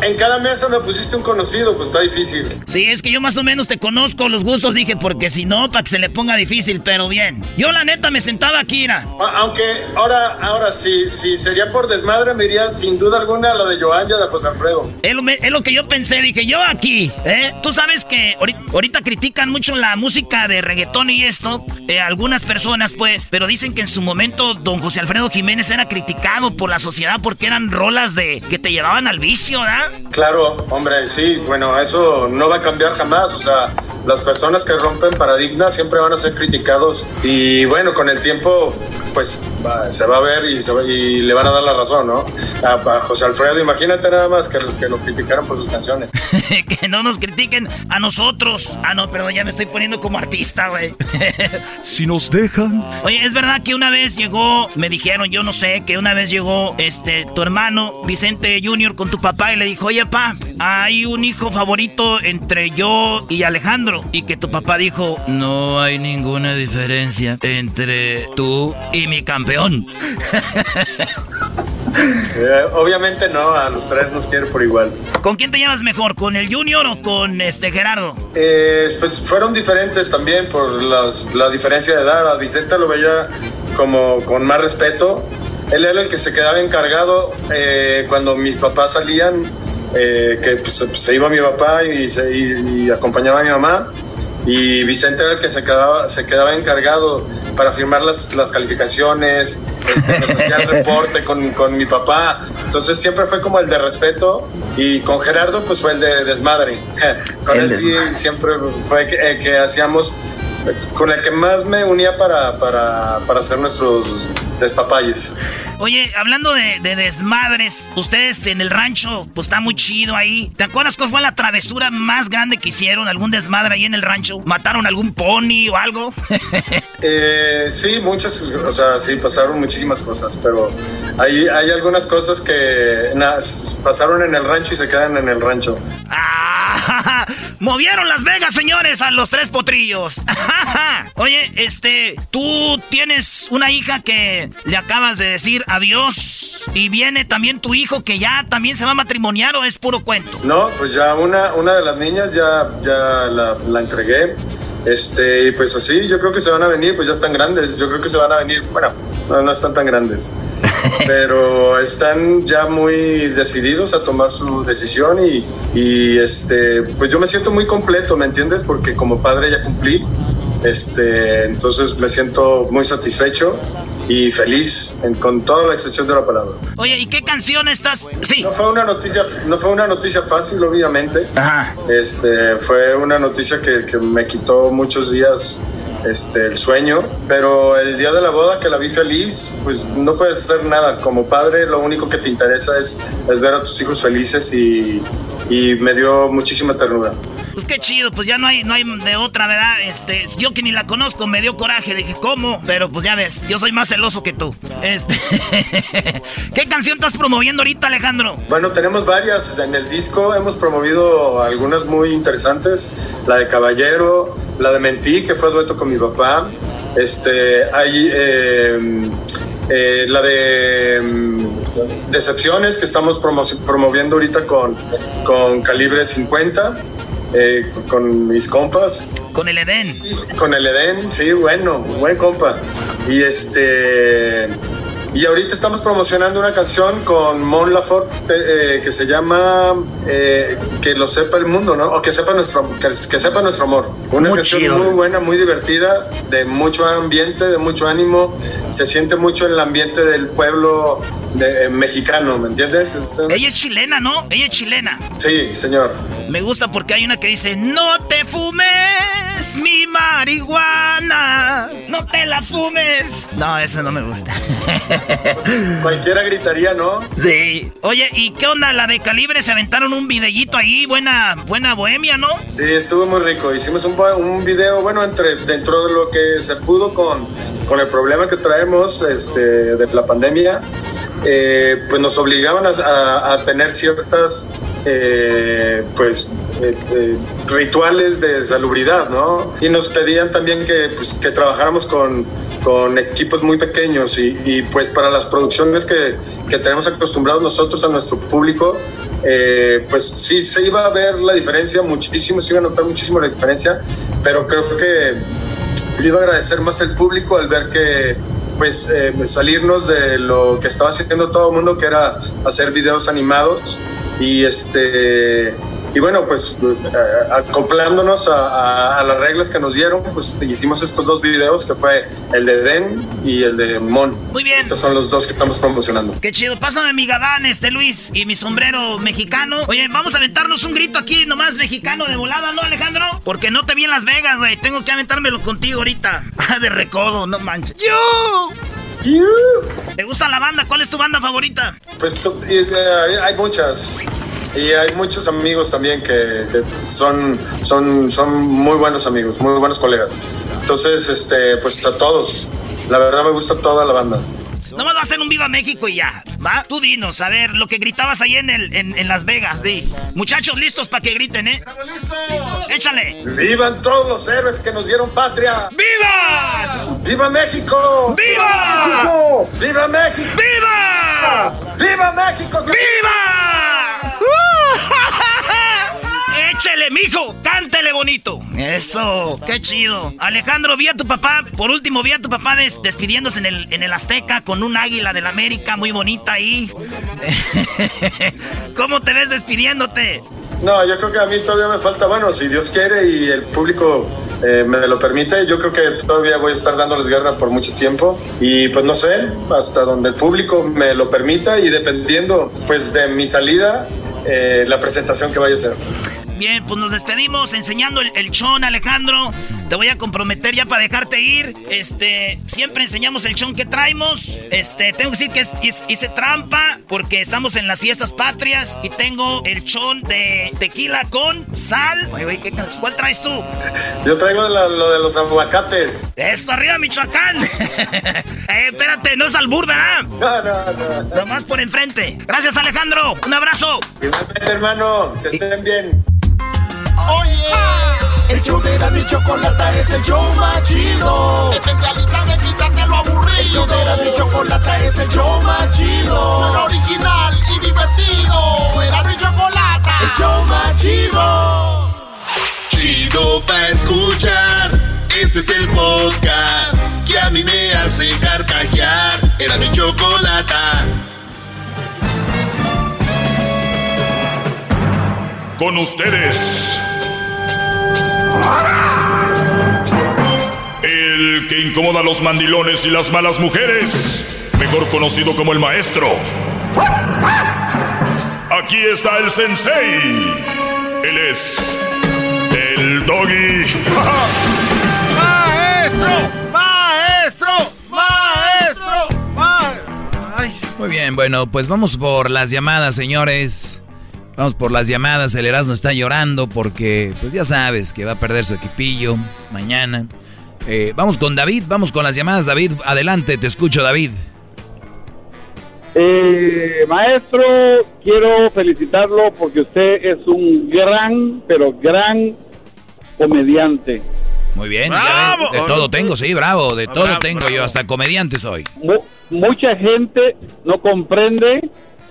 En cada mesa me pusiste un conocido, pues está difícil. Sí, es que yo más o menos te conozco los gustos, dije, porque si no, para que se le ponga difícil, pero bien. Yo la neta me sentaba aquí, Ira. Aunque ahora, ahora sí, sí, sería por desmadre, me iría sin duda alguna a lo de Joan y de José Alfredo. Es lo, es lo, que yo pensé, dije, yo aquí, ¿eh? Tú sabes que ahorita, ahorita critican mucho la música de reggaetón y esto, eh, algunas personas, pues, pero dicen que en su momento don José Alfredo Jiménez era criticado por la sociedad porque eran rolas de que te llevaban al vicio, ¿verdad? Claro, hombre, sí, bueno, eso no va a cambiar jamás, o sea, las personas que rompen paradigmas siempre van a ser criticados y bueno, con el tiempo, pues va, se va a ver y, se va, y, le van a dar la razón, ¿no? A, a José Alfredo, imagínate nada más que, que lo criticaron por sus canciones. que no nos critiquen a nosotros. Ah, no, perdón, ya me estoy poniendo como artista, güey. si nos dejan. Oye, es verdad que una vez llegó, me dijeron, yo no sé, que una vez llegó este tu hermano Vicente Junior con tu papá y le dijo, oye, pa, hay un hijo favorito entre yo y Alejandro. Y que tu papá dijo, no hay ninguna diferencia entre tú y mi campeón. Eh, obviamente no, a los tres nos quieren por igual. ¿Con quién te llevas mejor? ¿Con el Junior o con este Gerardo? Eh, pues fueron diferentes también por las, la diferencia de edad. A Vicente lo veía como con más respeto. Él era el que se quedaba encargado eh, cuando mis papás salían, eh, que pues, se iba mi papá y, se, y, y acompañaba a mi mamá y Vicente era el que se quedaba, se quedaba encargado para firmar las, las calificaciones, este, nos hacía el reporte con, con, mi papá, entonces siempre fue como el de respeto y con Gerardo pues fue el de desmadre, con el él sí siempre fue que, eh, que, hacíamos, con el que más me unía para, para, para hacer nuestros despapalles. Oye, hablando de, de, desmadres, ustedes en el rancho, pues está muy chido ahí. ¿Te acuerdas cuál fue la travesura más grande que hicieron? ¿Algún desmadre ahí en el rancho? ¿Mataron algún pony o algo? eh, sí, muchas, o sea, sí, pasaron muchísimas cosas, pero hay, hay algunas cosas que na, pasaron en el rancho y se quedan en el rancho. ¡Ah! Movieron Las Vegas, señores, a los tres potrillos. Oye, este, tú tienes una hija que le acabas de decir adiós y viene también tu hijo que ya también se va a matrimoniar o es puro cuento. No, pues ya una, una de las niñas ya, ya la, la entregué. Este, y pues así, yo creo que se van a venir, pues ya están grandes. Yo creo que se van a venir, bueno, no, no están tan grandes, pero están ya muy decididos a tomar su decisión y, y, este, pues yo me siento muy completo, ¿me entiendes? Porque como padre ya cumplí, este, entonces me siento muy satisfecho y feliz en, con toda la extensión de la palabra. Oye, ¿y qué canción estás? Sí. No fue una noticia, no fue una noticia fácil, obviamente. Ajá. Este, fue una noticia que, que me quitó muchos días este, el sueño, pero el día de la boda que la vi feliz, pues no puedes hacer nada. Como padre, lo único que te interesa es, es ver a tus hijos felices y, y me dio muchísima ternura. Pues qué chido, pues ya no hay, no hay de otra, ¿verdad? Este, yo que ni la conozco me dio coraje, dije, ¿cómo? Pero pues ya ves, yo soy más celoso que tú. Este, ¿Qué canción estás promoviendo ahorita, Alejandro? Bueno, tenemos varias en el disco, hemos promovido algunas muy interesantes, la de Caballero, la de Mentí, que fue dueto con mi papá, este, hay eh, eh, la de eh, Decepciones, que estamos promo promoviendo ahorita con, con Calibre 50. Eh, con mis compas. Con el Edén. Con el Edén, sí, bueno, buen compa. Y este. Y ahorita estamos promocionando una canción con Mon Laferte eh, que se llama eh, Que lo sepa el mundo, ¿no? O que sepa nuestro, que, que sepa nuestro amor. Una muy canción chido. muy buena, muy divertida, de mucho ambiente, de mucho ánimo. Se siente mucho el ambiente del pueblo de, eh, mexicano, ¿me entiendes? Es, Ella es chilena, ¿no? Ella es chilena. Sí, señor. Me gusta porque hay una que dice, no te fumes mi marihuana. No te la fumes. No, eso no me gusta. Cualquiera gritaría, ¿no? Sí. Oye, ¿y qué onda? La de calibre se aventaron un videíto ahí, buena, buena bohemia, ¿no? Sí, estuvo muy rico. Hicimos un, un video, bueno, entre, dentro de lo que se pudo con, con el problema que traemos este, de la pandemia. Eh, pues nos obligaban a, tener ciertas eh, pues eh, rituales de salubridad, ¿no? Y nos pedían también que, pues, que trabajáramos con, con, equipos muy pequeños y, pues para las producciones que, que, tenemos acostumbrados nosotros a nuestro público, pues sí se iba a ver la diferencia muchísimo, se iba a notar muchísimo la diferencia, pero creo que le iba a agradecer más el público al ver que pues eh, salirnos de lo que estaba haciendo todo el mundo, que era hacer videos animados y este y bueno, pues eh, acoplándonos a, las reglas que nos dieron, pues hicimos estos dos videos que fue el de Den y el de Mon. Muy bien. Estos son los dos que estamos promocionando. Qué chido. Pásame mi gabán, este Luis, y mi sombrero mexicano. Oye, vamos a aventarnos un grito aquí nomás mexicano de volada, ¿no, Alejandro? Porque no te vi en Las Vegas, güey. Tengo que aventármelo contigo ahorita. de recodo, no manches. ¡Yo! ¿Te gusta la banda? ¿Cuál es tu banda favorita? Pues eh, hay muchas. Y hay muchos amigos también que, son, son, son muy buenos amigos, muy buenos colegas. Entonces, este, pues a todos. La verdad me gusta toda la banda. Nomás va a hacer un Viva México y ya, ¿va? Tú dinos, a ver, lo que gritabas ahí en, el, en, Las Vegas, di. Muchachos, listos para que griten, ¿eh? Échale. ¡Vivan todos los héroes que nos dieron patria! ¡Viva! ¡Viva México! ¡Viva! ¡Viva México! ¡Viva! ¡Viva México! ¡Viva! ¡Échele, mijo! ¡Cántele bonito! Eso, qué chido. Alejandro, vi a tu papá, por último, vi a tu papá despidiéndose en el, en el Azteca con un águila del América muy bonita ahí. ¿Cómo te ves despidiéndote? No, yo creo que a mí todavía me falta, bueno, si Dios quiere y el público eh, me lo permite, yo creo que todavía voy a estar dándoles guerra por mucho tiempo y pues no sé, hasta donde el público me lo permita y dependiendo pues de mi salida, eh, la presentación que vaya a ser. Bien, pues nos despedimos enseñando el, chon, Alejandro. Te voy a comprometer ya para dejarte ir. Este, siempre enseñamos el chon que traemos. Este, tengo que decir que hice trampa porque estamos en las fiestas patrias y tengo el chon de tequila con sal. ¿cuál traes tú? Yo traigo lo de los aguacates. Eso, arriba, Michoacán. eh, espérate, no es albur, ¿verdad? No, no, no. Nomás por enfrente. Gracias, Alejandro. Un abrazo. Igualmente, hermano. Que estén bien. Oye, el show de la chocolata es el show más chido. Especialista de quitarte lo aburrido. El show de la chocolata es el show más chido. Suena original y divertido. Era mi chocolata, el show más chido. Chido pa escuchar. Este es el podcast que a mí me hace carcajear. Era mi chocolata. Con ustedes el que incomoda a los mandilones y las malas mujeres, mejor conocido como el maestro. Aquí está el sensei. Él es el doggy. ¡Maestro! ¡Maestro! ¡Maestro! ¡Maestro! Muy bien, bueno, pues vamos por las llamadas, señores. Vamos por las llamadas. El Erasmo está llorando porque, pues ya sabes que va a perder su equipillo mañana. Eh, vamos con David, vamos con las llamadas. David, adelante, te escucho, David. Eh, maestro, quiero felicitarlo porque usted es un gran, pero gran comediante. Muy bien, de todo tengo, sí, bravo, de todo tengo yo, hasta comediante soy. mucha gente no comprende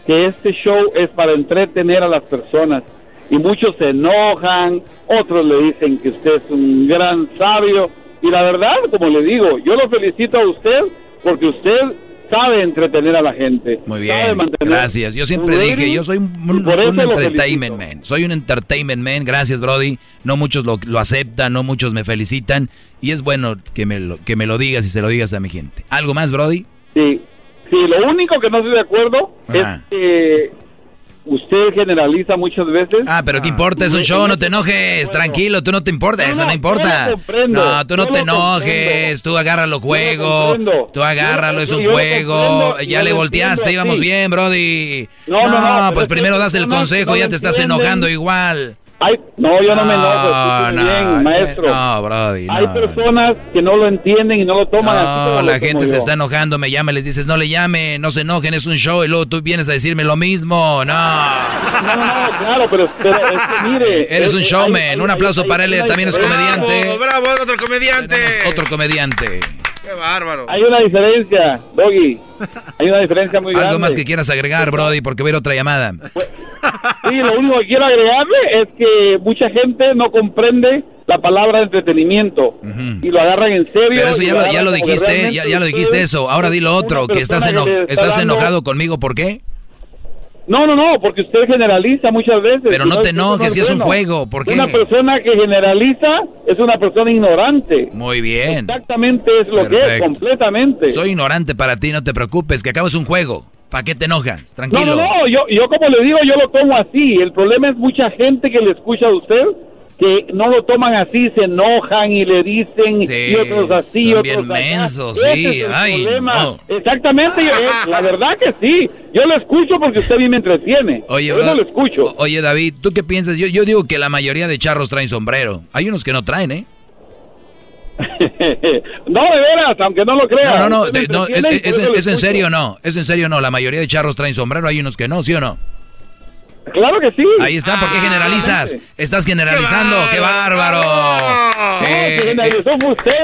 que este show es para entretener a las personas. Y muchos se enojan, otros le dicen que usted es un gran sabio. Y la verdad, como le digo, yo lo felicito a usted porque usted sabe entretener a la gente. Muy bien, gracias. Yo siempre dije, yo soy un, entertainment man. Soy un entertainment man, gracias Brody. No muchos lo, lo, aceptan, no muchos me felicitan. Y es bueno que me, lo, que me lo digas y se lo digas a mi gente. ¿Algo más, Brody? Sí, Sí, lo único que no estoy de acuerdo es que usted generaliza muchas veces. Ah, pero ¿qué importa? Es un show, no te enojes. Tranquilo, tú no te importa, eso no importa. No, tú no te enojes, tú agárralo juego. Tú agárralo, es un juego. Ya le volteaste, íbamos bien, Brody. No, no, pues primero das el consejo, ya te estás enojando igual. Ay, no, yo no, me enojo. No, bien, maestro. No, Brody. Hay personas que no lo entienden y no lo toman así. No, la gente se está enojando, me llama, les dices, no le llame, no se enojen, es un show, y luego tú vienes a decirme lo mismo. No. No, no, claro, pero, pero es que mire. Eres un showman. un aplauso para él, también es comediante. Bravo, bravo, otro comediante. otro comediante. Qué bárbaro. Hay una diferencia, Doggy. Hay una diferencia muy grande. Algo más que quieras agregar, Brody, porque voy a ir a otra llamada. Sí, lo único que quiero agregarle es que mucha gente no comprende la palabra entretenimiento y lo agarran en serio. Pero eso ya lo, ya lo dijiste, ya, ya, lo dijiste eso. Ahora di lo otro, que estás, eno estás enojado conmigo, ¿por qué? No, no, no, porque usted generaliza muchas veces. Pero no, te enojes, si es un juego, ¿por qué? Una persona que generaliza es una persona ignorante. Muy bien. Exactamente es lo que es, completamente. Soy ignorante para ti, no te preocupes, que acabo es un juego. ¿Para qué te enojas? Tranquilo. No, no, no, yo, yo como le digo, yo lo tomo así. El problema es mucha gente que le escucha a usted que no lo toman así, se enojan y le dicen y otros así, son otros bien mensos, sí, ay, no. Exactamente, yo, eh, la verdad que sí. Yo lo escucho porque usted bien me entretiene. Oye, yo lo escucho. Oye, David, ¿tú qué piensas? Yo, yo digo que la mayoría de charros traen sombrero. Hay unos que no traen, ¿eh? no, de veras, aunque no lo creas. No, no, no, es, es en serio no, es en serio no, la mayoría de charros traen sombrero, hay unos que no, ¿sí o no? Claro que sí. Ahí está, ¿por qué generalizas? Estás generalizando, qué bárbaro. Eh,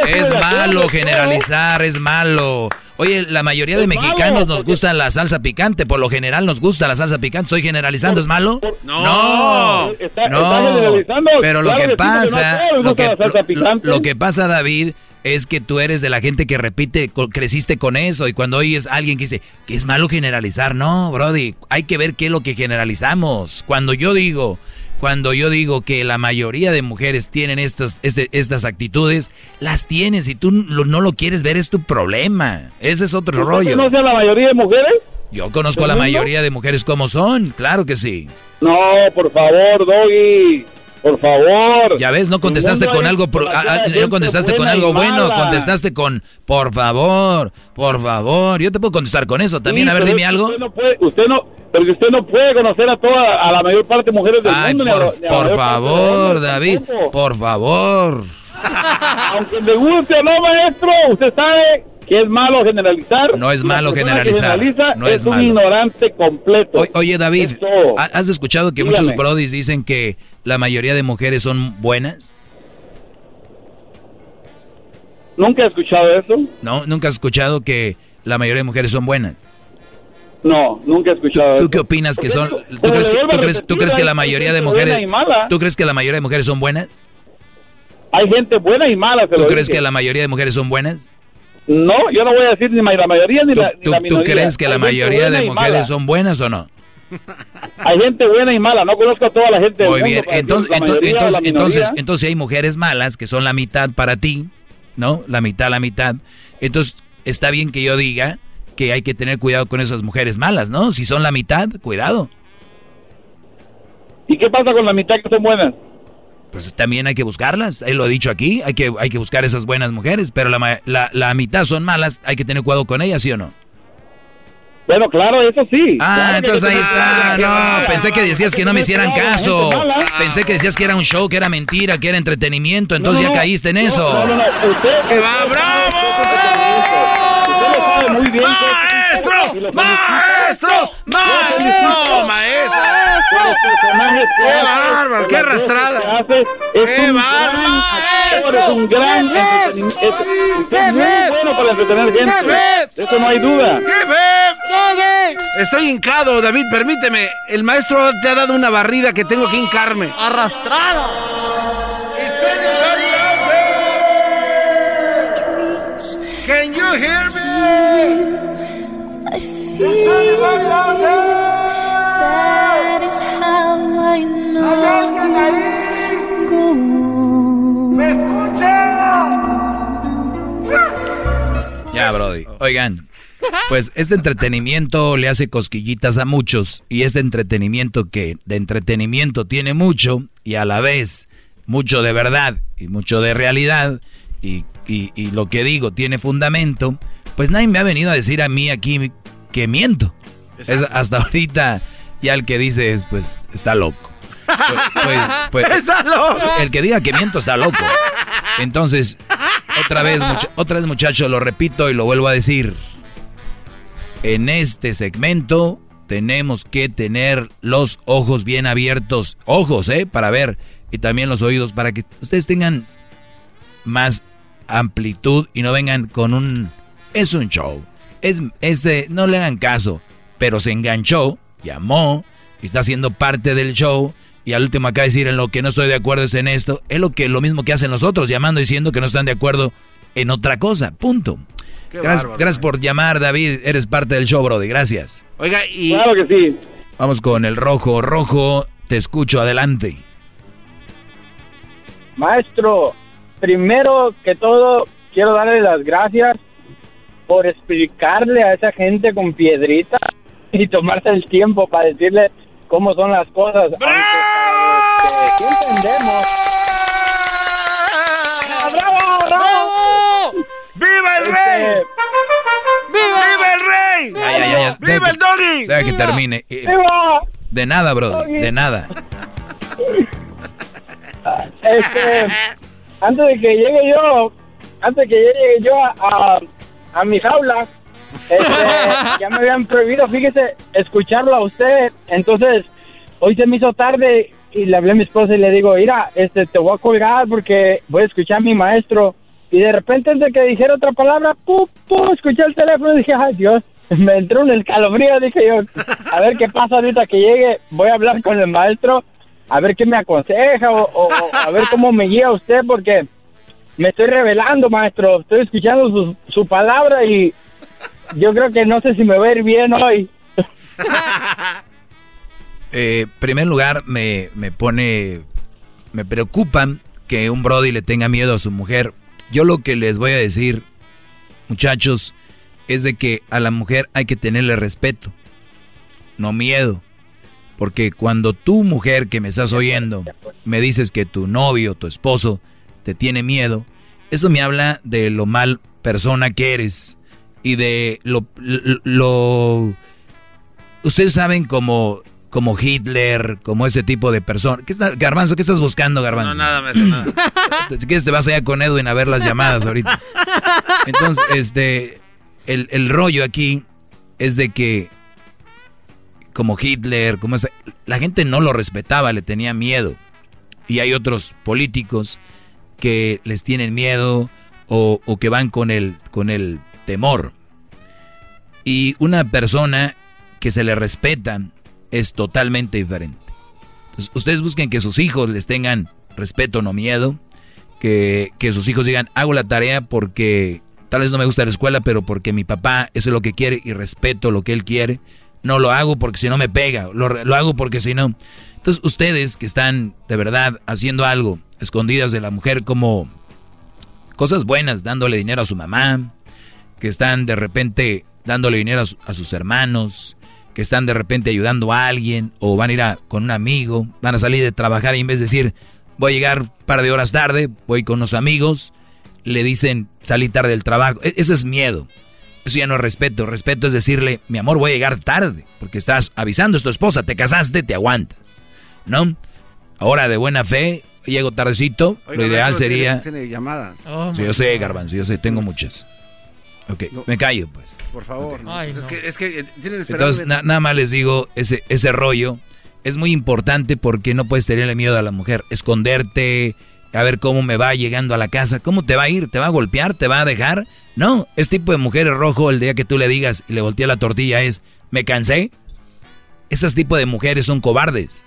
es malo generalizar, es malo. Oye, la mayoría de mexicanos nos gusta la salsa picante, por lo general nos gusta la salsa picante. ¿Soy generalizando? ¿Es malo? No. No. Pero lo que pasa, lo que pasa, David, es que tú eres de la gente que repite, creciste con eso y cuando oyes a alguien que dice que es malo generalizar, no, Brody, hay que ver qué es lo que generalizamos. Cuando yo digo, cuando yo digo que la mayoría de mujeres tienen estas, este, estas actitudes, las tienes y tú no lo quieres ver es tu problema. Ese es otro rollo. ¿Conoces a la mayoría de mujeres? Yo conozco a la mayoría de mujeres como son, claro que sí. No, por favor, Doggy. Por favor. Ya ves, no contestaste con algo, no contestaste con algo bueno, contestaste con, por favor, por favor. Yo te puedo contestar con eso también. a ver, dime algo. Usted no, puede, usted no, pero usted no puede conocer a toda, a la mayor parte de mujeres del mundo. Por, por favor, David, por favor. Aunque le guste o no, maestro, usted sabe que es malo generalizar. No es malo generalizar. no es, un ignorante completo. oye, David, ¿has escuchado que muchos brodis dicen que la mayoría de mujeres son buenas? Nunca he escuchado eso. No, nunca has escuchado que la mayoría de mujeres son buenas. No, nunca he escuchado ¿Tú, qué opinas que son? ¿Tú crees que, tú crees, tú crees que la mayoría de mujeres ¿Tú crees que la mayoría de mujeres son buenas? Hay gente buena y mala. ¿Tú crees que la mayoría de mujeres son buenas? No, yo no voy a decir ni la mayoría ni, la, ni la minoría. ¿Tú crees que la mayoría de mujeres son buenas o no? Hay gente buena y mala, no conozco a toda la gente. Muy bien, entonces, entonces, entonces, entonces hay mujeres malas que son la mitad para ti, ¿no? La mitad, la mitad. Entonces, está bien que yo diga que hay que tener cuidado con esas mujeres malas, ¿no? Si son la mitad, cuidado. ¿Y qué pasa con la mitad que son buenas? Pues también hay que buscarlas. Él lo ha dicho aquí, hay que, hay que buscar esas buenas mujeres, pero la, la, la mitad son malas, hay que tener cuidado con ellas, ¿sí o no? Bueno, claro, eso sí. Ah, entonces ahí está. No, pensé que decías que no me hicieran caso. Pensé que decías que era un show, que era mentira, que era entretenimiento. Entonces ya caíste en eso. No, no, no. Usted, va, bravo! Usted lo sabe muy bien. ¡Maestro! ¡Maestro! ¡Maestro! ¡Maestro! ¡Qué bárbaro! ¡Qué arrastrada! ¡Qué bárbaro! Es un gran entretenimiento. Es muy bueno para entretener gente. Eso no hay duda. Estoy hincado, David, permíteme. El maestro te ha dado una barrida que tengo que hincarme. Arrastrado. Can you hear me? That is how I know. ¿Me escucha? Ya, Brody. Oigan, pues este entretenimiento le hace cosquillitas a muchos y este entretenimiento que de entretenimiento tiene mucho y a la vez mucho de verdad y mucho de realidad y, lo que digo tiene fundamento, pues nadie me ha venido a decir a mí aquí que miento. hasta ahorita ya el que dice es pues está loco. Pues, pues, pues, está loco. El que diga que miento está loco. Entonces, otra vez, otra vez muchachos, lo repito y lo vuelvo a decir en este segmento tenemos que tener los ojos bien abiertos, ojos, ¿eh? Para ver, y también los oídos, para que ustedes tengan más amplitud y no vengan con un... Es un show. Es, este, no le hagan caso, pero se enganchó, llamó, y está siendo parte del show, y al último acá decir en lo que no estoy de acuerdo es en esto, es lo que lo mismo que hacen los otros, llamando diciendo que no están de acuerdo en otra cosa, punto gracias, por llamar, David. Eres parte del show, Brody. Gracias. Oiga, y. Claro que sí. Vamos con el rojo. Rojo, te escucho. Adelante. Maestro, primero que todo, quiero darle las gracias por explicarle a esa gente con piedrita y tomarse el tiempo para decirle cómo son las cosas. ¡Bravo! entendemos. ¡Bravo, bravo! ¡Viva el rey! Este, ¡Viva, el rey! Ya, ya, ya, ¡Viva el doggy! Deja que termine. Eh, de nada, bro, de nada. Este, antes de que llegue yo, antes de que llegue yo a, a, mi jaula, este, ya me habían prohibido, fíjese, escucharlo a usted. Entonces, hoy se me hizo tarde y le hablé a mi esposa y le digo, mira, este, te voy a colgar porque voy a escuchar a mi maestro y de repente, antes de que dijera otra palabra, ¡pum, pum! Escuché el teléfono y dije, ¡ay, Dios! Me entró un escalofrío. Dije yo, a ver qué pasa ahorita que llegue. Voy a hablar con el maestro, a ver qué me aconseja o, a ver cómo me guía usted, porque me estoy revelando, maestro. Estoy escuchando su, su palabra y yo creo que no sé si me va a ir bien hoy. Eh, primer lugar, me, me pone, me preocupan que un Brody le tenga miedo a su mujer yo lo que les voy a decir, muchachos, es de que a la mujer hay que tenerle respeto, no miedo. Porque cuando tú, mujer que me estás oyendo, me dices que tu novio, tu esposo, te tiene miedo, eso me habla de lo mal persona que eres y de lo... lo ustedes saben como como Hitler, como ese tipo de persona. ¿Qué está, Garbanzo, ¿qué estás buscando, Garbanzo? No, nada, me hace nada. Si quieres te vas allá con Edwin a ver las llamadas ahorita. Entonces, este, el, el rollo aquí es de que como Hitler, como esa, la gente no lo respetaba, le tenía miedo. Y hay otros políticos que les tienen miedo o, o que van con el, con el temor. Y una persona que se le respeta, es totalmente diferente. ustedes busquen que sus hijos les tengan respeto, no miedo. Que, sus hijos digan, hago la tarea porque tal vez no me gusta la escuela, pero porque mi papá eso es lo que quiere y respeto lo que él quiere. No lo hago porque si no me pega, lo, lo hago porque si no. Entonces ustedes que están de verdad haciendo algo, escondidas de la mujer como cosas buenas, dándole dinero a su mamá, que están de repente dándole dinero a sus hermanos, que están de repente ayudando a alguien o van a ir a, con un amigo, van a salir de trabajar y en vez de decir voy a llegar un par de horas tarde, voy con unos amigos, le dicen salí tarde del trabajo. E, eso es miedo. Eso ya no es respeto. Respeto es decirle, mi amor, voy a llegar tarde, porque estás avisando a tu esposa, te casaste, te aguantas. ¿No? Ahora de buena fe, llego tardecito, lo ideal sería... Tiene llamadas. Oh, sí, yo sé, Garbanzo, yo sé, tengo muchas. Ok, me callo pues. Por favor. Pues es, que, es que eh, Entonces, nada más les digo, ese, ese rollo es muy importante porque no puedes tenerle miedo a la mujer. Esconderte, a ver cómo me va llegando a la casa. ¿Cómo te va a ir? ¿Te va a golpear? ¿Te va a dejar? No, este tipo de mujer rojo el día que tú le digas y le voltea la tortilla es, me cansé. Esos tipos de mujeres son cobardes.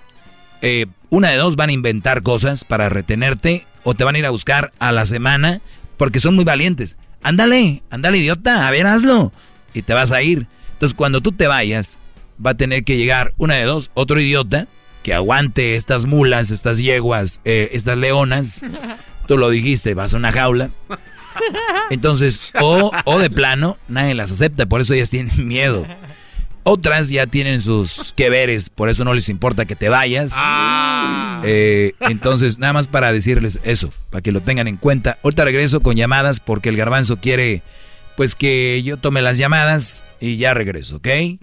Eh, una de dos van a inventar cosas para retenerte o te van a ir a buscar a la semana porque son muy valientes. Ándale, ándale idiota, a ver, hazlo. Y te vas a ir. Entonces cuando tú te vayas, va a tener que llegar una de dos, otro idiota, que aguante estas mulas, estas yeguas, eh, estas leonas. Tú lo dijiste, vas a una jaula. Entonces, o, o de plano, nadie las acepta, por eso ellas tienen miedo. Otras ya tienen sus que veres, por eso no les importa que te vayas. Ah. Eh, entonces, nada más para decirles eso, para que lo tengan en cuenta. Ahorita regreso con llamadas porque el garbanzo quiere, pues que yo tome las llamadas y ya regreso, ¿ok? Es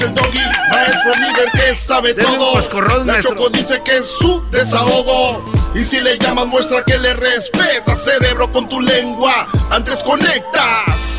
el doggy, maestro líder que sabe todo. coscorrón, la maestro. Choco dice que es su desahogo. Y si le llamas, muestra que le respeta, cerebro, con tu lengua. Antes conectas.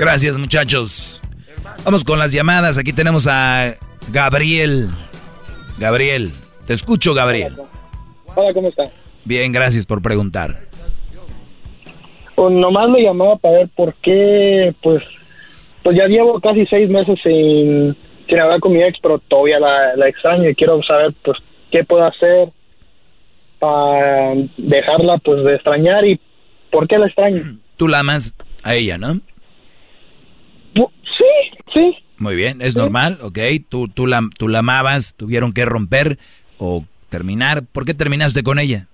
Gracias, muchachos. Vamos con las llamadas. Aquí tenemos a Gabriel. Gabriel, te escucho, Gabriel. Hola, ¿cómo está? Bien, gracias por preguntar. Pues nomás me llamaba para ver por qué, pues, pues ya llevo casi seis meses sin, sin hablar con mi ex, pero todavía la, la extraño y quiero saber, pues, qué puedo hacer para dejarla, pues, de extrañar y por qué la extraño. Tú la amas a ella, ¿no? Sí. Muy bien, es normal, ok. Tú, tú, la, tú la amabas, tuvieron que romper o terminar. ¿Por qué terminaste con ella?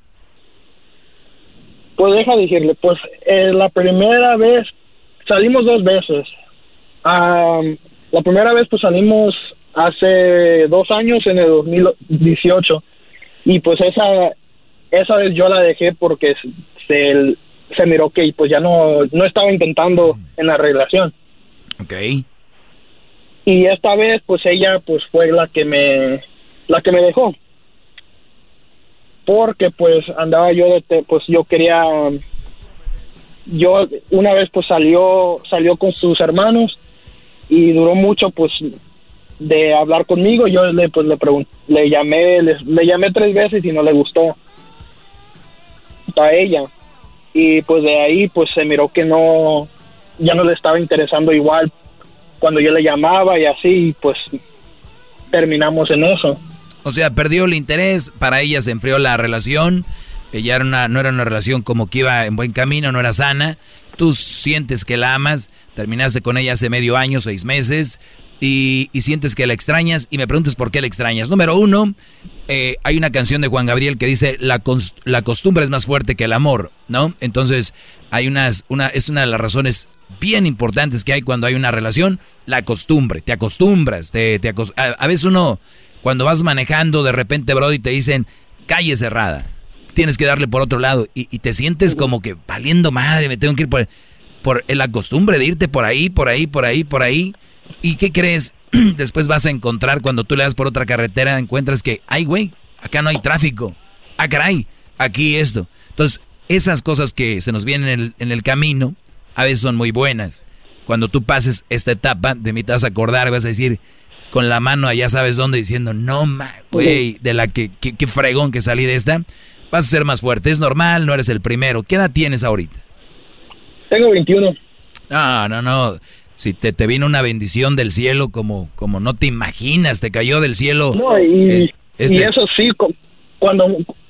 Pues deja decirle, pues eh, la primera vez salimos dos veces. La primera vez pues salimos hace dos años en el 2018 y pues esa esa vez yo la dejé porque se, se miró que pues ya no no estaba intentando en la relación. Ok. Y esta vez pues ella pues fue la que me la que me dejó. Porque pues andaba yo de pues yo quería yo una vez pues salió salió con sus hermanos y duró mucho pues de hablar conmigo yo le pues le pregunté le llamé le llamé tres veces y no le gustó a ella y pues de ahí pues se miró que no ya no le estaba interesando igual cuando yo le llamaba y así pues terminamos en eso O sea, perdió el interés, para ella se enfrió la relación, ella era una, no era una relación como que iba en buen camino, no era sana. Tú sientes que la amas, terminaste con ella hace medio año, seis meses, y, y sientes que la extrañas, y me preguntas por qué la extrañas. Número uno, eh, hay una canción de Juan Gabriel que dice, la, la costumbre es más fuerte que el amor, ¿no? Entonces, hay unas, una, es una de las razones bien importantes que hay cuando hay una relación, la costumbre, te acostumbras, te, te a, a veces uno, cuando vas manejando, de repente, Brody, te dicen, calle cerrada, tienes que darle por otro lado, y, y te sientes como que valiendo madre, me tengo que ir por, por la costumbre de irte por ahí, por ahí, por ahí, por ahí, ¿y qué crees? Después vas a encontrar, cuando tú le das por otra carretera, encuentras que, ay, güey, acá no hay tráfico, ah, caray, aquí esto. Entonces, esas cosas que se nos vienen en el, en el camino, a veces son muy buenas. Cuando tú pases esta etapa, de mí te vas a acordar, vas a decir con la mano allá sabes dónde, diciendo, no, ma, güey, de la que, que, que fregón que salí de esta, vas a ser más fuerte. Es normal, no eres el primero. ¿Qué edad tienes ahorita? tengo 21 No, no, no. Si te, te vino una bendición del cielo como, como no te imaginas, te cayó del cielo. No, y, Es- y es- eso sí, cu- cuando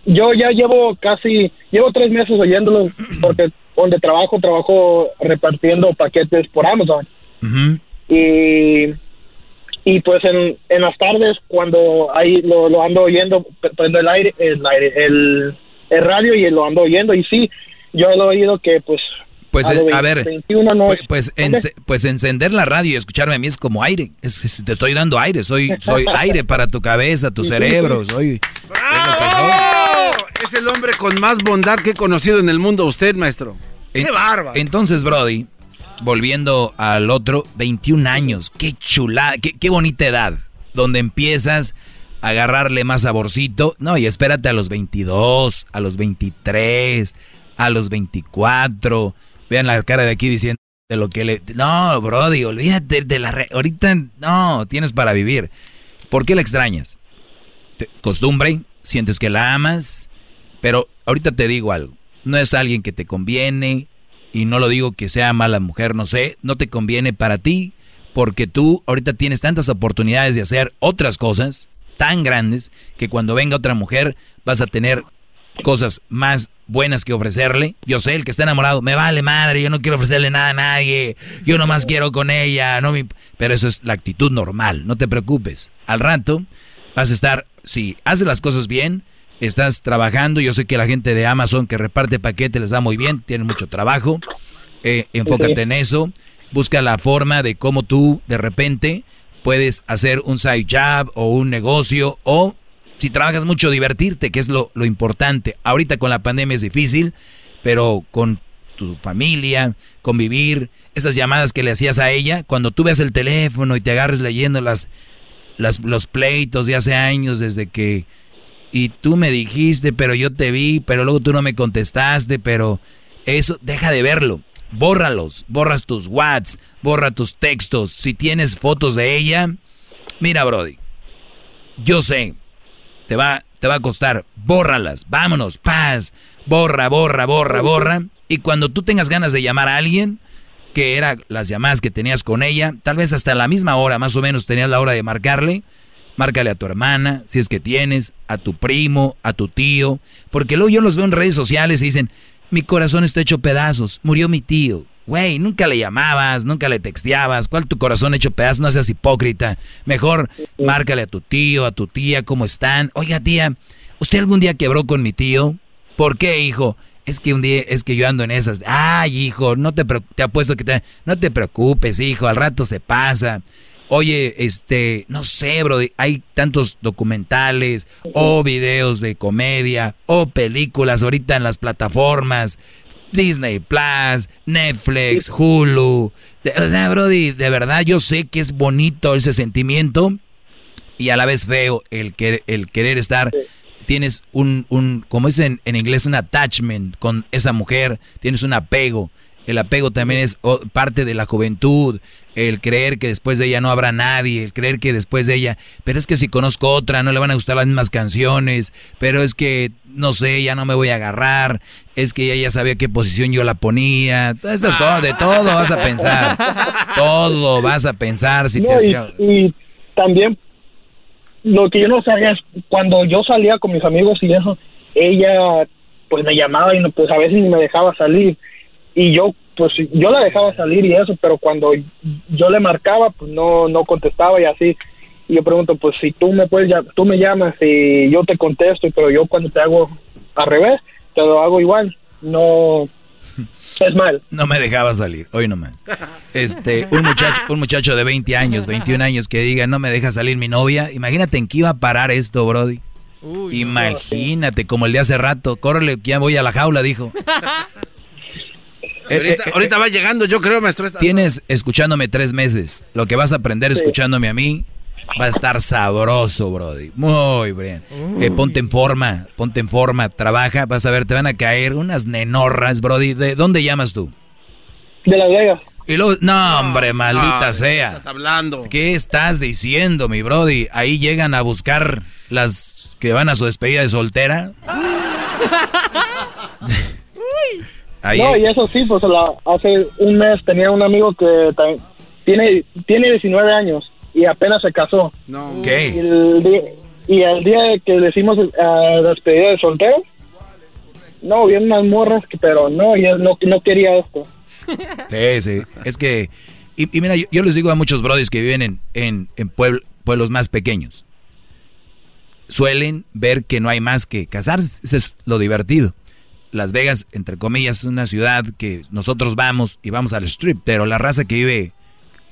yo ya llevo casi, llevo tres meses oyéndolo, porque donde trabajo, trabajo repartiendo paquetes por Amazon. Y, y pues en, en las tardes, cuando ahí lo, lo ando oyendo, pre- prendo el aire, el, aire el, el radio y lo ando oyendo. Y sí, yo he oído que pues... Pues, eh, a 20, ver, 21 no pues, es- pues, ence- pues encender la radio y escucharme a mí es como aire. Es- es- te estoy dando aire, soy, soy aire para tu cabeza, tu cerebro, soy... Es el hombre con más bondad que he conocido en el mundo, usted, maestro. ¡Qué bárbaro! Entonces, Brody, volviendo al otro, 21 años, qué chulada, qué, qué bonita edad, donde empiezas a agarrarle más saborcito. No, y espérate a los 22, a los 23, a los 24. Vean la cara de aquí diciendo de lo que le... No, Brody, olvídate de la... re- Ahorita no, tienes para vivir. ¿Por qué la extrañas? costumbre, sientes que la amas, pero ahorita te digo algo, no es alguien que te conviene, y no lo digo que sea mala mujer, no sé, no te conviene para ti, porque tú ahorita tienes tantas oportunidades de hacer otras cosas tan grandes que cuando venga otra mujer vas a tener cosas más buenas que ofrecerle. Yo sé, el que está enamorado, me vale madre, yo no quiero ofrecerle nada a nadie, yo nomás quiero con ella, no pero eso es la actitud normal, no te preocupes. Al rato vas a estar, si haces las cosas bien, estás trabajando, yo sé que la gente de Amazon que reparte paquetes les da muy bien, tienen mucho trabajo, eh, enfócate en eso, busca la forma de cómo tú de repente puedes hacer un side job o un negocio o si trabajas mucho, divertirte, que es lo, lo importante. Ahorita con la pandemia es difícil, pero con tu familia, convivir, esas llamadas que le hacías a ella, cuando tú ves el teléfono y te agarres leyendo las, las, los pleitos de hace años desde que... Y tú me dijiste, pero yo te vi, pero luego tú no me contestaste, pero eso, deja de verlo. Bórralos, borras tus whats, borra tus textos. Si tienes fotos de ella, mira, Brody, yo sé, te va, te va a costar, bórralas, vámonos, paz, borra, borra, borra, borra. Y cuando tú tengas ganas de llamar a alguien, que eran las llamadas que tenías con ella, tal vez hasta la misma hora, más o menos tenías la hora de marcarle, márcale a tu hermana, si es que tienes, a tu primo, a tu tío, porque luego yo los veo en redes sociales y dicen, mi corazón está hecho pedazos, murió mi tío, Güey, nunca le llamabas, nunca le texteabas. ¿Cuál tu corazón hecho pedazos? No seas hipócrita. Mejor márcale a tu tío, a tu tía, ¿cómo están? Oiga, tía, ¿usted algún día quebró con mi tío? ¿Por qué, hijo? Es que un día, es que yo ando en esas. Ay, hijo, no te, te apuesto que te, no te preocupes, hijo, al rato se pasa. Oye, este, no sé, bro, hay tantos documentales o videos de comedia o películas ahorita en las plataformas Disney Plus, Netflix, Hulu. o sea, Brody, de verdad yo sé que es bonito ese sentimiento y a la vez feo el, el querer estar. Tienes un, un, como dicen en inglés, un attachment con esa mujer, tienes un apego. El apego también es parte de la juventud, el creer que después de ella no habrá nadie, el creer que después de ella, pero es que si conozco otra no le van a gustar las mismas canciones, pero es que no sé, ya no me voy a agarrar, es que ella ya sabía qué posición yo la ponía, todas estas cosas, de todo vas a pensar, todo vas a pensar si te hacía... y, también lo que yo no sabía es cuando yo salía con mis amigos y eso, ella pues me llamaba y no, pues a veces ni me dejaba salir y yo pues yo la dejaba salir y eso, pero cuando yo le marcaba pues no no contestaba y así y yo pregunto, pues si tú me puedes, tú me llamas y yo te contesto, pero yo cuando te hago al revés, te lo hago igual, no es mal. No me dejaba salir, hoy nomás. Este, un muchacho, un muchacho de 20 años, 21 años que diga, no me deja salir mi novia, imagínate en qué iba a parar esto, Brody. Imagínate, como el de hace rato, córrele, ya voy a la jaula, dijo. Eh, eh, ahorita, va llegando, yo creo, maestro. Tienes escuchándome tres meses. Lo que vas a aprender escuchándome a mí Va a estar sabroso, Brody. Muy bien. Eh, ponte en forma, ponte en forma, trabaja, vas a ver, te van a caer unas nenorras, Brody. ¿De dónde llamas tú? De Las Vegas. Y luego, no, hombre, maldita sea. ¿Qué estás hablando? ¿Qué estás diciendo, mi Brody? Ahí llegan a buscar las que van a su despedida de soltera. no, y eso sí, pues hace un mes tenía un amigo que tiene, tiene 19 años y apenas se casó. No. ¿Qué? Y el, día, y el día que le hicimos uh, despedida de soltero, no, vi unas morras, pero no, y no, no quería esto. Sí, sí. Es que, y, mira, yo, les digo a muchos brothers que viven en, en, en pueblos más pequeños, suelen ver que no hay más que casarse. Eso es lo divertido. Las Vegas, entre comillas, es una ciudad que nosotros vamos y vamos al strip, pero la raza que vive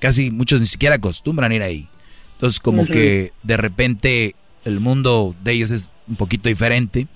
casi muchos ni siquiera acostumbran ir ahí. Entonces como que de repente el mundo de ellos es un poquito diferente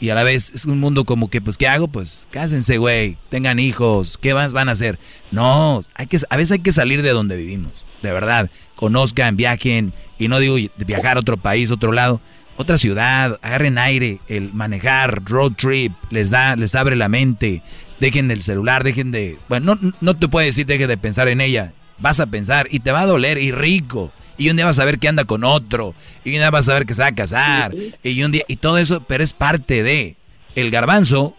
y a la vez es un mundo como que pues ¿qué hago? Pues cásense, güey, tengan hijos, ¿qué más van a hacer? No, hay que a veces hay que salir de donde vivimos, de verdad. Conozcan, viajen y no digo viajar a otro país, otro lado, otra ciudad, agarren aire, el manejar, road trip, les da les abre la mente. Dejen el celular, dejen de, bueno, no, no te puedo decir deje de pensar en ella, vas a pensar y te va a doler y rico. y un día vas a ver que anda con otro, y un día vas a ver que se va a casar, y un día, y todo eso, pero es parte de. El garbanzo,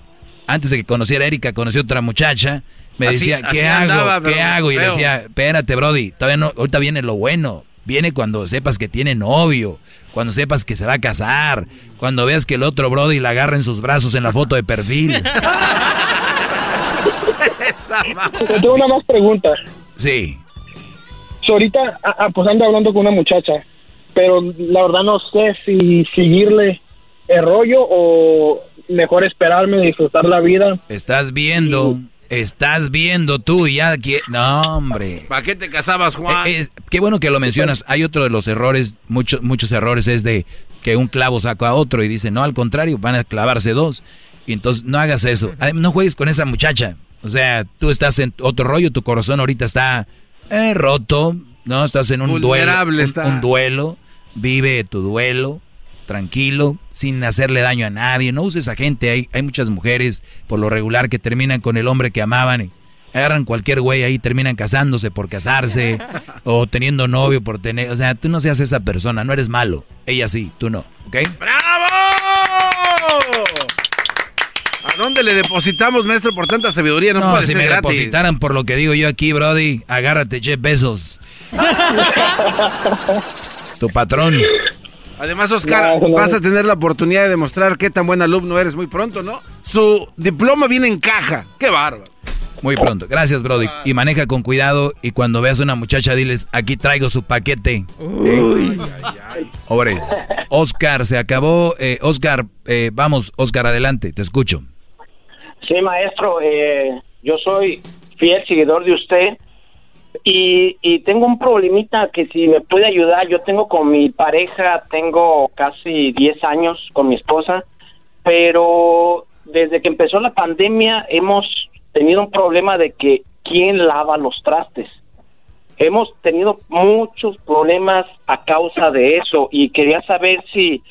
antes de que conociera a Erika, conoció otra muchacha, me Así- decía, así ¿qué hago? ¿Qué hago? Y le decía, espérate, Brody, todavía no, ahorita viene lo bueno. Viene cuando sepas que tiene novio, cuando sepas que se va a casar, cuando veas que el otro Brody la agarra en sus brazos en la foto de perfil. Te tengo una más pregunta. Sí. So, ahorita, ah, ah, pues ando hablando con una muchacha, pero la verdad no sé si seguirle el rollo o mejor esperarme, disfrutar la vida. Estás viendo, estás viendo tú y ya que no hombre. ¿Para qué te casabas, Juan? Eh, es- qué bueno que lo mencionas. Hay otro de los errores, muchos muchos errores es de que un clavo saca a otro y dice, no, al contrario, van a clavarse dos. Y entonces no hagas eso. No juegues con esa muchacha. O sea, tú estás en otro rollo, tu corazón ahorita está eh, roto, ¿no? Estás en un duelo. Un duelo. Vive tu duelo, tranquilo, sin hacerle daño a nadie. No uses a gente. Hay, hay muchas mujeres, por lo regular, que terminan con el hombre que amaban y agarran cualquier güey ahí, terminan casándose por casarse o teniendo novio por tener. O sea, tú no seas esa persona, no eres malo. Ella sí, tú no, ¿ok? ¿A dónde le depositamos, maestro, por tanta sabiduría? No, No, puede si ser me gratis. depositaran por lo que digo yo aquí, Brody, agárrate, Jeff Bezos. Tu patrón. Además, Oscar, No, no. vas a tener la oportunidad de demostrar qué tan buen alumno eres muy pronto, ¿no? Su diploma viene en caja. ¡Qué bárbaro! Muy pronto. Gracias, Brody. Y maneja con cuidado y cuando veas a una muchacha, diles, aquí traigo su paquete. Uy. Ores. Oscar, se acabó. Eh, Oscar, eh, vamos, Oscar, adelante, te escucho. Sí, maestro, eh, yo soy fiel seguidor de usted y, y tengo un problemita que si me puede ayudar, yo tengo con mi pareja, tengo casi 10 años con mi esposa, pero desde que empezó la pandemia hemos tenido un problema de que quién lava los trastes. Hemos tenido muchos problemas a causa de eso y quería saber si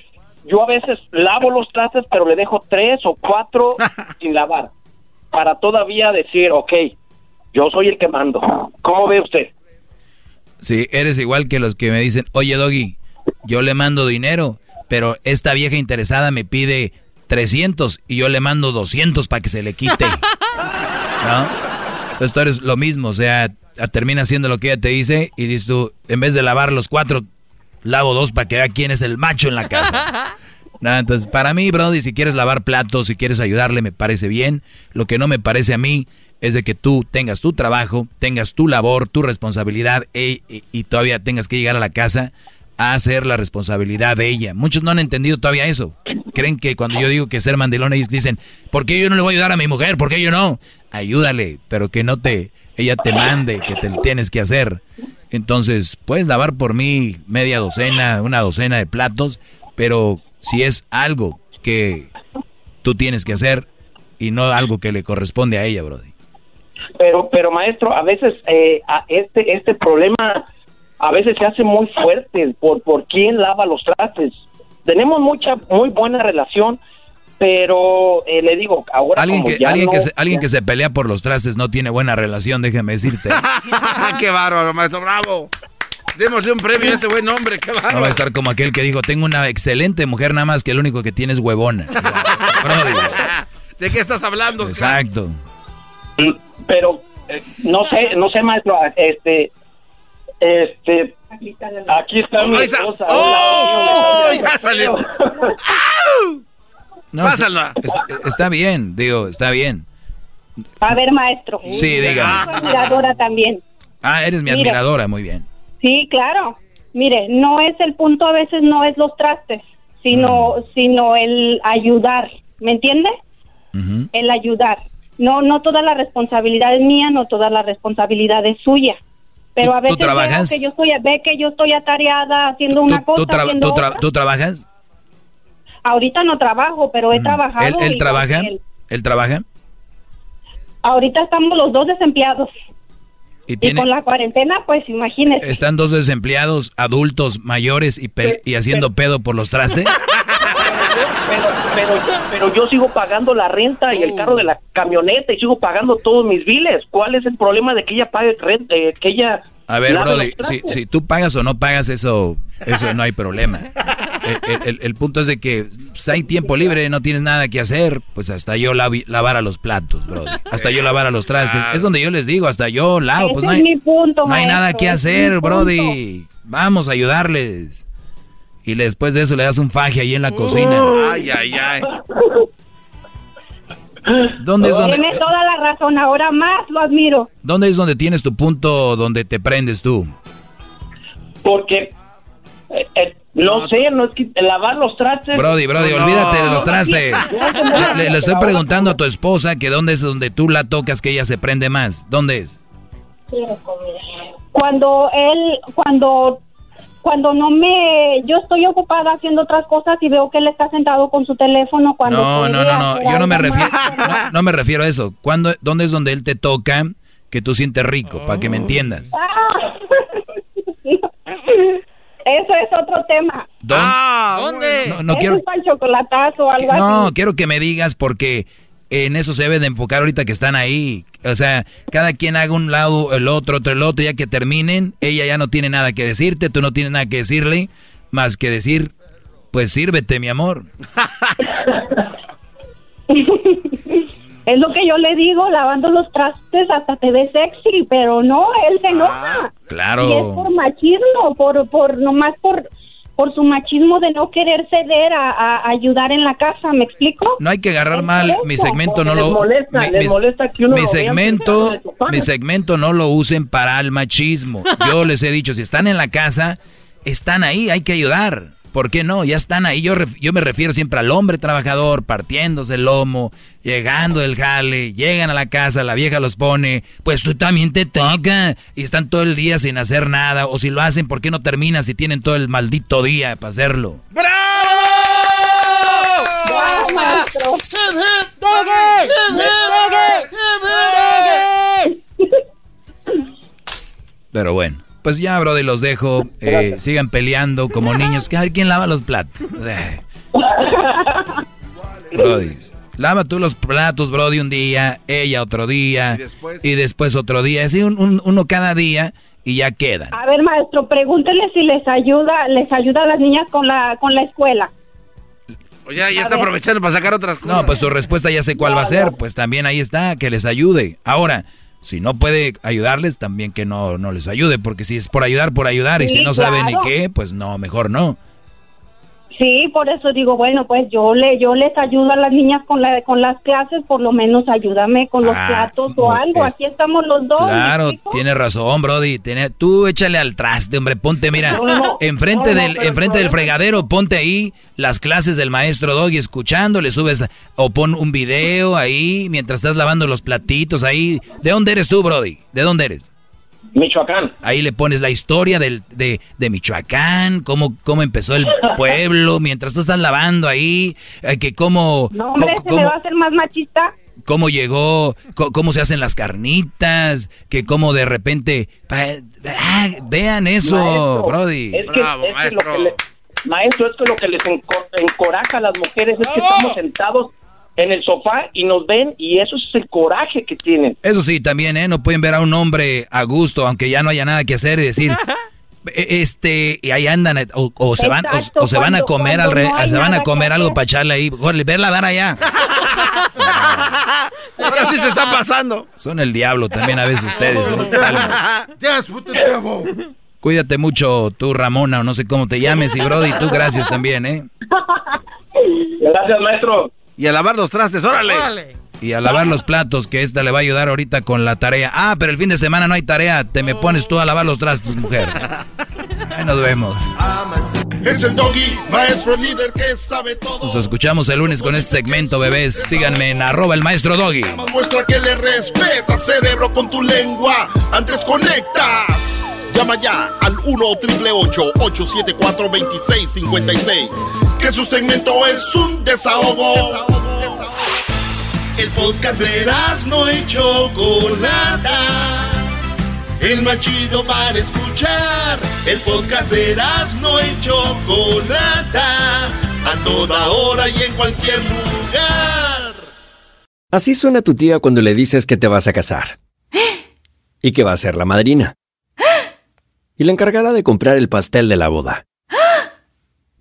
yo a veces lavo los trastes, pero le dejo tres o cuatro sin lavar para todavía decir, ok, yo soy el que mando. ¿Cómo ve usted? Sí, eres igual que los que me dicen, oye, Doggy, yo le mando dinero, pero esta vieja interesada me pide 300 y yo le mando 200 para que se le quite. ¿No? Entonces tú eres lo mismo, o sea, termina haciendo lo que ella te dice y dices tú, en vez de lavar los cuatro, lavo dos para que vea quién es el macho en la casa. No, entonces, para mí, Brody, si quieres lavar platos, si quieres ayudarle, me parece bien. Lo que no me parece a mí es de que tú tengas tu trabajo, tengas tu labor, tu responsabilidad e- y, y todavía tengas que llegar a la casa a hacer la responsabilidad de ella. Muchos no han entendido todavía eso. Creen que cuando yo digo que ser mandilón, ellos dicen, ¿por qué yo no le voy a ayudar a mi mujer? ¿Por qué yo no? Ayúdale, pero que no te, ella te mande, que te tienes que hacer. Entonces, puedes lavar por mí media docena, una docena de platos, pero si es algo que tú tienes que hacer y no algo que le corresponde a ella, Brody. Pero, pero maestro, a veces eh, a este este problema a veces se hace muy fuerte por por quién lava los trastes. Tenemos mucha muy buena relación, pero eh, le digo ahora Alguien como que, ya alguien, no- que se, alguien que se pelea por los trastes no tiene buena relación, déjame decirte. ¡Qué bárbaro, maestro! ¡Bravo! Démosle un premio a ese buen hombre. ¡Qué! No va a estar como aquel que dijo, tengo una excelente mujer nada más que lo único que tiene es huevona. ¿De qué estás hablando, Oscar? exacto. pero eh, no sé, no sé maestro, este este aquí está mi Ahí está. esposa. ¡Oh! Hola, Ya salió. No, Pásala. es- está bien, digo, está bien. A ver, maestro. Sí, dígame. Soy admiradora también. Ah, eres mi Mira. admiradora, muy bien. Sí, claro. Mire, no es el punto a veces, no es los trastes, sino, Mm. sino el ayudar, ¿me entiende? El ayudar. No, no toda la responsabilidad es mía, no toda la responsabilidad es suya. Pero ¿Tú- a tú veces veo que yo estoy, ve que yo estoy atareada haciendo una cosa, ¿Tú, tra- haciendo tra- otra. tú trabajas? Ahorita no trabajo, pero he trabajado. ¿Él, trabaja? él- ¿Él trabaja? Ahorita estamos los dos desempleados. ¿Y con la cuarentena, pues imagínese. están dos desempleados adultos mayores y, pel- y haciendo pedo por los trastes? Pero, pero, pero yo sigo pagando la renta y el carro de la camioneta y sigo pagando todos mis biles. ¿Cuál es el problema de que ella pague renta, eh, que ella A ver, Brody, si, si tú pagas o no pagas, eso, eso no hay problema. El, el- el punto es de que pues, hay tiempo libre, no tienes nada que hacer, pues hasta yo lavi- lavar a los platos, Brody. Hasta yo lavar a los trastes. Es donde yo les digo, hasta yo lavo. Pues no es hay, mi punto, no hay nada que hacer. Brody. Vamos a ayudarles. Y después de eso le das un faje ahí en la cocina. Ay, ay, ay. ¿Dónde es donde, Tiene toda la razón, ahora más lo admiro. ¿Dónde es donde tienes tu punto donde te prendes tú? Porque, eh, eh, no sé, no es que lavar los trastes. Brody, Brody, No. olvídate de los trastes. No, Le, le- estoy preguntando a tu esposa que dónde es donde tú la tocas que ella se prende más. ¿Dónde es? Cuando él, cuando, cuando no me, yo estoy ocupada haciendo otras cosas y veo que él está sentado con su teléfono cuando No, no, no, no. Yo no me refiero, no, no me refiero a eso. ¿Cuándo, ¿Dónde es donde él te toca que tú sientes rico? Para que me entiendas. Ah. Eso es otro tema. ¿Dónde? No, no Eso quiero, es para el chocolatazo o algo no, así. quiero que me digas porque en eso se debe de enfocar ahorita que están ahí. O sea, cada quien haga un lado, el otro, otro, el otro, ya que terminen, ella ya no tiene nada que decirte, tú no tienes nada que decirle, más que decir, pues sírvete, mi amor. Es lo que yo le digo, lavando los trastes hasta te ves sexy, pero no, él se enoja. Claro. Y es por machismo, por, por nomás por, por su machismo de no querer ceder a, a ayudar en la casa, ¿me explico? No hay que agarrar mal, mi segmento no Les lo... molesta, mi, les mi- molesta que uno mi segmento, mi segmento no lo usen para el machismo. Yo les he dicho, si están en la casa, están ahí, hay que ayudar. ¿Por qué no? Ya están ahí. Yo, ref- yo me refiero siempre al hombre trabajador, partiéndose el lomo, llegando del jale, llegan a la casa, la vieja los pone, pues tú también te toca. Y están todo el día sin hacer nada. O si lo hacen, ¿por qué no terminan si tienen todo el maldito día para hacerlo? Pero bueno, pues ya, Brody, los dejo. Eh, sigan peleando como niños. A ver quién lava los platos. Brody, lava tú los platos, Brody, un día, ella otro día, y después, otro día. Así un- un- uno cada día y ya quedan. A ver, maestro, pregúntele si les ayuda, les ayuda a las niñas con la, con la escuela. Ya, ya está aprovechando para sacar otras cosas. No, pues su respuesta ya sé cuál va a ser. Pues también ahí está, que les ayude. Ahora, si no puede ayudarles, también que no, no les ayude. Porque si es por ayudar, por ayudar. y Sí, si no sabe ni qué, pues no, mejor no. Sí, por eso digo, bueno, pues yo le, yo les ayudo a las niñas con la, con las clases, por lo menos ayúdame con los Ah, platos o algo. es- Aquí estamos los dos. ¿me Claro, tienes razón, Brody. Tiene- tú échale al traste, hombre. Ponte, mira, No, no, enfrente no, del, enfrente del fregadero, ponte ahí las clases del maestro Doggy escuchando, le subes o pon un video ahí mientras estás lavando los platitos ahí. ¿De dónde eres tú, Brody? ¿De dónde eres? Michoacán. Ahí le pones la historia del, de, de Michoacán, cómo, cómo empezó el pueblo, mientras tú estás lavando ahí, eh, que cómo, No, hombre, co- se cómo- me va a hacer más machista. cómo llegó, cómo se hacen las carnitas, que cómo de repente... pa- ah, vean eso, Maestro, Brody. Es que, es que lo que le- maestro, es que lo que les enco- encoraja a las mujeres es que estamos sentados en el sofá y nos ven y eso es el coraje que tienen. Eso sí, también, ¿eh? No pueden ver a un hombre a gusto, aunque ya no haya nada que hacer y decir... "E- Este, y ahí andan, eh, o, o se van, o- Exacto, o, se van a comer al no hay se van a comer algo para echarle ahí, Órale, verla dar allá. Ahora sí se está pasando. Son el diablo también a veces ustedes. ¿no? Dale. Yes, put the devil. Cuídate mucho tú, Ramona, o no sé cómo te llames, y Brody, tú gracias también, ¿eh? Gracias, maestro. Y a lavar los trastes, órale. Y a lavar los platos, que esta le va a ayudar ahorita con la tarea. Ah, pero el fin de semana no hay tarea, te me pones tú a lavar los trastes, mujer. Ahí nos vemos. Es el doggy, maestro líder que sabe todo. Nos escuchamos el lunes con este segmento, bebés. Síganme en arroba el maestro Doggy. Muestra que le respeta, cerebro, con tu lengua. Antes conectas. Llama ya al 1 874 2656 Que su segmento es un desahogo. El podcast de no y Chocolata. El más chido para escuchar. El podcast de no y Chocolata. A toda hora y en cualquier lugar. Así suena tu tía cuando le dices que te vas a casar. Y que va a ser la madrina. y la encargada de comprar el pastel de la boda.